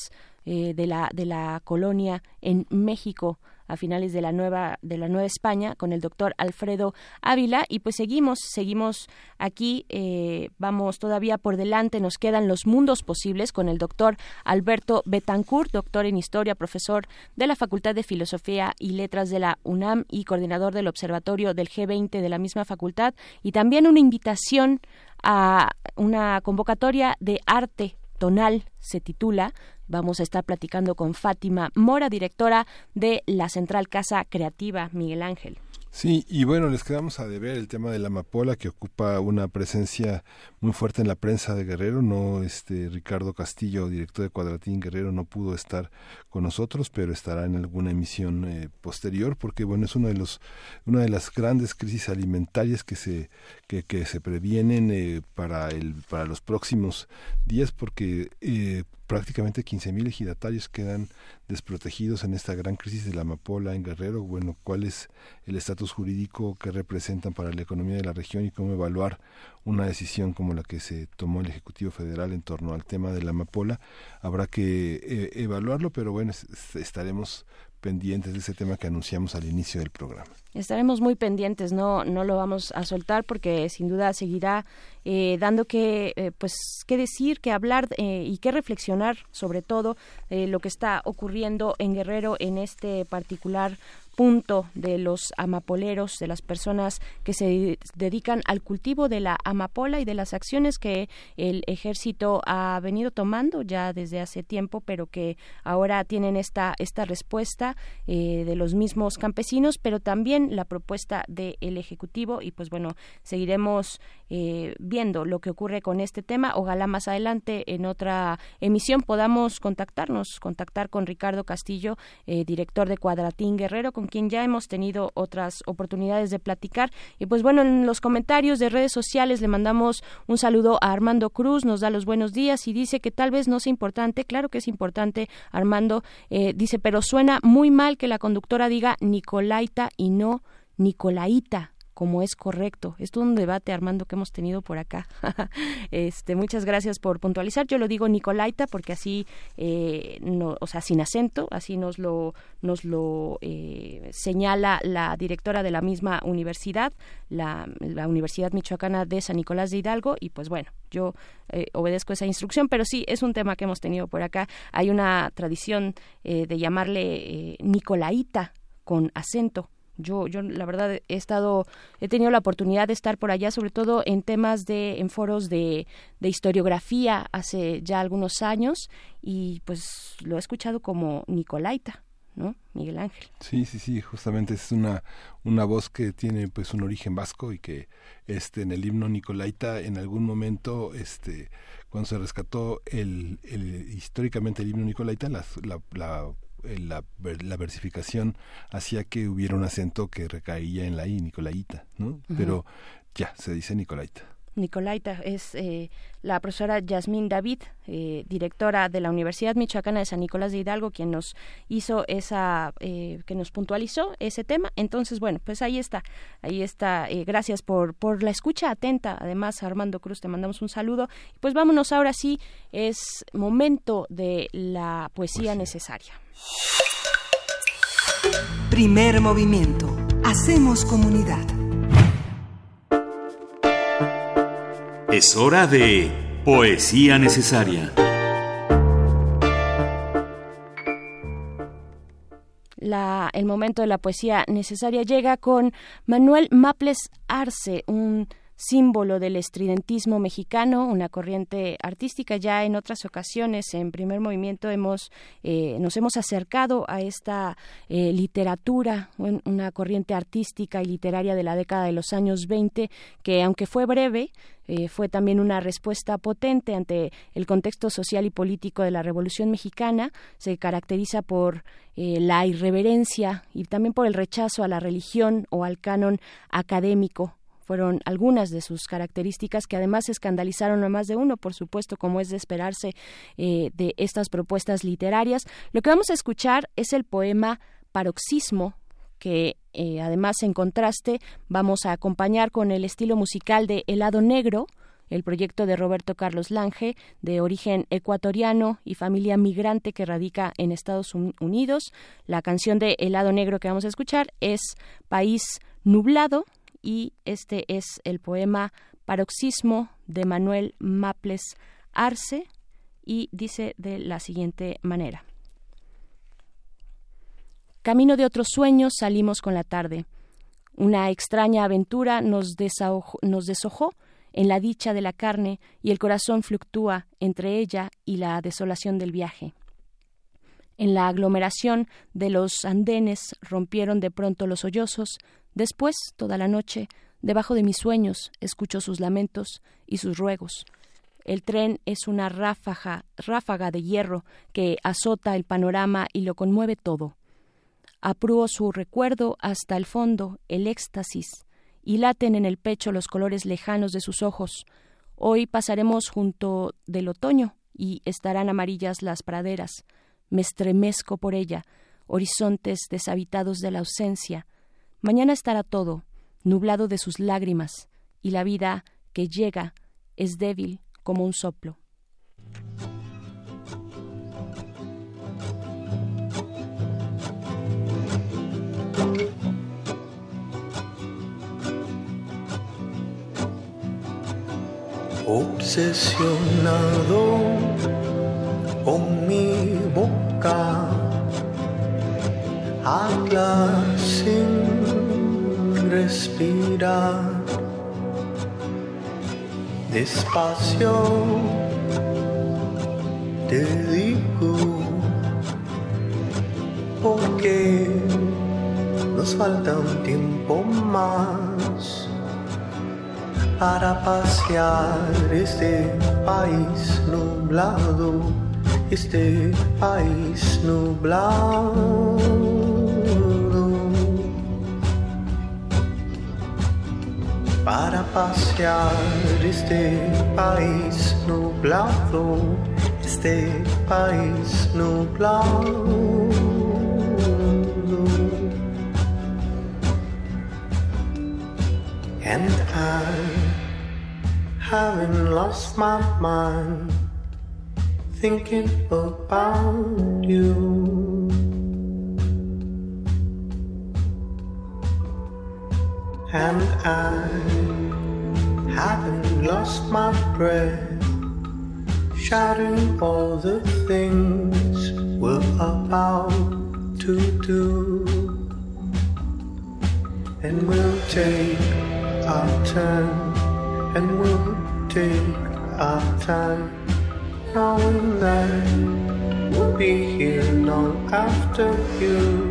Speaker 2: eh, de, la, de la colonia en México a finales de la nueva de la nueva España con el doctor Alfredo Ávila. Y pues seguimos seguimos aquí eh, vamos todavía por delante nos quedan los mundos posibles con el doctor Alberto Betancourt doctor en historia profesor de la Facultad de Filosofía y Letras de la UNAM y coordinador del observatorio del G20 de la misma facultad. Y también una invitación a una convocatoria de arte tonal se titula Vamos a estar platicando con Fátima Mora, directora de la Central Casa Creativa Miguel Ángel.
Speaker 1: Sí, y bueno, les quedamos a deber el tema de la amapola que ocupa una presencia muy fuerte en la prensa de Guerrero. No, este Ricardo Castillo, director de Cuadratín Guerrero, no pudo estar con nosotros, pero estará en alguna emisión eh, posterior, porque bueno, es uno de los, una de las grandes crisis alimentarias que se que, que se previenen eh, para el para los próximos días, porque eh, prácticamente 15.000 ejidatarios quedan desprotegidos en esta gran crisis de la amapola en Guerrero. Bueno, ¿cuál es el estatus jurídico que representan para la economía de la región y cómo evaluar una decisión como la que se tomó el Ejecutivo Federal en torno al tema de la amapola? Habrá que eh, evaluarlo, pero bueno, estaremos pendientes de ese tema que anunciamos al inicio del programa.
Speaker 2: Estaremos muy pendientes, no, no lo vamos a soltar porque sin duda seguirá eh, dando que, eh, pues, qué decir, qué hablar eh, y qué reflexionar sobre todo lo que está ocurriendo en Guerrero en este particular punto de los amapoleros, de las personas que se dedican al cultivo de la amapola y de las acciones que el ejército ha venido tomando ya desde hace tiempo, pero que ahora tienen esta, esta respuesta eh, de los mismos campesinos, pero también la propuesta del Ejecutivo y pues bueno, seguiremos eh, viendo lo que ocurre con este tema. Ojalá más adelante en otra emisión podamos contactarnos, contactar con Ricardo Castillo, eh, director de Cuadratín Guerrero, con quien ya hemos tenido otras oportunidades de platicar. Y pues bueno, en los comentarios de redes sociales le mandamos un saludo a Armando Cruz, nos da los buenos días y dice que tal vez no sea importante, claro que es importante, Armando, eh, dice, pero suena muy mal que la conductora diga Nicolaita y no Nicolaita como es correcto. Es un debate, Armando, que hemos tenido por acá. este, muchas gracias por puntualizar. Yo lo digo Nicolaita porque así, eh, o sea, sin acento, así nos lo, nos lo eh, señala la directora de la misma universidad, la, la, Universidad Michoacana de San Nicolás de Hidalgo, y pues bueno, yo eh, obedezco esa instrucción, pero sí, es un tema que hemos tenido por acá. Hay una tradición de llamarle Nicolaita con acento yo, yo la verdad he estado, he tenido la oportunidad de estar por allá, sobre todo en temas de, en foros de, de historiografía hace ya algunos años y pues lo he escuchado como Nicolaita. ¿no? Miguel Ángel.
Speaker 1: Sí, sí, sí, justamente es una, una voz que tiene pues un origen vasco y que este en el himno Nicolaita en algún momento este cuando se rescató el, el históricamente el himno Nicolaita la, la eh, la, la, versificación hacía que hubiera un acento que recaía en la I, Nicolaita, ¿no? Pero ya, se dice Nicolaita.
Speaker 2: Nicolaita es eh, la profesora Yasmín David, eh, directora de la Universidad Michoacana de San Nicolás de Hidalgo, quien nos hizo esa, eh, que nos puntualizó ese tema. Entonces, bueno, pues ahí está, ahí está. gracias por, por la escucha atenta. Además, Armando Cruz, te mandamos un saludo. Pues vámonos ahora sí, es momento de la poesía necesaria.
Speaker 3: Primer movimiento. Hacemos comunidad.
Speaker 27: Es hora de Poesía Necesaria.
Speaker 2: La, el momento de la poesía necesaria llega con Manuel Maples Arce, un símbolo del estridentismo mexicano, una corriente artística. Ya en otras ocasiones, en primer movimiento, hemos, eh, nos hemos acercado a esta eh, literatura, una corriente artística y literaria de la década de los años 20, que aunque fue breve, eh, fue también una respuesta potente ante el contexto social y político de la Revolución Mexicana. Se caracteriza por la irreverencia y también por el rechazo a la religión o al canon académico fueron algunas de sus características que además escandalizaron a más de uno, por supuesto, como es de esperarse eh, de estas propuestas literarias. Lo que vamos a escuchar es el poema Paroxismo que eh, además en contraste vamos a acompañar con el estilo musical de Helado Negro, el proyecto de Roberto Carlos Lange, de origen ecuatoriano y familia migrante que radica en Estados Unidos. La canción de Helado Negro que vamos a escuchar es País Nublado, y este es el poema Paroxismo de Manuel Maples Arce y dice de la siguiente manera. Camino de otros sueños salimos con la tarde. Una extraña aventura nos, nos deshojó en la dicha de la carne y el corazón fluctúa entre ella y la desolación del viaje. En la aglomeración de los andenes rompieron de pronto los sollozos, Después, toda la noche, debajo de mis sueños, escucho sus lamentos y sus ruegos. El tren es una ráfaga, ráfaga de hierro que azota el panorama y lo conmueve todo. Aprúo su recuerdo hasta el fondo, el éxtasis, y laten en el pecho los colores lejanos de sus ojos. Hoy pasaremos junto del otoño y estarán amarillas las praderas. Me estremezco por ella, horizontes deshabitados de la ausencia. Mañana estará todo, nublado de sus lágrimas, y la vida que llega es débil como un soplo.
Speaker 28: obsesionado con mi boca, habla sin respirar, despacio te digo, porque nos falta un tiempo más para pasear este país nublado, este país nublado. Para pasear este país nublado, este país nublado. And I having lost my mind thinking about you. And I haven't lost my breath, shouting all the things we're about to do. And we'll take our turn and we'll take our time, knowing that we'll be here long after you.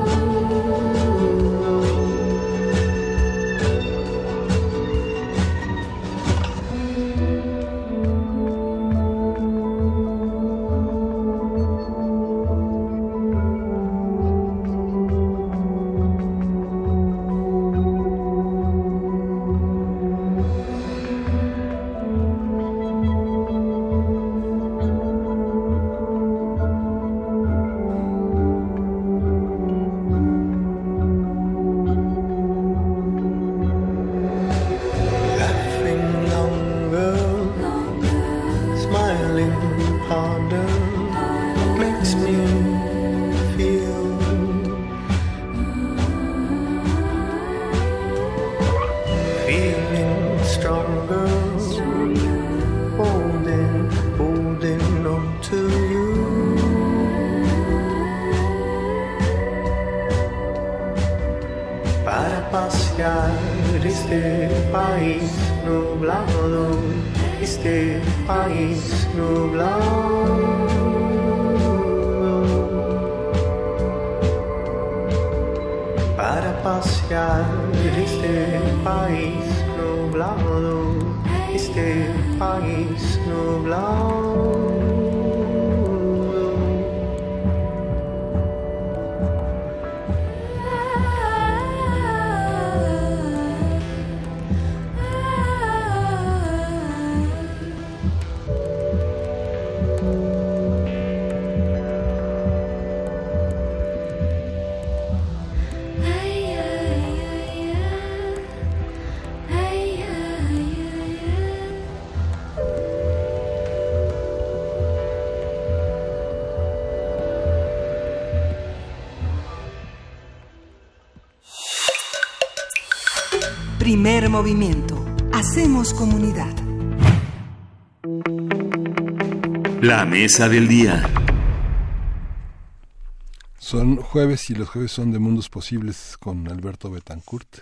Speaker 3: Movimiento. Hacemos comunidad.
Speaker 27: La mesa del día.
Speaker 1: Son jueves y los jueves son de Mundos Posibles con Alberto Betancourt.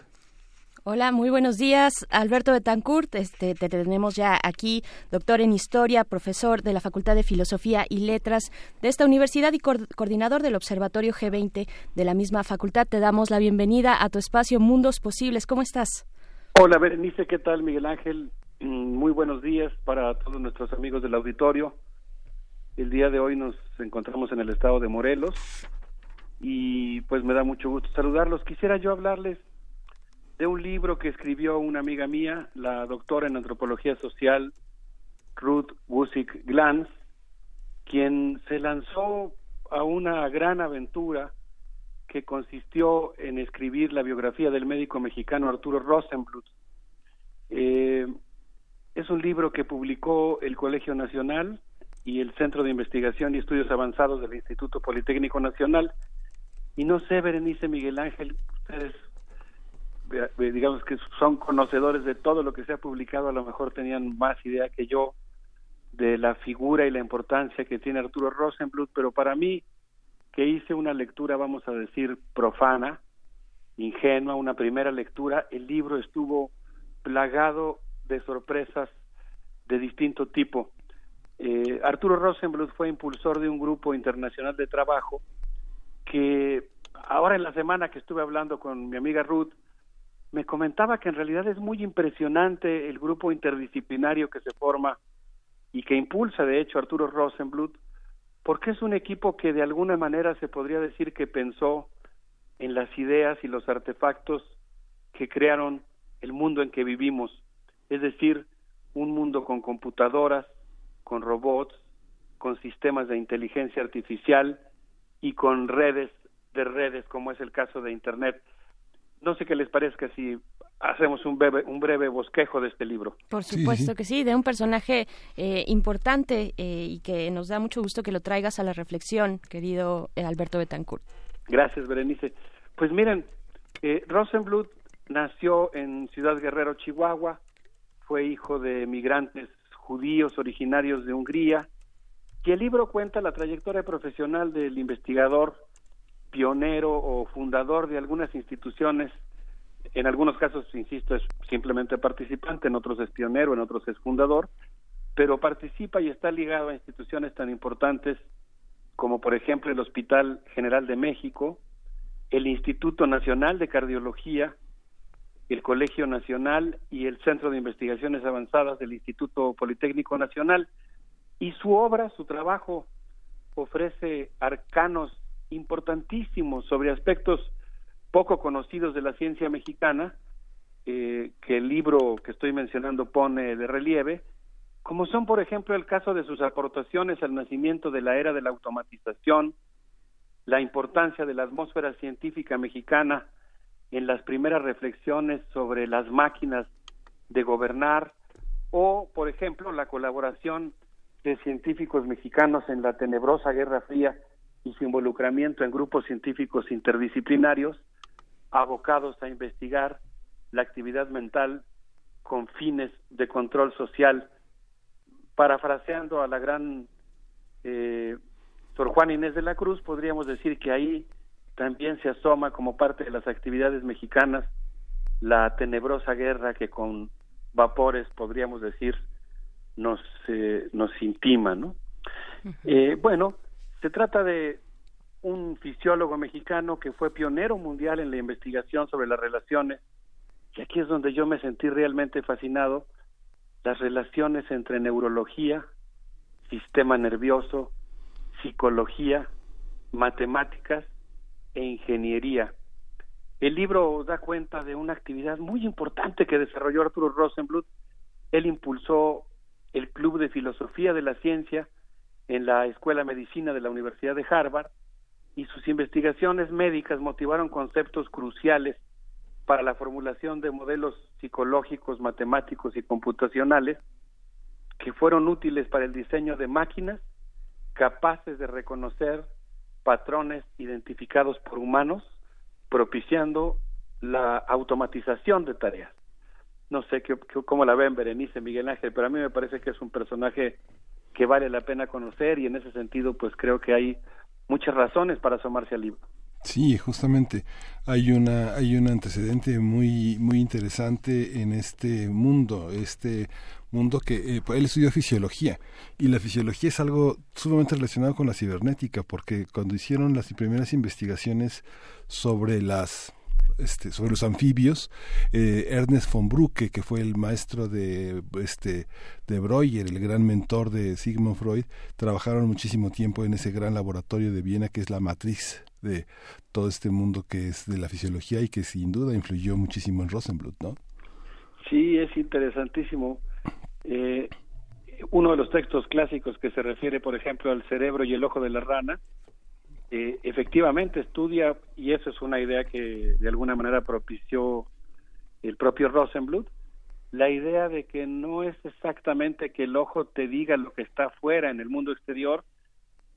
Speaker 2: Hola, muy buenos días, Alberto Betancourt. Este, te tenemos ya aquí, doctor en Historia, profesor de la Facultad de Filosofía y Letras de esta universidad y coordinador del Observatorio G20 de la misma facultad. Te damos la bienvenida a tu espacio Mundos Posibles. ¿Cómo estás?
Speaker 29: Hola, Berenice, ¿qué tal, Miguel Ángel? Mm, muy buenos días para todos nuestros amigos del auditorio. El día de hoy nos encontramos en el estado de Morelos y pues me da mucho gusto saludarlos. Quisiera yo hablarles de un libro que escribió una amiga mía, la doctora en antropología social Ruth Wusick Glantz, quien se lanzó a una gran aventura que consistió en escribir la biografía del médico mexicano Arturo Rosenbluth. Eh, es un libro que publicó el Colegio Nacional y el Centro de Investigación y Estudios Avanzados del Instituto Politécnico Nacional. Y no sé, Berenice Miguel Ángel, ustedes digamos que son conocedores de todo lo que se ha publicado, a lo mejor tenían más idea que yo de la figura y la importancia que tiene Arturo Rosenbluth, pero para mí, que hice una lectura, vamos a decir, profana, ingenua, una primera lectura, el libro estuvo plagado de sorpresas de distinto tipo. Eh, Arturo Rosenbluth fue impulsor de un grupo internacional de trabajo que ahora en la semana que estuve hablando con mi amiga Ruth, me comentaba que en realidad es muy impresionante el grupo interdisciplinario que se forma y que impulsa de hecho Arturo Rosenbluth, porque es un equipo que de alguna manera se podría decir que pensó en las ideas y los artefactos que crearon el mundo en que vivimos, es decir, un mundo con computadoras, con robots, con sistemas de inteligencia artificial y con redes de redes como es el caso de Internet. No sé qué les parezca si hacemos un breve, un breve bosquejo de este libro.
Speaker 2: Por supuesto que sí, de un personaje eh, importante eh, y que nos da mucho gusto que lo traigas a la reflexión, querido eh, Alberto Betancourt.
Speaker 29: Gracias, Berenice. Pues miren, Rosenbluth nació en Ciudad Guerrero, Chihuahua, fue hijo de migrantes judíos originarios de Hungría, y el libro cuenta la trayectoria profesional del investigador pionero o fundador de algunas instituciones. En algunos casos, insisto, es simplemente participante, en otros es pionero, en otros es fundador, pero participa y está ligado a instituciones tan importantes como, por ejemplo, el Hospital General de México, el Instituto Nacional de Cardiología, el Colegio Nacional y el Centro de Investigaciones Avanzadas del Instituto Politécnico Nacional. Y su obra, su trabajo, ofrece arcanos importantísimos sobre aspectos poco conocidos de la ciencia mexicana, eh, que el libro que estoy mencionando pone de relieve, como son, por ejemplo, el caso de sus aportaciones al nacimiento de la era de la automatización, la importancia de la atmósfera científica mexicana en las primeras reflexiones sobre las máquinas de gobernar, o, por ejemplo, la colaboración de científicos mexicanos en la tenebrosa Guerra Fría y su involucramiento en grupos científicos interdisciplinarios abocados a investigar la actividad mental con fines de control social. Parafraseando a la gran eh, Sor Juan Inés de la Cruz, podríamos decir que ahí también se asoma como parte de las actividades mexicanas la tenebrosa guerra que con vapores, podríamos decir, nos, eh, nos intima, ¿no? eh, bueno, se trata de un fisiólogo mexicano que fue pionero mundial en la investigación sobre las relaciones, y aquí es donde yo me sentí realmente fascinado, las relaciones entre neurología, sistema nervioso, psicología, matemáticas e ingeniería. El libro da cuenta de una actividad muy importante que desarrolló Arturo Rosenbluth. Él impulsó el Club de Filosofía de la Ciencia en la Escuela de Medicina de la Universidad de Harvard y sus investigaciones médicas motivaron conceptos cruciales para la formulación de modelos psicológicos, matemáticos y computacionales que fueron útiles para el diseño de máquinas capaces de reconocer patrones identificados por humanos, propiciando la automatización de tareas. No sé qué, cómo la ven Berenice, Miguel Ángel, pero a mí me parece que es un personaje que vale la pena conocer y en ese sentido pues creo que hay muchas razones para asomarse al libro.
Speaker 1: Sí, justamente hay una hay un antecedente muy muy interesante en este mundo, este mundo que eh, él estudió fisiología y la fisiología es algo sumamente relacionado con la cibernética porque cuando hicieron las primeras investigaciones sobre las este, sobre los anfibios, eh, Ernest von Brucke, que fue el maestro de, este, de Breuer, el gran mentor de Sigmund Freud, trabajaron muchísimo tiempo en ese gran laboratorio de Viena que es la matriz de todo este mundo que es de la fisiología y que sin duda influyó muchísimo en Rosenbluth, ¿no?
Speaker 29: Sí, es interesantísimo. Eh, uno de los textos clásicos que se refiere, por ejemplo, al cerebro y el ojo de la rana, eh, efectivamente estudia, y eso es una idea que de alguna manera propició el propio Rosenbluth, la idea de que no es exactamente que el ojo te diga lo que está afuera en el mundo exterior,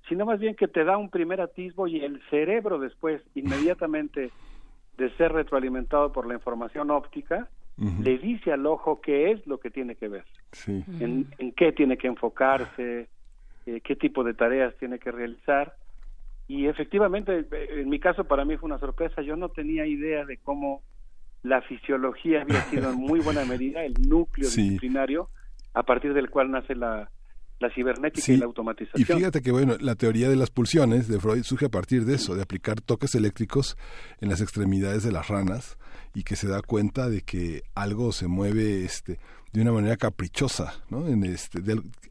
Speaker 29: sino más bien que te da un primer atisbo y el cerebro después, inmediatamente de ser retroalimentado por la información óptica, le dice al ojo qué es lo que tiene que ver, en, en qué tiene que enfocarse, eh, qué tipo de tareas tiene que realizar y efectivamente, en mi caso para mí fue una sorpresa. Yo no tenía idea de cómo la fisiología había sido en muy buena medida el núcleo disciplinario a partir del cual nace la, la cibernética y la automatización.
Speaker 1: Y fíjate que bueno, la teoría de las pulsiones de Freud surge a partir de eso, de aplicar toques eléctricos en las extremidades de las ranas y que se da cuenta de que algo se mueve este de una manera caprichosa, ¿no? En este,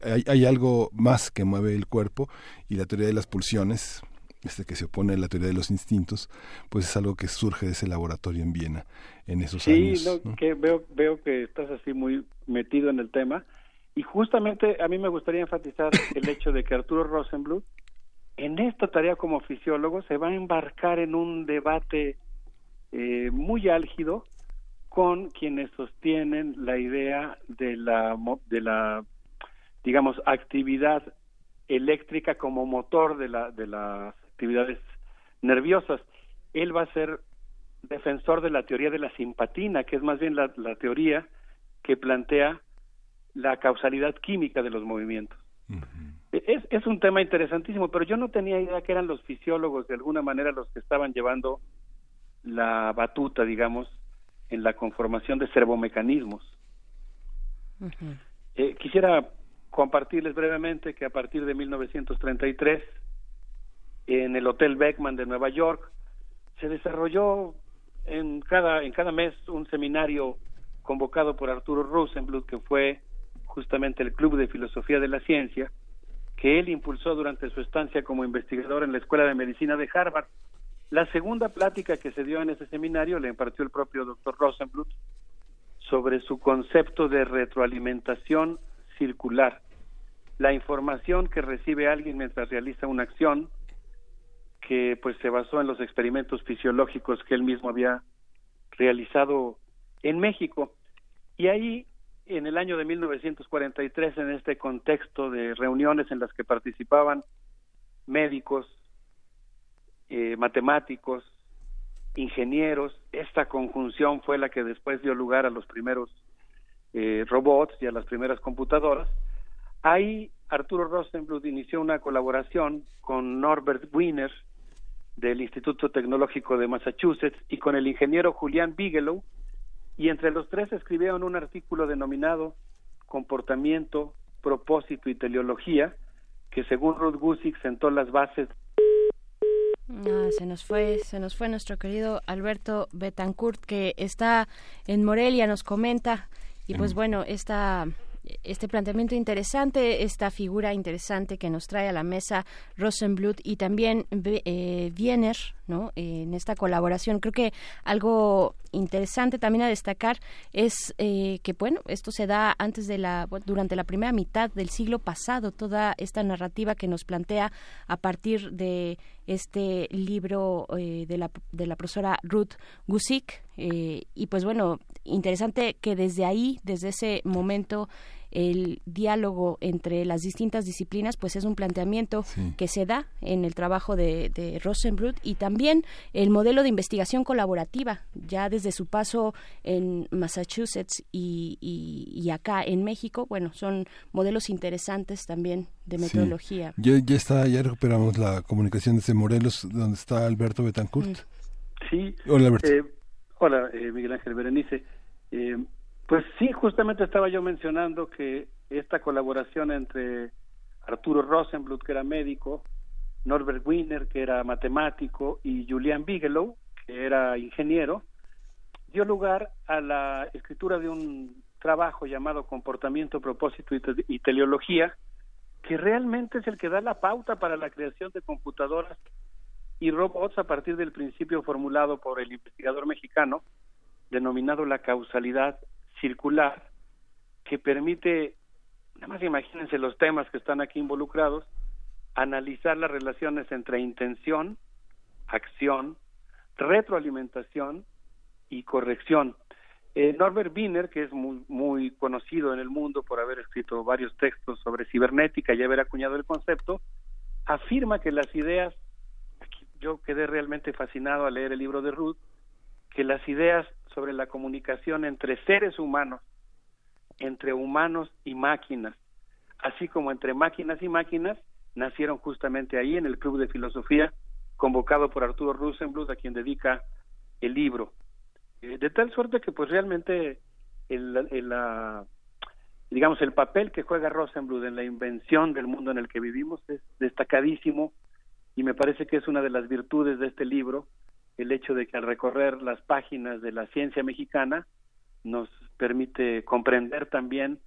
Speaker 1: hay, hay algo más que mueve el cuerpo y la teoría de las pulsiones este que se opone a la teoría de los instintos, pues es algo que surge de ese laboratorio en Viena en esos años.
Speaker 29: Sí, que veo, veo que estás así muy metido en el tema y justamente a mí me gustaría enfatizar el hecho de que Arturo Rosenbluth en esta tarea como fisiólogo se va a embarcar en un debate eh, muy álgido con quienes sostienen la idea de la de la digamos actividad eléctrica como motor de la de las actividades nerviosas. Él va a ser defensor de la teoría de la simpatina, que es más bien la, teoría que plantea la causalidad química de los movimientos. es, es un tema interesantísimo, pero yo no tenía idea que eran los fisiólogos de alguna manera los que estaban llevando la batuta, digamos, en la conformación de servomecanismos. eh, quisiera compartirles brevemente que a partir de 1933 en el Hotel Beckman de Nueva York. Se desarrolló en cada, en cada mes un seminario convocado por Arturo Rosenbluth, que fue justamente el Club de Filosofía de la Ciencia, que él impulsó durante su estancia como investigador en la Escuela de Medicina de Harvard. La segunda plática que se dio en ese seminario le impartió el propio doctor Rosenbluth sobre su concepto de retroalimentación circular. La información que recibe alguien mientras realiza una acción que pues se basó en los experimentos fisiológicos que él mismo había realizado en México. Y ahí, en el año de 1943, en este contexto de reuniones en las que participaban médicos, eh, matemáticos, ingenieros, esta conjunción fue la que después dio lugar a los primeros eh, robots y a las primeras computadoras. Ahí Arturo Rosenbluth inició una colaboración con Norbert Wiener, del Instituto Tecnológico de Massachusetts y con el ingeniero Julián Bigelow, y entre los tres escribieron un artículo denominado Comportamiento, Propósito y Teleología, que según Ruth Gusick sentó las bases.
Speaker 2: Ah, se nos fue, se nos fue nuestro querido Alberto Betancourt, que está en Morelia, nos comenta, y pues bueno, esta este planteamiento interesante, esta figura interesante que nos trae a la mesa Rosenbluth y también eh, Wiener, ¿no? en esta colaboración. Creo que algo interesante también a destacar es eh, que, bueno, esto se da antes de la, durante la primera mitad del siglo pasado, toda esta narrativa que nos plantea a partir de este libro eh, de, la, de la profesora Ruth Gusick. y pues bueno, interesante que desde ahí, desde ese momento, el diálogo entre las distintas disciplinas, pues es un planteamiento que se da en el trabajo de, de Rosenblut y también el modelo de investigación colaborativa, ya desde su paso en Massachusetts y, y, acá en México, bueno, son modelos interesantes también de metodología.
Speaker 1: Ya, ya está, ya recuperamos la comunicación desde Morelos, donde está Alberto Betancourt.
Speaker 29: Sí.
Speaker 1: Hola, Alberto.
Speaker 29: Eh, hola, eh, Miguel Ángel Berenice. Eh, pues sí, justamente estaba yo mencionando que esta colaboración entre Arturo Rosenblut, que era médico, Norbert Wiener, que era matemático, y Julian Bigelow, que era ingeniero, dio lugar a la escritura de un trabajo llamado Comportamiento, Propósito y Teleología, que realmente es el que da la pauta para la creación de computadoras y robots a partir del principio formulado por el investigador mexicano denominado la causalidad circular que permite, nada más imagínense los temas que están aquí involucrados, analizar las relaciones entre intención, acción, retroalimentación y corrección. Eh, Norbert Wiener, que es muy, muy conocido en el mundo por haber escrito varios textos sobre cibernética y haber acuñado el concepto, afirma que las ideas, yo quedé realmente fascinado al leer el libro de Ruth, que las ideas sobre la comunicación entre seres humanos, entre humanos y máquinas, así como entre máquinas y máquinas, nacieron justamente ahí en el Club de Filosofía, convocado por Arturo Rosenbluth, a quien dedica el libro. Eh, de tal suerte que pues realmente el, la, digamos el papel que juega Rosenbluth en la invención del mundo en el que vivimos es destacadísimo y me parece que es una de las virtudes de este libro el hecho de que al recorrer las páginas de la ciencia mexicana nos permite comprender también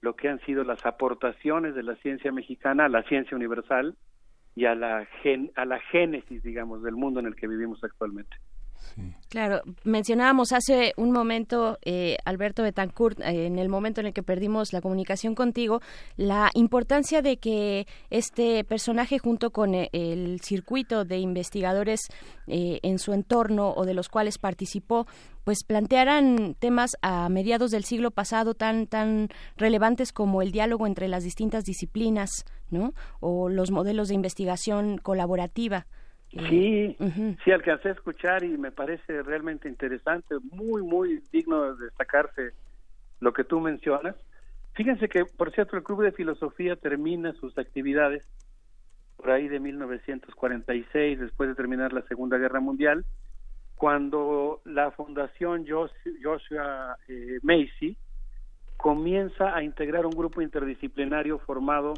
Speaker 29: lo que han sido las aportaciones de la ciencia mexicana a la ciencia universal y a la a la génesis digamos del mundo en el que vivimos actualmente.
Speaker 2: Claro, mencionábamos hace un momento, eh, Alberto Betancourt, eh, en el momento en el que perdimos la comunicación contigo, la importancia de que este personaje, junto con eh, el circuito de investigadores en su entorno o de los cuales participó, pues plantearan temas a mediados del siglo pasado tan tan relevantes como el diálogo entre las distintas disciplinas, ¿no? O los modelos de investigación colaborativa.
Speaker 29: Sí, sí alcancé a escuchar y me parece realmente interesante, muy, muy digno de destacarse lo que tú mencionas. Fíjense que, por cierto, el Club de Filosofía termina sus actividades por ahí de 1946, después de terminar la Segunda Guerra Mundial, cuando la Fundación Joshua eh, Macy comienza a integrar un grupo interdisciplinario formado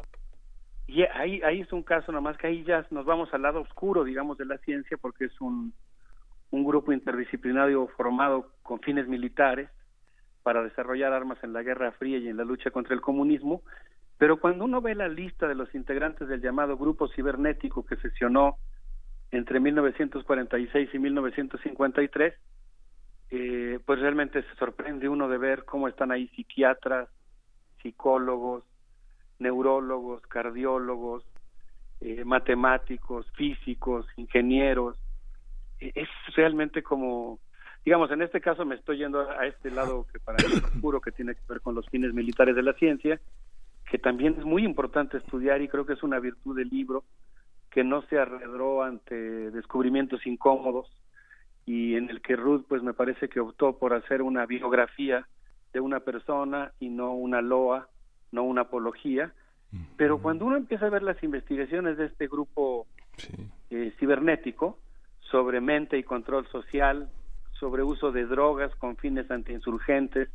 Speaker 29: y ahí, ahí es un caso nada más que ahí ya nos vamos al lado oscuro, digamos, de la ciencia, porque es un, un grupo interdisciplinario formado con fines militares para desarrollar armas en la Guerra Fría y en la lucha contra el comunismo. Pero cuando uno ve la lista de los integrantes del llamado Grupo Cibernético que sesionó entre 1946 y 1953, eh, pues realmente se sorprende uno de ver cómo están ahí psiquiatras, psicólogos, neurólogos, cardiólogos, eh, matemáticos, físicos, ingenieros. E, es realmente como, digamos, en este caso me estoy yendo a este lado que para mí oscuro, que tiene que ver con los fines militares de la ciencia, que también es muy importante estudiar y creo que es una virtud del libro, que no se arredró ante descubrimientos incómodos y en el que Ruth pues me parece que optó por hacer una biografía de una persona y no una loa no una apología, pero cuando uno empieza a ver las investigaciones de este grupo eh, cibernético sobre mente y control social, sobre uso de drogas con fines antiinsurgentes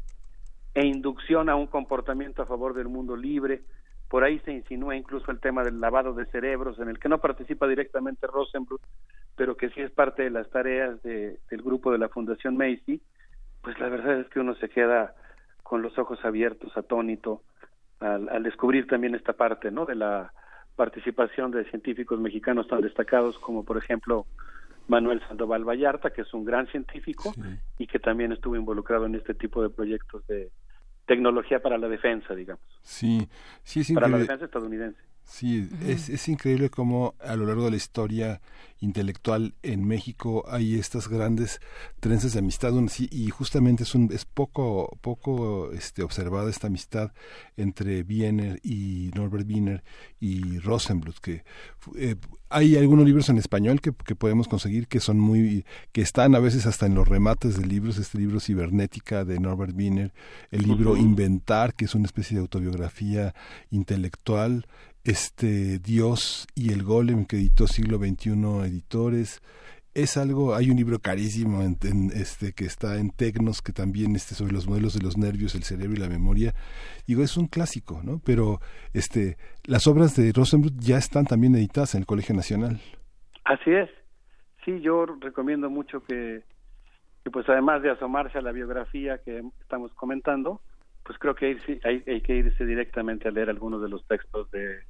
Speaker 29: e inducción a un comportamiento a favor del mundo libre, por ahí se insinúa incluso el tema del lavado de cerebros, en el que no participa directamente Rosenbluth, pero que sí es parte de las tareas del grupo de la Fundación Macy, pues la verdad es que uno se queda con los ojos abiertos, atónito, al, descubrir también esta parte ¿no? de la participación de científicos mexicanos tan destacados como por ejemplo Manuel Sandoval Vallarta, que es un gran científico y que también estuvo involucrado en este tipo de proyectos de tecnología para la defensa, digamos.
Speaker 1: Sí, sí, es
Speaker 29: Para la defensa estadounidense.
Speaker 1: Sí, es, es increíble cómo a lo largo de la historia intelectual en México hay estas grandes trenzas de amistad y justamente es un es poco poco este observada esta amistad entre Wiener y Norbert Wiener y Rosenbluth que eh, hay algunos libros en español que, que podemos conseguir que son muy que están a veces hasta en los remates de libros este libro cibernética de Norbert Wiener el libro. Inventar que es una especie de autobiografía intelectual este Dios y el Golem que editó siglo XXI editores. Es algo hay un libro carísimo en, este que está en Tecnos que también este sobre los modelos de los nervios el cerebro y la memoria. Digo es un clásico no pero este las obras de Rosenbluth ya están también editadas en el Colegio Nacional.
Speaker 29: Así es. Sí, yo recomiendo mucho que, que, pues además de asomarse a la biografía que estamos comentando, pues creo que irse- hay, hay que irse directamente a leer algunos de los textos de,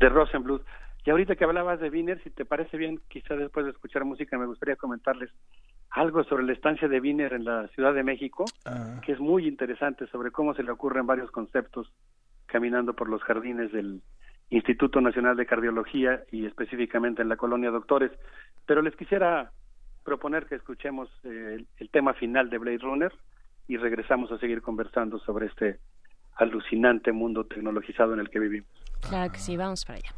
Speaker 29: de Rosenbluth. Y ahorita que hablabas de Wiener, si te parece bien, quizá después de escuchar música me gustaría comentarles algo sobre la estancia de Wiener en la Ciudad de México, que es muy interesante sobre cómo se le ocurren varios conceptos caminando por los jardines del Instituto Nacional de Cardiología y específicamente en la colonia Doctores. Pero les quisiera proponer que escuchemos eh, el, el tema final de Blade Runner y regresamos a seguir conversando sobre este alucinante mundo tecnologizado en el que vivimos.
Speaker 2: Claro que sí, vamos para allá.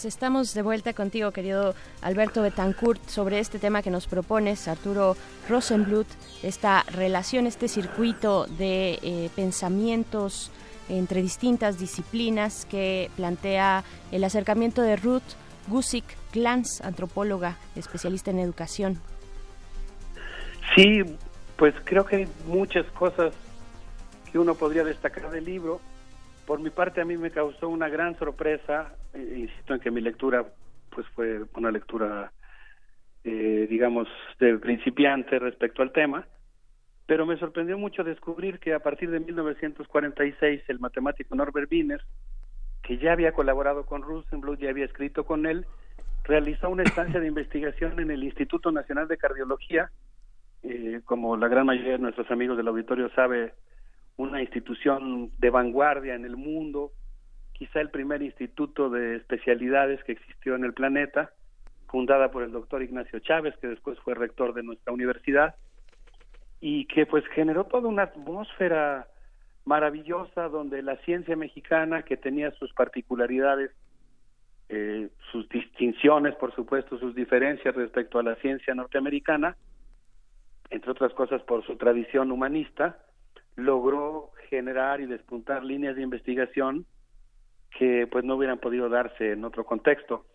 Speaker 2: Pues estamos de vuelta contigo, querido Alberto Betancourt, sobre este tema que nos propones, Arturo Rosenbluth, esta relación, este circuito de eh, pensamientos entre distintas disciplinas que plantea el acercamiento de Ruth Gusick Glantz, antropóloga, especialista en educación.
Speaker 29: Sí, pues creo que hay muchas cosas que uno podría destacar del libro. Por mi parte, a mí me causó una gran sorpresa. eh, insisto en que mi lectura pues fue una lectura, eh, digamos, de principiante respecto al tema. Pero me sorprendió mucho descubrir que a partir de 1946 el matemático Norbert Wiener, que ya había colaborado con Rosenbluth, ya había escrito con él, realizó una estancia de investigación en el Instituto Nacional de Cardiología, eh, como la gran mayoría de nuestros amigos del auditorio sabe, una institución de vanguardia en el mundo, quizá el primer instituto de especialidades que existió en el planeta, fundada por el doctor Ignacio Chávez, que después fue rector de nuestra universidad, y que pues generó toda una atmósfera maravillosa donde la ciencia mexicana, que tenía sus particularidades, eh, sus distinciones, por supuesto, sus diferencias respecto a la ciencia norteamericana, entre otras cosas por su tradición humanista, logró generar y despuntar líneas de investigación que pues no hubieran podido darse en otro contexto.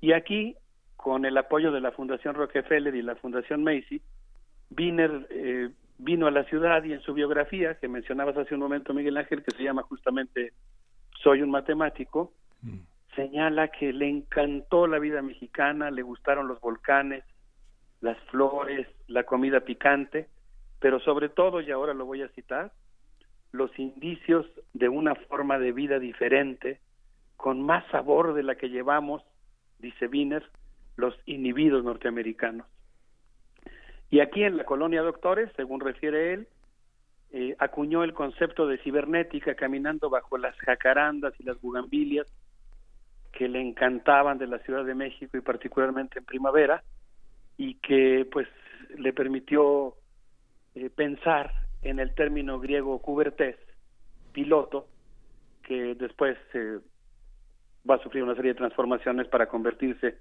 Speaker 29: Y aquí, con el apoyo de la Fundación Rockefeller y la Fundación Macy, Wiener eh, vino a la ciudad y en su biografía, que mencionabas hace un momento, Miguel Ángel, que se llama justamente Soy un matemático, señala que le encantó la vida mexicana, le gustaron los volcanes, las flores, la comida picante, pero sobre todo, y ahora lo voy a citar, los indicios de una forma de vida diferente, con más sabor de la que llevamos, dice Wiener, los inhibidos norteamericanos. Y aquí en la colonia Doctores, según refiere él, eh, acuñó el concepto de cibernética caminando bajo las jacarandas y las bugambilias que le encantaban de la Ciudad de México y particularmente en primavera y que pues le permitió eh, pensar en el término griego cubertés, piloto, que después eh, va a sufrir una serie de transformaciones para convertirse,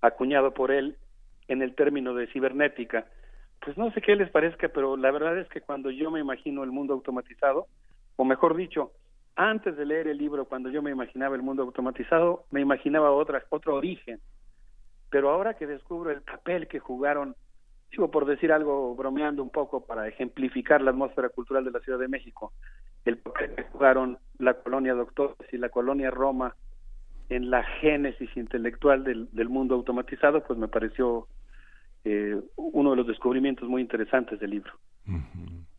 Speaker 29: acuñado por él, en el término de cibernética. Pues no sé qué les parezca, pero la verdad es que cuando yo me imagino el mundo automatizado, o mejor dicho, antes de leer el libro, cuando yo me imaginaba el mundo automatizado, me imaginaba otra, otro origen. Pero ahora que descubro el papel que jugaron, digo por decir algo, bromeando un poco para ejemplificar la atmósfera cultural de la Ciudad de México, el papel que jugaron la colonia Doctores y la colonia Roma en la génesis intelectual del, del mundo automatizado, pues me pareció eh, uno de los descubrimientos muy interesantes del libro.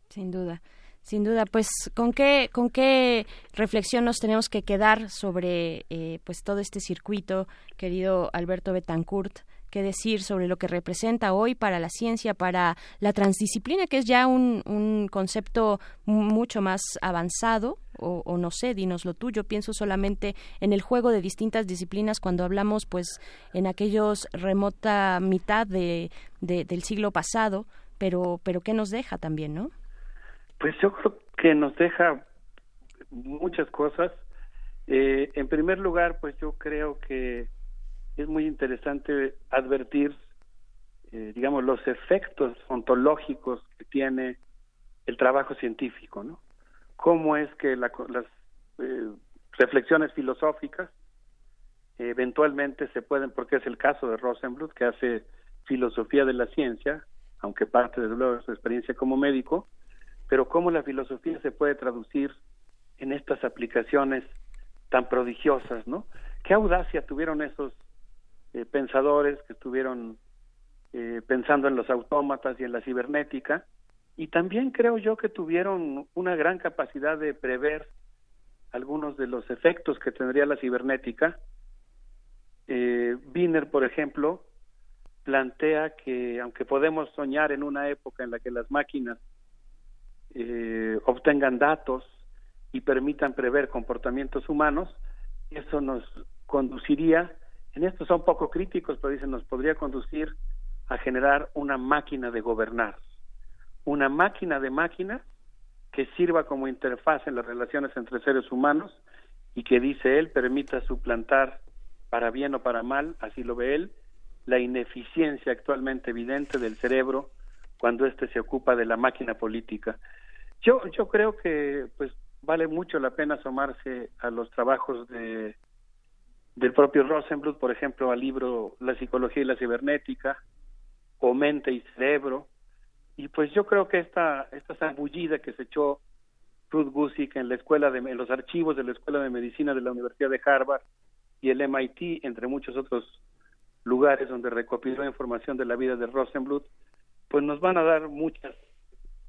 Speaker 2: Sin duda. Sin duda, pues con qué con qué reflexión nos tenemos que quedar sobre eh, pues todo este circuito, querido Alberto Betancourt, qué decir sobre lo que representa hoy para la ciencia, para la transdisciplina, que es ya un, un concepto mucho más avanzado, o, no sé, dinos lo tuyo, pienso solamente en el juego de distintas disciplinas cuando hablamos pues en aquellos remota mitad de, de del siglo pasado, pero, pero qué nos deja también, ¿no?
Speaker 29: Pues yo creo que nos deja muchas cosas. Eh, en primer lugar, pues yo creo que es muy interesante advertir, eh, digamos, los efectos ontológicos que tiene el trabajo científico, ¿no? Cómo es que la, las eh, reflexiones filosóficas eventualmente se pueden, porque es el caso de Rosenbluth, que hace filosofía de la ciencia, aunque parte de su experiencia como médico, pero cómo la filosofía se puede traducir en estas aplicaciones tan prodigiosas, ¿no? Qué audacia tuvieron esos eh, pensadores que estuvieron eh, pensando en los autómatas y en la cibernética, y también creo yo que tuvieron una gran capacidad de prever algunos de los efectos que tendría la cibernética. Eh, Wiener, por ejemplo, plantea que aunque podemos soñar en una época en la que las máquinas eh, obtengan datos y permitan prever comportamientos humanos, eso nos conduciría, en esto son poco críticos, pero dicen, nos podría conducir a generar una máquina de gobernar, una máquina de máquinas que sirva como interfaz en las relaciones entre seres humanos y que, dice él, permita suplantar, para bien o para mal, así lo ve él, la ineficiencia actualmente evidente del cerebro cuando éste se ocupa de la máquina política. Yo, yo creo que pues vale mucho la pena asomarse a los trabajos de del propio Rosenbluth, por ejemplo, al libro La psicología y la cibernética, o Mente y Cerebro, y pues yo creo que esta, esta zambullida que se echó Ruth Gusick en la escuela de en los archivos de la Escuela de Medicina de la Universidad de Harvard y el MIT, entre muchos otros lugares donde recopiló información de la vida de Rosenbluth, pues nos van a dar muchas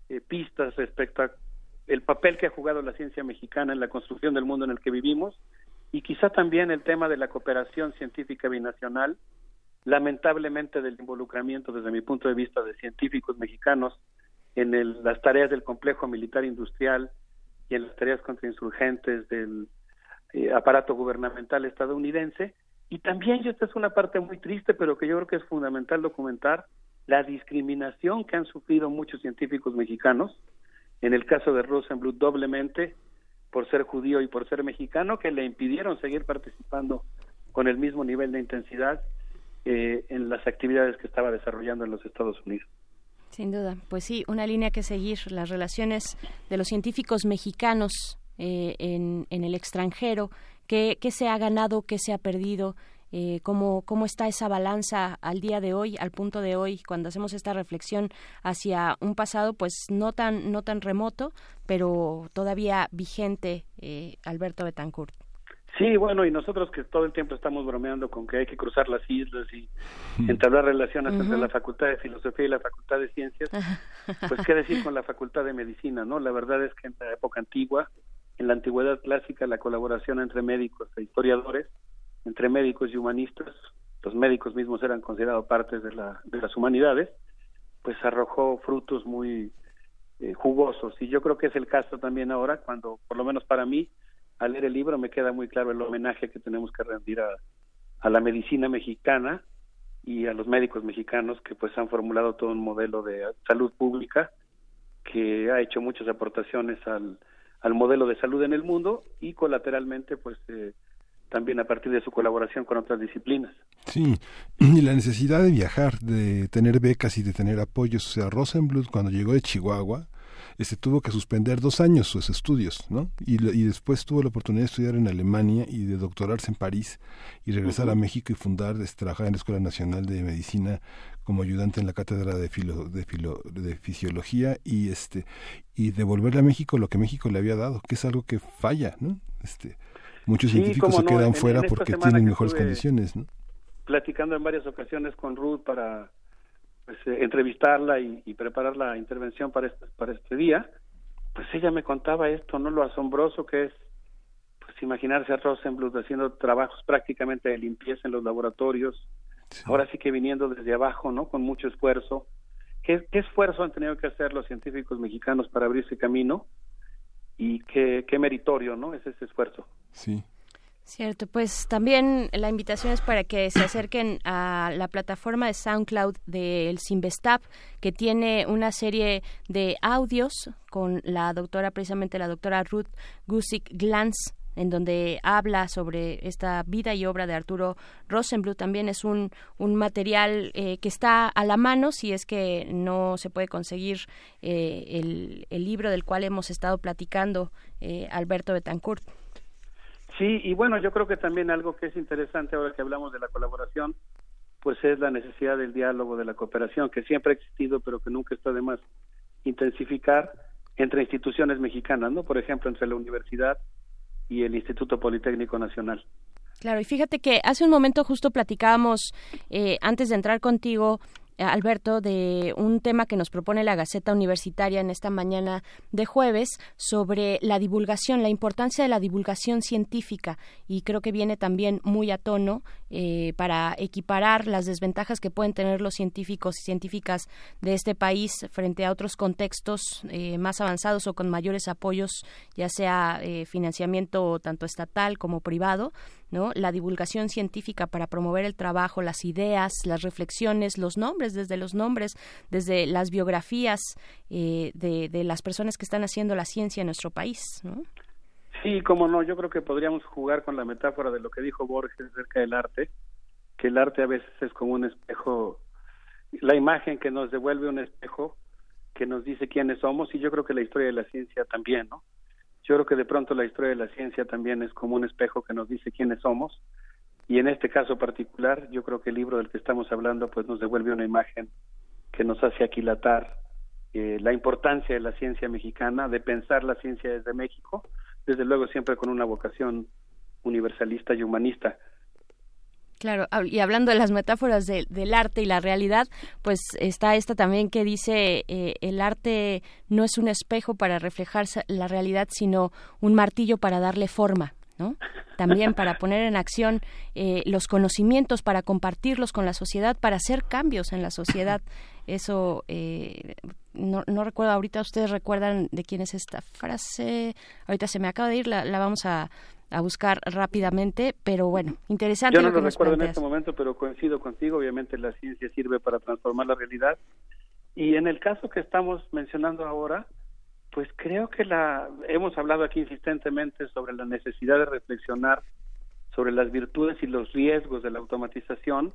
Speaker 29: eh, pistas respecto a el papel que ha jugado la ciencia mexicana en la construcción del mundo en el que vivimos y quizá también el tema de la cooperación científica binacional, lamentablemente del involucramiento desde mi punto de vista de científicos mexicanos en el, las tareas del complejo militar industrial y en las tareas contrainsurgentes del eh, aparato gubernamental estadounidense. Y también, y esta es una parte muy triste, pero que yo creo que es fundamental documentar, la discriminación que han sufrido muchos científicos mexicanos, en el caso de Rosenbluth doblemente por ser judío y por ser mexicano, que le impidieron seguir participando con el mismo nivel de intensidad eh, en las actividades que estaba desarrollando en los Estados Unidos.
Speaker 2: Sin duda, pues sí, una línea que seguir, las relaciones de los científicos mexicanos eh, en, en el extranjero, qué, qué se ha ganado, qué se ha perdido, eh, cómo, cómo está esa balanza al día de hoy, al punto de hoy, cuando hacemos esta reflexión hacia un pasado, pues no tan, no tan remoto, pero todavía vigente, eh, Alberto Betancourt.
Speaker 29: Sí, bueno, y nosotros que todo el tiempo estamos bromeando con que hay que cruzar las islas y entablar relaciones entre la Facultad de Filosofía y la Facultad de Ciencias, pues qué decir con la Facultad de Medicina, ¿no? La verdad es que en la época antigua, en la antigüedad clásica, la colaboración entre médicos e historiadores, entre médicos y humanistas, los médicos mismos eran considerados partes de, la, de las humanidades, pues arrojó frutos muy eh, jugosos. Y yo creo que es el caso también ahora, cuando, por lo menos para mí, al leer el libro me queda muy claro el homenaje que tenemos que rendir a, la medicina mexicana y a los médicos mexicanos que pues han formulado todo un modelo de salud pública que ha hecho muchas aportaciones al, al modelo de salud en el mundo y colateralmente pues eh, también a partir de su colaboración con otras disciplinas.
Speaker 1: Sí, y la necesidad de viajar, de tener becas y de tener apoyos. O sea, Rosenbluth cuando llegó de Chihuahua, este tuvo que suspender dos años sus estudios, ¿no? Y, y después tuvo la oportunidad de estudiar en Alemania y de doctorarse en París y regresar a. México y fundar, este, trabajar en la Escuela Nacional de Medicina como ayudante en la cátedra de, filo, de, filo- de fisiología y este y devolverle a México lo que México le había dado, que es algo que falla, ¿no? Este, muchos
Speaker 29: Sí,
Speaker 1: científicos se
Speaker 29: no,
Speaker 1: quedan
Speaker 29: en-
Speaker 1: fuera
Speaker 29: en
Speaker 1: porque tienen mejores condiciones, ¿no?
Speaker 29: platicando en varias ocasiones con Ruth para pues, eh, entrevistarla y, y preparar la intervención para este, para este día, pues ella me contaba esto, ¿no? Lo asombroso que es pues imaginarse a Rosenbluth haciendo trabajos prácticamente de limpieza en los laboratorios, ahora sí que viniendo desde abajo, ¿no? Con mucho esfuerzo. ¿Qué, qué esfuerzo han tenido que hacer los científicos mexicanos para abrirse camino? Y qué, qué meritorio, ¿no? Es ese esfuerzo.
Speaker 1: Sí.
Speaker 2: Cierto, pues también la invitación es para que se acerquen a la plataforma de SoundCloud del Sinvestap, que tiene una serie de audios con la doctora, precisamente la doctora Ruth Gusick Glantz, en donde habla sobre esta vida y obra de Arturo Rosenbluth. También es un, un material eh, que está a la mano si es que no se puede conseguir eh, el, el libro del cual hemos estado platicando, eh, Alberto Betancourt.
Speaker 29: Sí, y bueno, yo creo que también algo que es interesante ahora que hablamos de la colaboración, pues es la necesidad del diálogo, de la cooperación, que siempre ha existido, pero que nunca está de más intensificar entre instituciones mexicanas, ¿no? Por ejemplo, entre la universidad y el Instituto Politécnico Nacional.
Speaker 2: Claro, y fíjate que hace un momento justo platicábamos, eh, antes de entrar contigo, Alberto, de un tema que nos propone la Gaceta Universitaria en esta mañana de jueves sobre la divulgación, la importancia de la divulgación científica. Y creo que viene también muy a tono eh, para equiparar las desventajas que pueden tener los científicos y científicas de este país frente a otros contextos eh, más avanzados o con mayores apoyos, ya sea eh, financiamiento tanto estatal como privado. ¿No? La divulgación científica para promover el trabajo, las ideas, las reflexiones, los nombres, desde los nombres, desde las biografías eh, de, de, las personas que están haciendo la ciencia en nuestro país, ¿no?
Speaker 29: Sí, cómo no, yo creo que podríamos jugar con la metáfora de lo que dijo Borges acerca del arte, que el arte a veces es como un espejo, la imagen que nos devuelve un espejo que nos dice quiénes somos y yo creo que la historia de la ciencia también, ¿no? Yo creo que de pronto la historia de la ciencia también es como un espejo que nos dice quiénes somos y en este caso particular yo creo que el libro del que estamos hablando pues nos devuelve una imagen que nos hace aquilatar eh, la importancia de la ciencia mexicana, de pensar la ciencia desde México, desde luego siempre con una vocación universalista y humanista.
Speaker 2: Claro, y hablando de las metáforas de, del arte y la realidad, pues está esta también que dice eh, el arte no es un espejo para reflejar la realidad, sino un martillo para darle forma. ¿no? También para poner en acción eh, los conocimientos, para compartirlos con la sociedad, para hacer cambios en la sociedad. Eso, eh, no, no, recuerdo ahorita, ustedes recuerdan de quién es esta frase. Ahorita se me acaba de ir, la, la vamos a, a, buscar rápidamente, pero bueno, interesante.
Speaker 29: Yo no
Speaker 2: lo,
Speaker 29: lo recuerdo en este momento, pero coincido contigo. Obviamente la ciencia sirve para transformar la realidad. Y en el caso que estamos mencionando ahora, pues creo que la hemos hablado aquí insistentemente sobre la necesidad de reflexionar sobre las virtudes y los riesgos de la automatización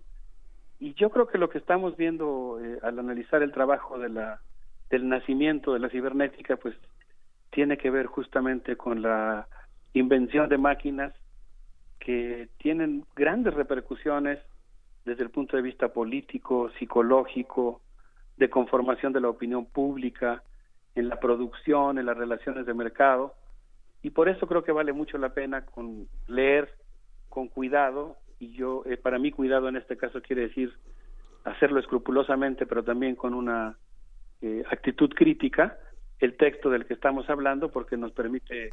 Speaker 29: y yo creo que lo que estamos viendo eh, al analizar el trabajo de la del nacimiento de la cibernética pues tiene que ver justamente con la invención de máquinas que tienen grandes repercusiones desde el punto de vista político, psicológico, de conformación de la opinión pública, en la producción, en las relaciones de mercado, y por eso creo que vale mucho la pena con leer con cuidado. Y yo eh, para mí cuidado en este caso quiere decir hacerlo escrupulosamente pero también con una eh, actitud crítica el texto del que estamos hablando porque nos permite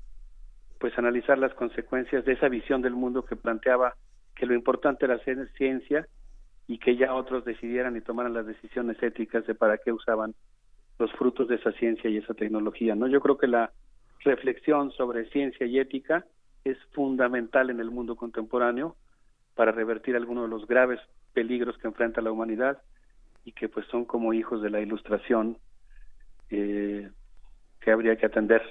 Speaker 29: pues analizar las consecuencias de esa visión del mundo que planteaba que lo importante era hacer ciencia y que ya otros decidieran y tomaran las decisiones éticas de para qué usaban los frutos de esa ciencia y esa tecnología, ¿no? Yo creo que la reflexión sobre ciencia y ética es fundamental en el mundo contemporáneo para revertir algunos de los graves peligros que enfrenta la humanidad y que pues son como hijos de la ilustración eh, que habría que atender.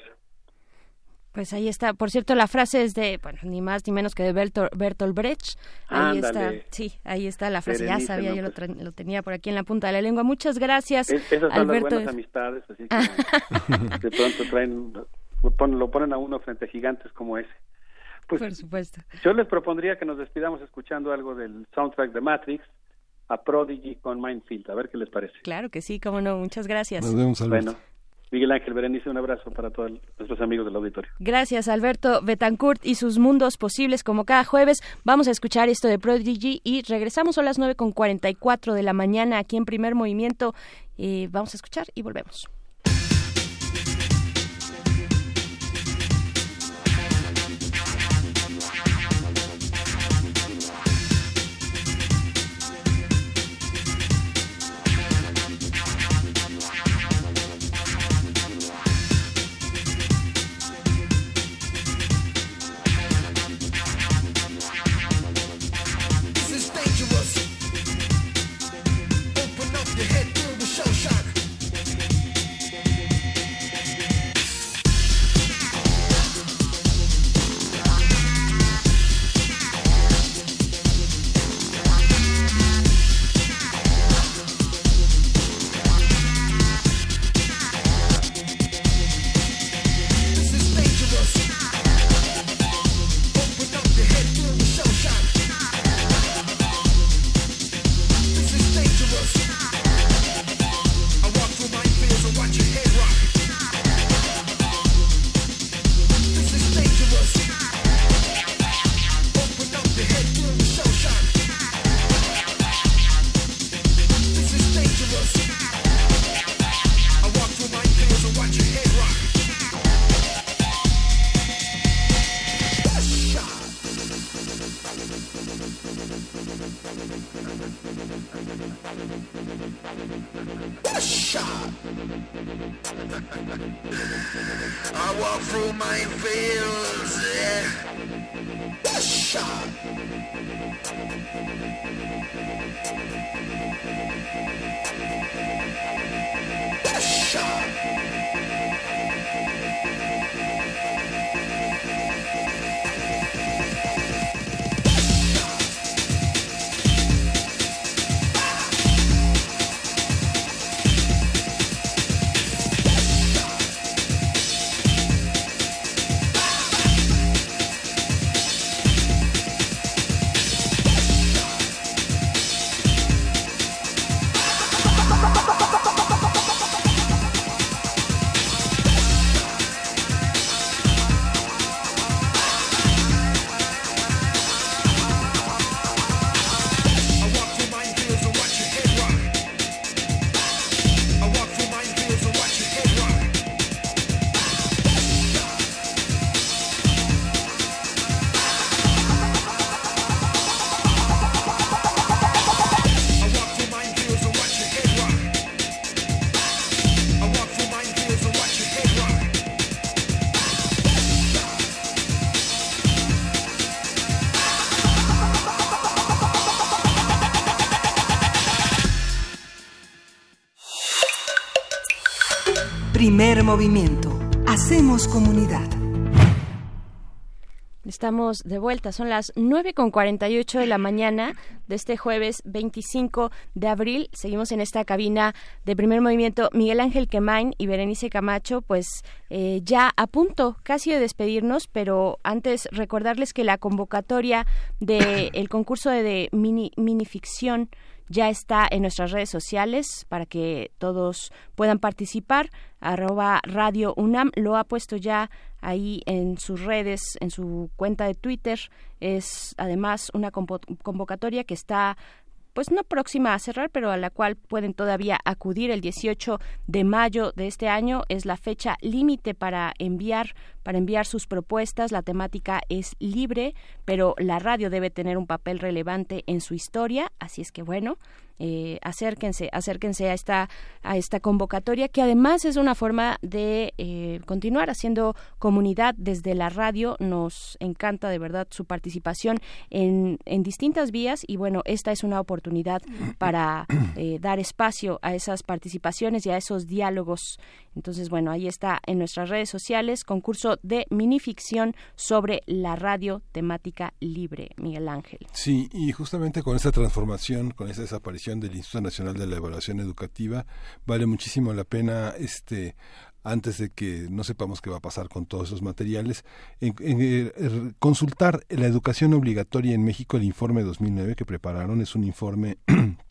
Speaker 2: Pues ahí está. Por cierto, la frase es de, bueno, ni más ni menos que de Bertolt, Bertolt Brecht. Ahí
Speaker 29: Ándale.
Speaker 2: está, sí, ahí está la frase.
Speaker 29: Berenice,
Speaker 2: ya sabía,
Speaker 29: ¿no?
Speaker 2: yo lo,
Speaker 29: Pues-
Speaker 2: lo tenía por aquí en la punta de la lengua. Muchas gracias,
Speaker 29: Es- esas son
Speaker 2: Alberto.
Speaker 29: las buenas amistades, así que de pronto traen, lo ponen, lo ponen a uno frente a gigantes como ese. Pues
Speaker 2: Por supuesto.
Speaker 29: yo les propondría que nos despidamos escuchando algo del soundtrack de Matrix, a Prodigy con Mindfield, a ver qué les parece.
Speaker 2: Claro que sí, cómo no. Muchas gracias.
Speaker 1: Nos vemos, Alberto.
Speaker 29: Bueno, Miguel Ángel Berenice, un abrazo para todos nuestros amigos del auditorio.
Speaker 2: Gracias, Alberto Betancourt y sus mundos posibles. Como cada jueves, vamos a escuchar esto de Prodigy y regresamos a las 9 con 44 de la mañana aquí en Primer Movimiento. Eh, vamos a escuchar y volvemos.
Speaker 3: Movimiento. Hacemos comunidad.
Speaker 2: Estamos de vuelta, son las 9 con 48 de la mañana de este jueves 25 de abril. Seguimos en esta cabina de primer movimiento. Miguel Ángel Quemain y Berenice Camacho, pues eh, ya a punto casi de despedirnos, pero antes recordarles que la convocatoria del concurso de, de mini, minificción ya está en nuestras redes sociales para que todos puedan participar. Arroba Radio UNAM lo ha puesto ya ahí en sus redes, en su cuenta de Twitter. Es además una convo- convocatoria que está pues no próxima a cerrar, pero a la cual pueden todavía acudir el 18 de mayo de este año es la fecha límite para enviar para enviar sus propuestas. La temática es libre, pero la radio debe tener un papel relevante en su historia, así es que bueno, eh, acérquense, acérquense a esta a esta convocatoria que además es una forma de eh, continuar haciendo comunidad desde la radio. Nos encanta de verdad su participación en, en distintas vías y bueno, esta es una oportunidad para eh, dar espacio a esas participaciones y a esos diálogos. Entonces, bueno, ahí está en nuestras redes sociales, concurso de minificción sobre la radio temática libre, Miguel Ángel.
Speaker 1: Sí, y justamente con esta transformación, con esa desaparición del Instituto Nacional de la Evaluación Educativa, vale muchísimo la pena este antes de que no sepamos qué va a pasar con todos esos materiales, eh, er, consultar la educación obligatoria en México, el informe 2009 que prepararon es un informe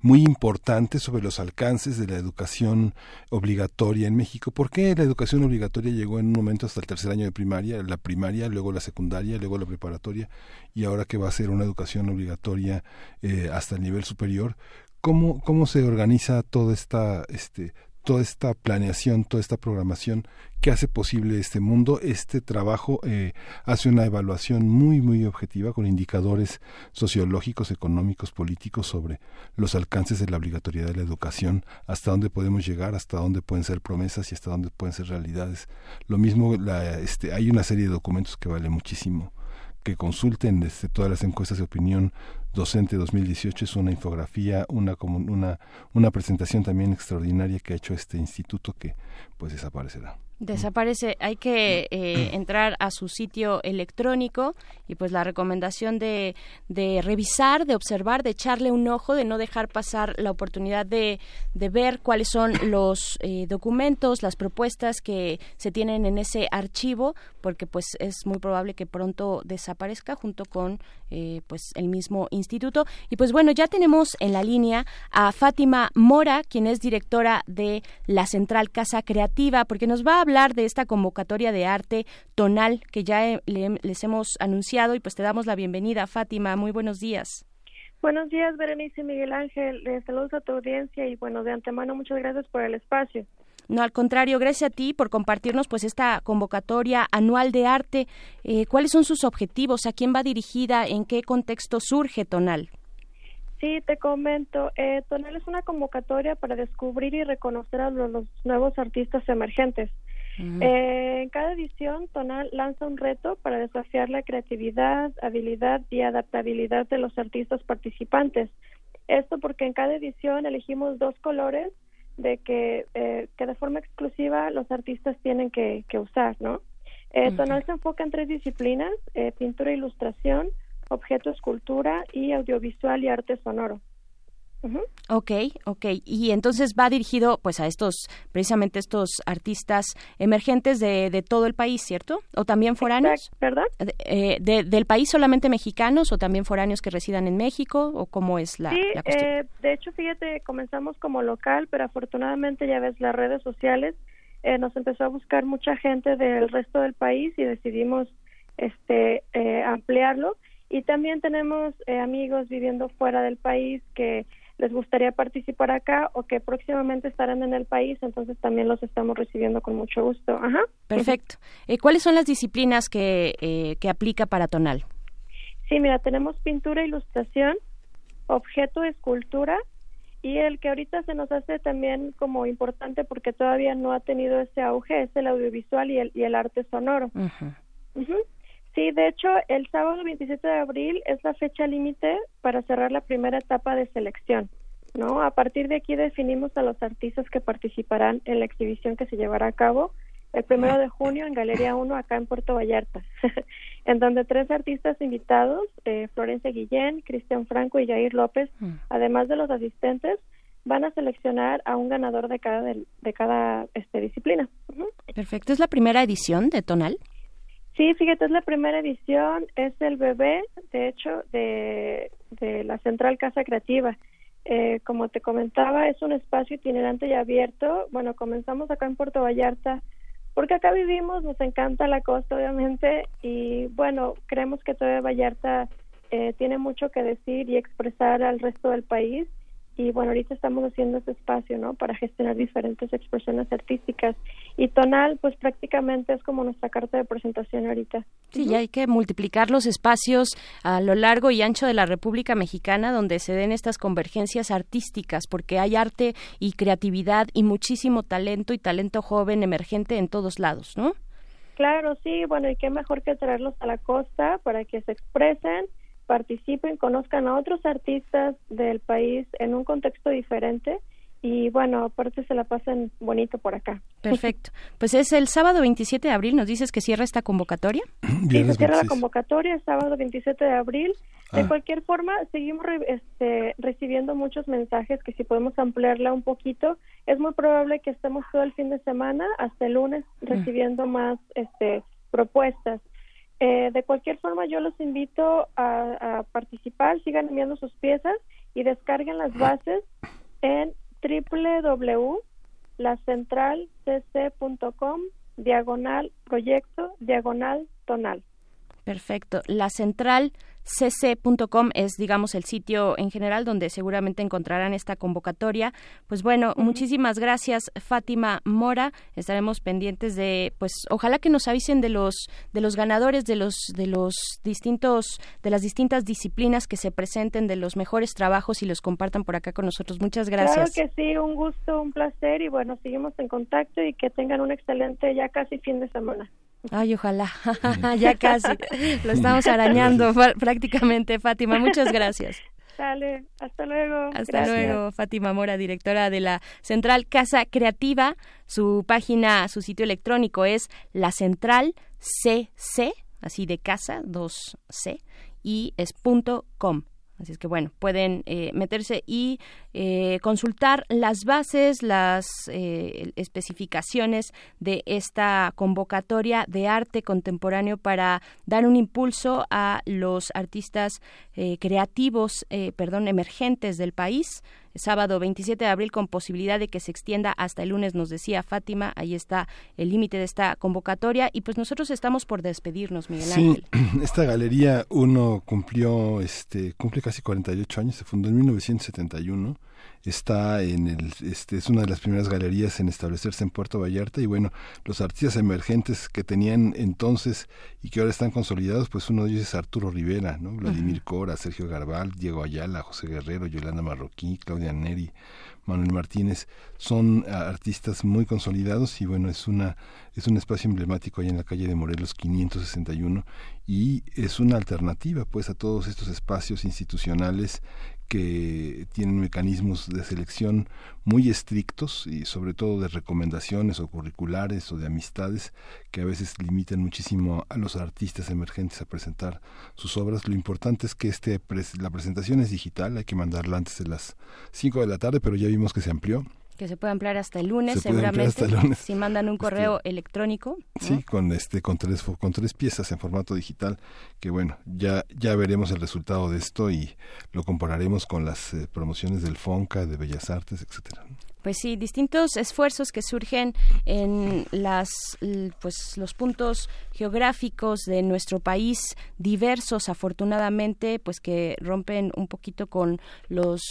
Speaker 1: muy importante sobre los alcances de la educación obligatoria en México. ¿Por qué la educación obligatoria llegó en un momento hasta el tercer año de primaria, la primaria, luego la secundaria, luego la preparatoria y ahora que va a ser una educación obligatoria eh, hasta el nivel superior? ¿Cómo, cómo se organiza toda esta, este, toda esta planeación, toda esta programación que hace posible este mundo. Este trabajo eh, hace una evaluación muy, muy objetiva con indicadores sociológicos, económicos, políticos sobre los alcances de la obligatoriedad de la educación, hasta dónde podemos llegar, hasta dónde pueden ser promesas y hasta dónde pueden ser realidades. Lo mismo, la, este, hay una serie de documentos que vale muchísimo que consulten este, todas las encuestas de opinión docente 2018 es una infografía, una, una, una presentación también extraordinaria que ha hecho este instituto que pues desaparecerá.
Speaker 2: Desaparece, hay que eh, entrar a su sitio electrónico y pues la recomendación de, de revisar, de observar, de echarle un ojo, de no dejar pasar la oportunidad de, de ver cuáles son los eh, documentos, las propuestas que se tienen en ese archivo, porque pues es muy probable que pronto desaparezca junto con eh, pues el mismo instituto. Y pues bueno, ya tenemos en la línea a Fátima Mora, quien es directora de la Central Casa Creativa, porque nos va a hablar de esta convocatoria de arte tonal que ya eh, le- les hemos anunciado y pues te damos la bienvenida, Fátima. Muy buenos días.
Speaker 30: Buenos días, Berenice y Miguel Ángel. Les saludos a tu audiencia y bueno, de antemano muchas gracias por el espacio.
Speaker 2: No, al contrario, gracias a ti por compartirnos pues esta convocatoria anual de arte. Eh, ¿Cuáles son sus objetivos? ¿A quién va dirigida? ¿En qué contexto surge Tonal?
Speaker 30: Sí, te comento, eh, Tonal es una convocatoria para descubrir y reconocer a los, los nuevos artistas emergentes. Eh, en cada edición, Tonal lanza un reto para desafiar la creatividad, habilidad y adaptabilidad de los artistas participantes. Esto porque en cada edición elegimos dos colores de que, eh, que de forma exclusiva los artistas tienen que, que usar, ¿no? Eh. Tonal se enfoca en tres disciplinas, eh, pintura e ilustración, objeto escultura y audiovisual y arte sonoro. Ujú.
Speaker 2: Ok, ok. Y entonces va dirigido pues a estos, precisamente estos artistas emergentes de, de todo el país, ¿cierto? ¿O también foráneos?
Speaker 30: ¿Verdad?
Speaker 2: De- eh, de- ¿Del país solamente mexicanos o también foráneos que residan en México? ¿O cómo es la,
Speaker 30: sí,
Speaker 2: la cuestión?
Speaker 30: eh, de hecho, fíjate, comenzamos como local, pero afortunadamente ya ves las redes sociales, eh, nos empezó a buscar mucha gente del resto del país y decidimos este eh, ampliarlo. Y también tenemos eh, amigos viviendo fuera del país que les gustaría participar acá o que próximamente estarán en el país, entonces también los estamos recibiendo con mucho gusto. Ajá.
Speaker 2: Perfecto. Eh, ¿Cuáles son las disciplinas que, eh, que aplica para Tonal?
Speaker 30: Sí, mira, tenemos pintura, ilustración, objeto, escultura y el que ahorita se nos hace también como importante porque todavía no ha tenido ese auge es el audiovisual y el, y el arte sonoro. Ujú. Sí, de hecho, el sábado 27 de abril es la fecha límite para cerrar la primera etapa de selección. ¿no? A partir de aquí definimos a los artistas que participarán en la exhibición que se llevará a cabo el primero de junio en Galería 1 acá en Puerto Vallarta, en donde tres artistas invitados, eh, Florencia Guillén, Cristian Franco y Jair López, además de los asistentes, van a seleccionar a un ganador de cada, del- de cada este, disciplina.
Speaker 2: Perfecto. ¿Es la primera edición de Tonal?
Speaker 30: Sí, fíjate, es la primera edición, es el bebé, de hecho, de, de la Central Casa Creativa. Eh, como te comentaba, es un espacio itinerante y abierto. Bueno, comenzamos acá en Puerto Vallarta porque acá vivimos, nos encanta la costa, obviamente, y bueno, creemos que todavía Vallarta eh, tiene mucho que decir y expresar al resto del país. Y bueno, ahorita estamos haciendo ese espacio, ¿no? Para gestionar diferentes expresiones artísticas. Y Tonal, pues prácticamente es como nuestra carta de presentación ahorita.
Speaker 2: Sí, ya hay que multiplicar los espacios a lo largo y ancho de la República Mexicana donde se den estas convergencias artísticas, porque hay arte y creatividad y muchísimo talento y talento joven emergente en todos lados, ¿no?
Speaker 30: Claro, sí, bueno, y qué mejor que traerlos a la costa para que se expresen, participen, conozcan a otros artistas del país en un contexto diferente y bueno, aparte se la pasen bonito por acá.
Speaker 2: Perfecto. Pues es el sábado 27 de abril, nos dices que cierra esta convocatoria.
Speaker 30: Sí, se cierra la convocatoria el sábado 27 de abril. De cualquier forma, seguimos re- este, recibiendo muchos mensajes que si podemos ampliarla un poquito, es muy probable que estemos todo el fin de semana hasta el lunes recibiendo más este, propuestas. Eh, de cualquier forma, yo los invito a, a participar, sigan enviando sus piezas y descarguen las bases en www.lacentralcc.com diagonal proyecto diagonal tonal.
Speaker 2: Perfecto. La central cc.com es, digamos, el sitio en general donde seguramente encontrarán esta convocatoria. Pues bueno, muchísimas gracias, Fátima Mora. Estaremos pendientes de, pues, ojalá que nos avisen de los de los ganadores de los de los distintos de las distintas disciplinas que se presenten, de los mejores trabajos y los compartan por acá con nosotros. Muchas gracias.
Speaker 30: Claro que sí, un gusto, un placer y bueno, seguimos en contacto y que tengan un excelente ya casi fin de semana.
Speaker 2: Ay, ojalá. ya casi. Lo estamos arañando prácticamente, Fátima. Muchas gracias.
Speaker 30: Sale, hasta luego.
Speaker 2: Hasta
Speaker 30: Gracias.
Speaker 2: luego, Fátima Mora, directora de la Central Casa Creativa. Su página, su sitio electrónico es la Central CC, así de casa, dos C, y es punto com. Así es que bueno, pueden eh, meterse y eh, consultar las bases, las eh, especificaciones de esta convocatoria de arte contemporáneo para dar un impulso a los artistas eh, creativos, eh, perdón, emergentes del país. Sábado 27 de abril con posibilidad de que se extienda hasta el lunes, nos decía Fátima. Ahí está el límite de esta convocatoria y pues nosotros estamos por despedirnos, Miguel
Speaker 1: Sí,
Speaker 2: Ángel.
Speaker 1: esta galería uno cumplió, este, cumple casi 48 años, se fundó en 1971, está en el, este, es una de las primeras galerías en establecerse en Puerto Vallarta y bueno, los artistas emergentes que tenían entonces y que ahora están consolidados, pues uno de ellos es Arturo Rivera, ¿no? Vladimir Cora, Sergio Garbal, Diego Ayala, José Guerrero, Yolanda Marroquí, Claudia Neri, Manuel Martínez, son ah, artistas muy consolidados y bueno, es una es un espacio emblemático ahí en la calle de Morelos 561 y es una alternativa pues a todos estos espacios institucionales que tienen mecanismos de selección muy estrictos y sobre todo de recomendaciones o curriculares o de amistades que a veces limitan muchísimo a los artistas emergentes a presentar sus obras. Lo importante es que este la presentación es digital, hay que mandarla antes de las 5 de la tarde, pero ya vimos que se amplió.
Speaker 2: Que se puede ampliar hasta el lunes,
Speaker 1: Se
Speaker 2: seguramente.
Speaker 1: hasta el lunes.
Speaker 2: Si mandan un correo electrónico. ¿no?
Speaker 1: Sí, con este con tres con tres piezas en formato digital que bueno, ya ya veremos el resultado de esto y lo compararemos con las eh, promociones del Fonca, de Bellas Artes, etcétera.
Speaker 2: Pues sí, distintos esfuerzos que surgen en las pues los puntos geográficos de nuestro país diversos afortunadamente pues que rompen un poquito con los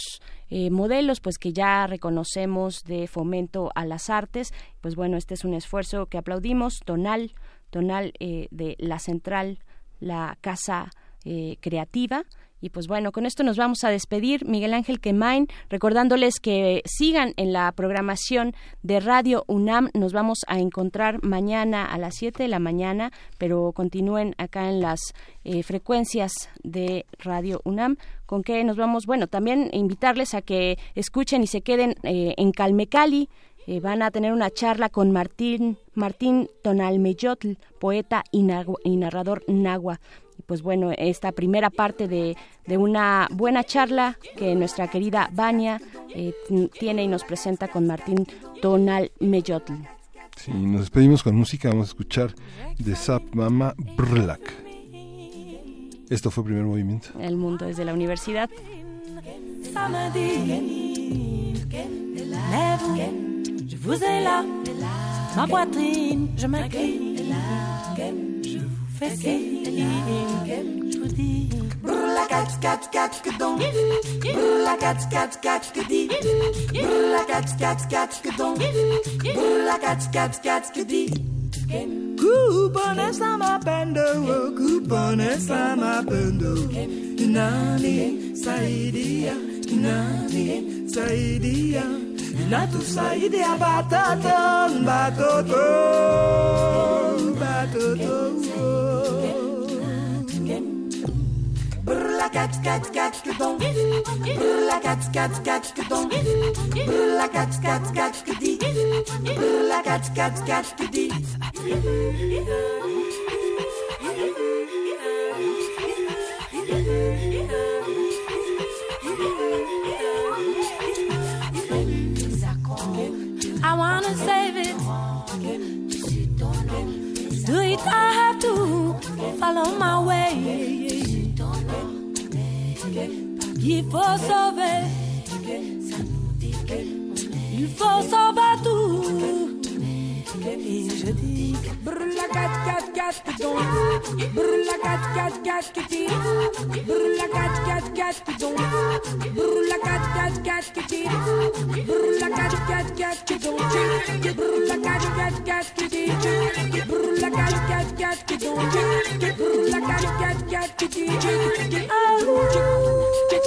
Speaker 2: eh, modelos pues que ya reconocemos de fomento a las artes. Pues bueno este es un esfuerzo que aplaudimos tonal tonal eh, de la central la casa eh, creativa y pues bueno, con esto nos vamos a despedir. Miguel Ángel Quemain, recordándoles que sigan en la programación de Radio UNAM. Nos vamos a encontrar mañana a las 7 de la mañana, pero continúen acá en las eh, frecuencias de Radio UNAM. ¿Con qué nos vamos? Bueno, también invitarles a que escuchen y se queden eh, en Calmecali. Eh, van a tener una charla con Martín, Martín Tonalmeyotl, poeta y, y narrador nagua. Pues bueno, esta primera parte de, de una buena charla que nuestra querida Vania eh, tiene y nos presenta con Martín Tonalmeyotl.
Speaker 1: Sí, nos despedimos con música, vamos a escuchar de Zap Mama Brlak. Esto fue primer movimiento.
Speaker 2: El mundo desde la universidad.
Speaker 31: je vous ai là, ma poitrine, je m'incline,
Speaker 32: Brrla cat cat cat kedon Brrla cat cat cat kedi. Brrla cat cat cat
Speaker 31: saidia Dinani saidia Natu saidia batata, batoto, batoto.
Speaker 32: Brrla cat cat cat que donc Brrla cat cat cat que donc Brrla cat cat cat que dit Brrla cat cat cat que dit
Speaker 31: follow my way. Il faut sauver. Il faut sauver tout j'aimais, je dis Brûle la gâte, gâte, gâte, piton Brûle la gâte, gâte, gâte, kitty Brûle la gâte, gâte, gâte, piton Brûle la gâte, gâte, gâte, kitty Brûle la gâte, gâte, gâte, piton Brûle la gâte, gâte, gâte, kitty Brûle la gâte, gâte, gâte, piton Brûle la gâte, gâte, gâte, kitty oh, oh, oh, oh, oh, oh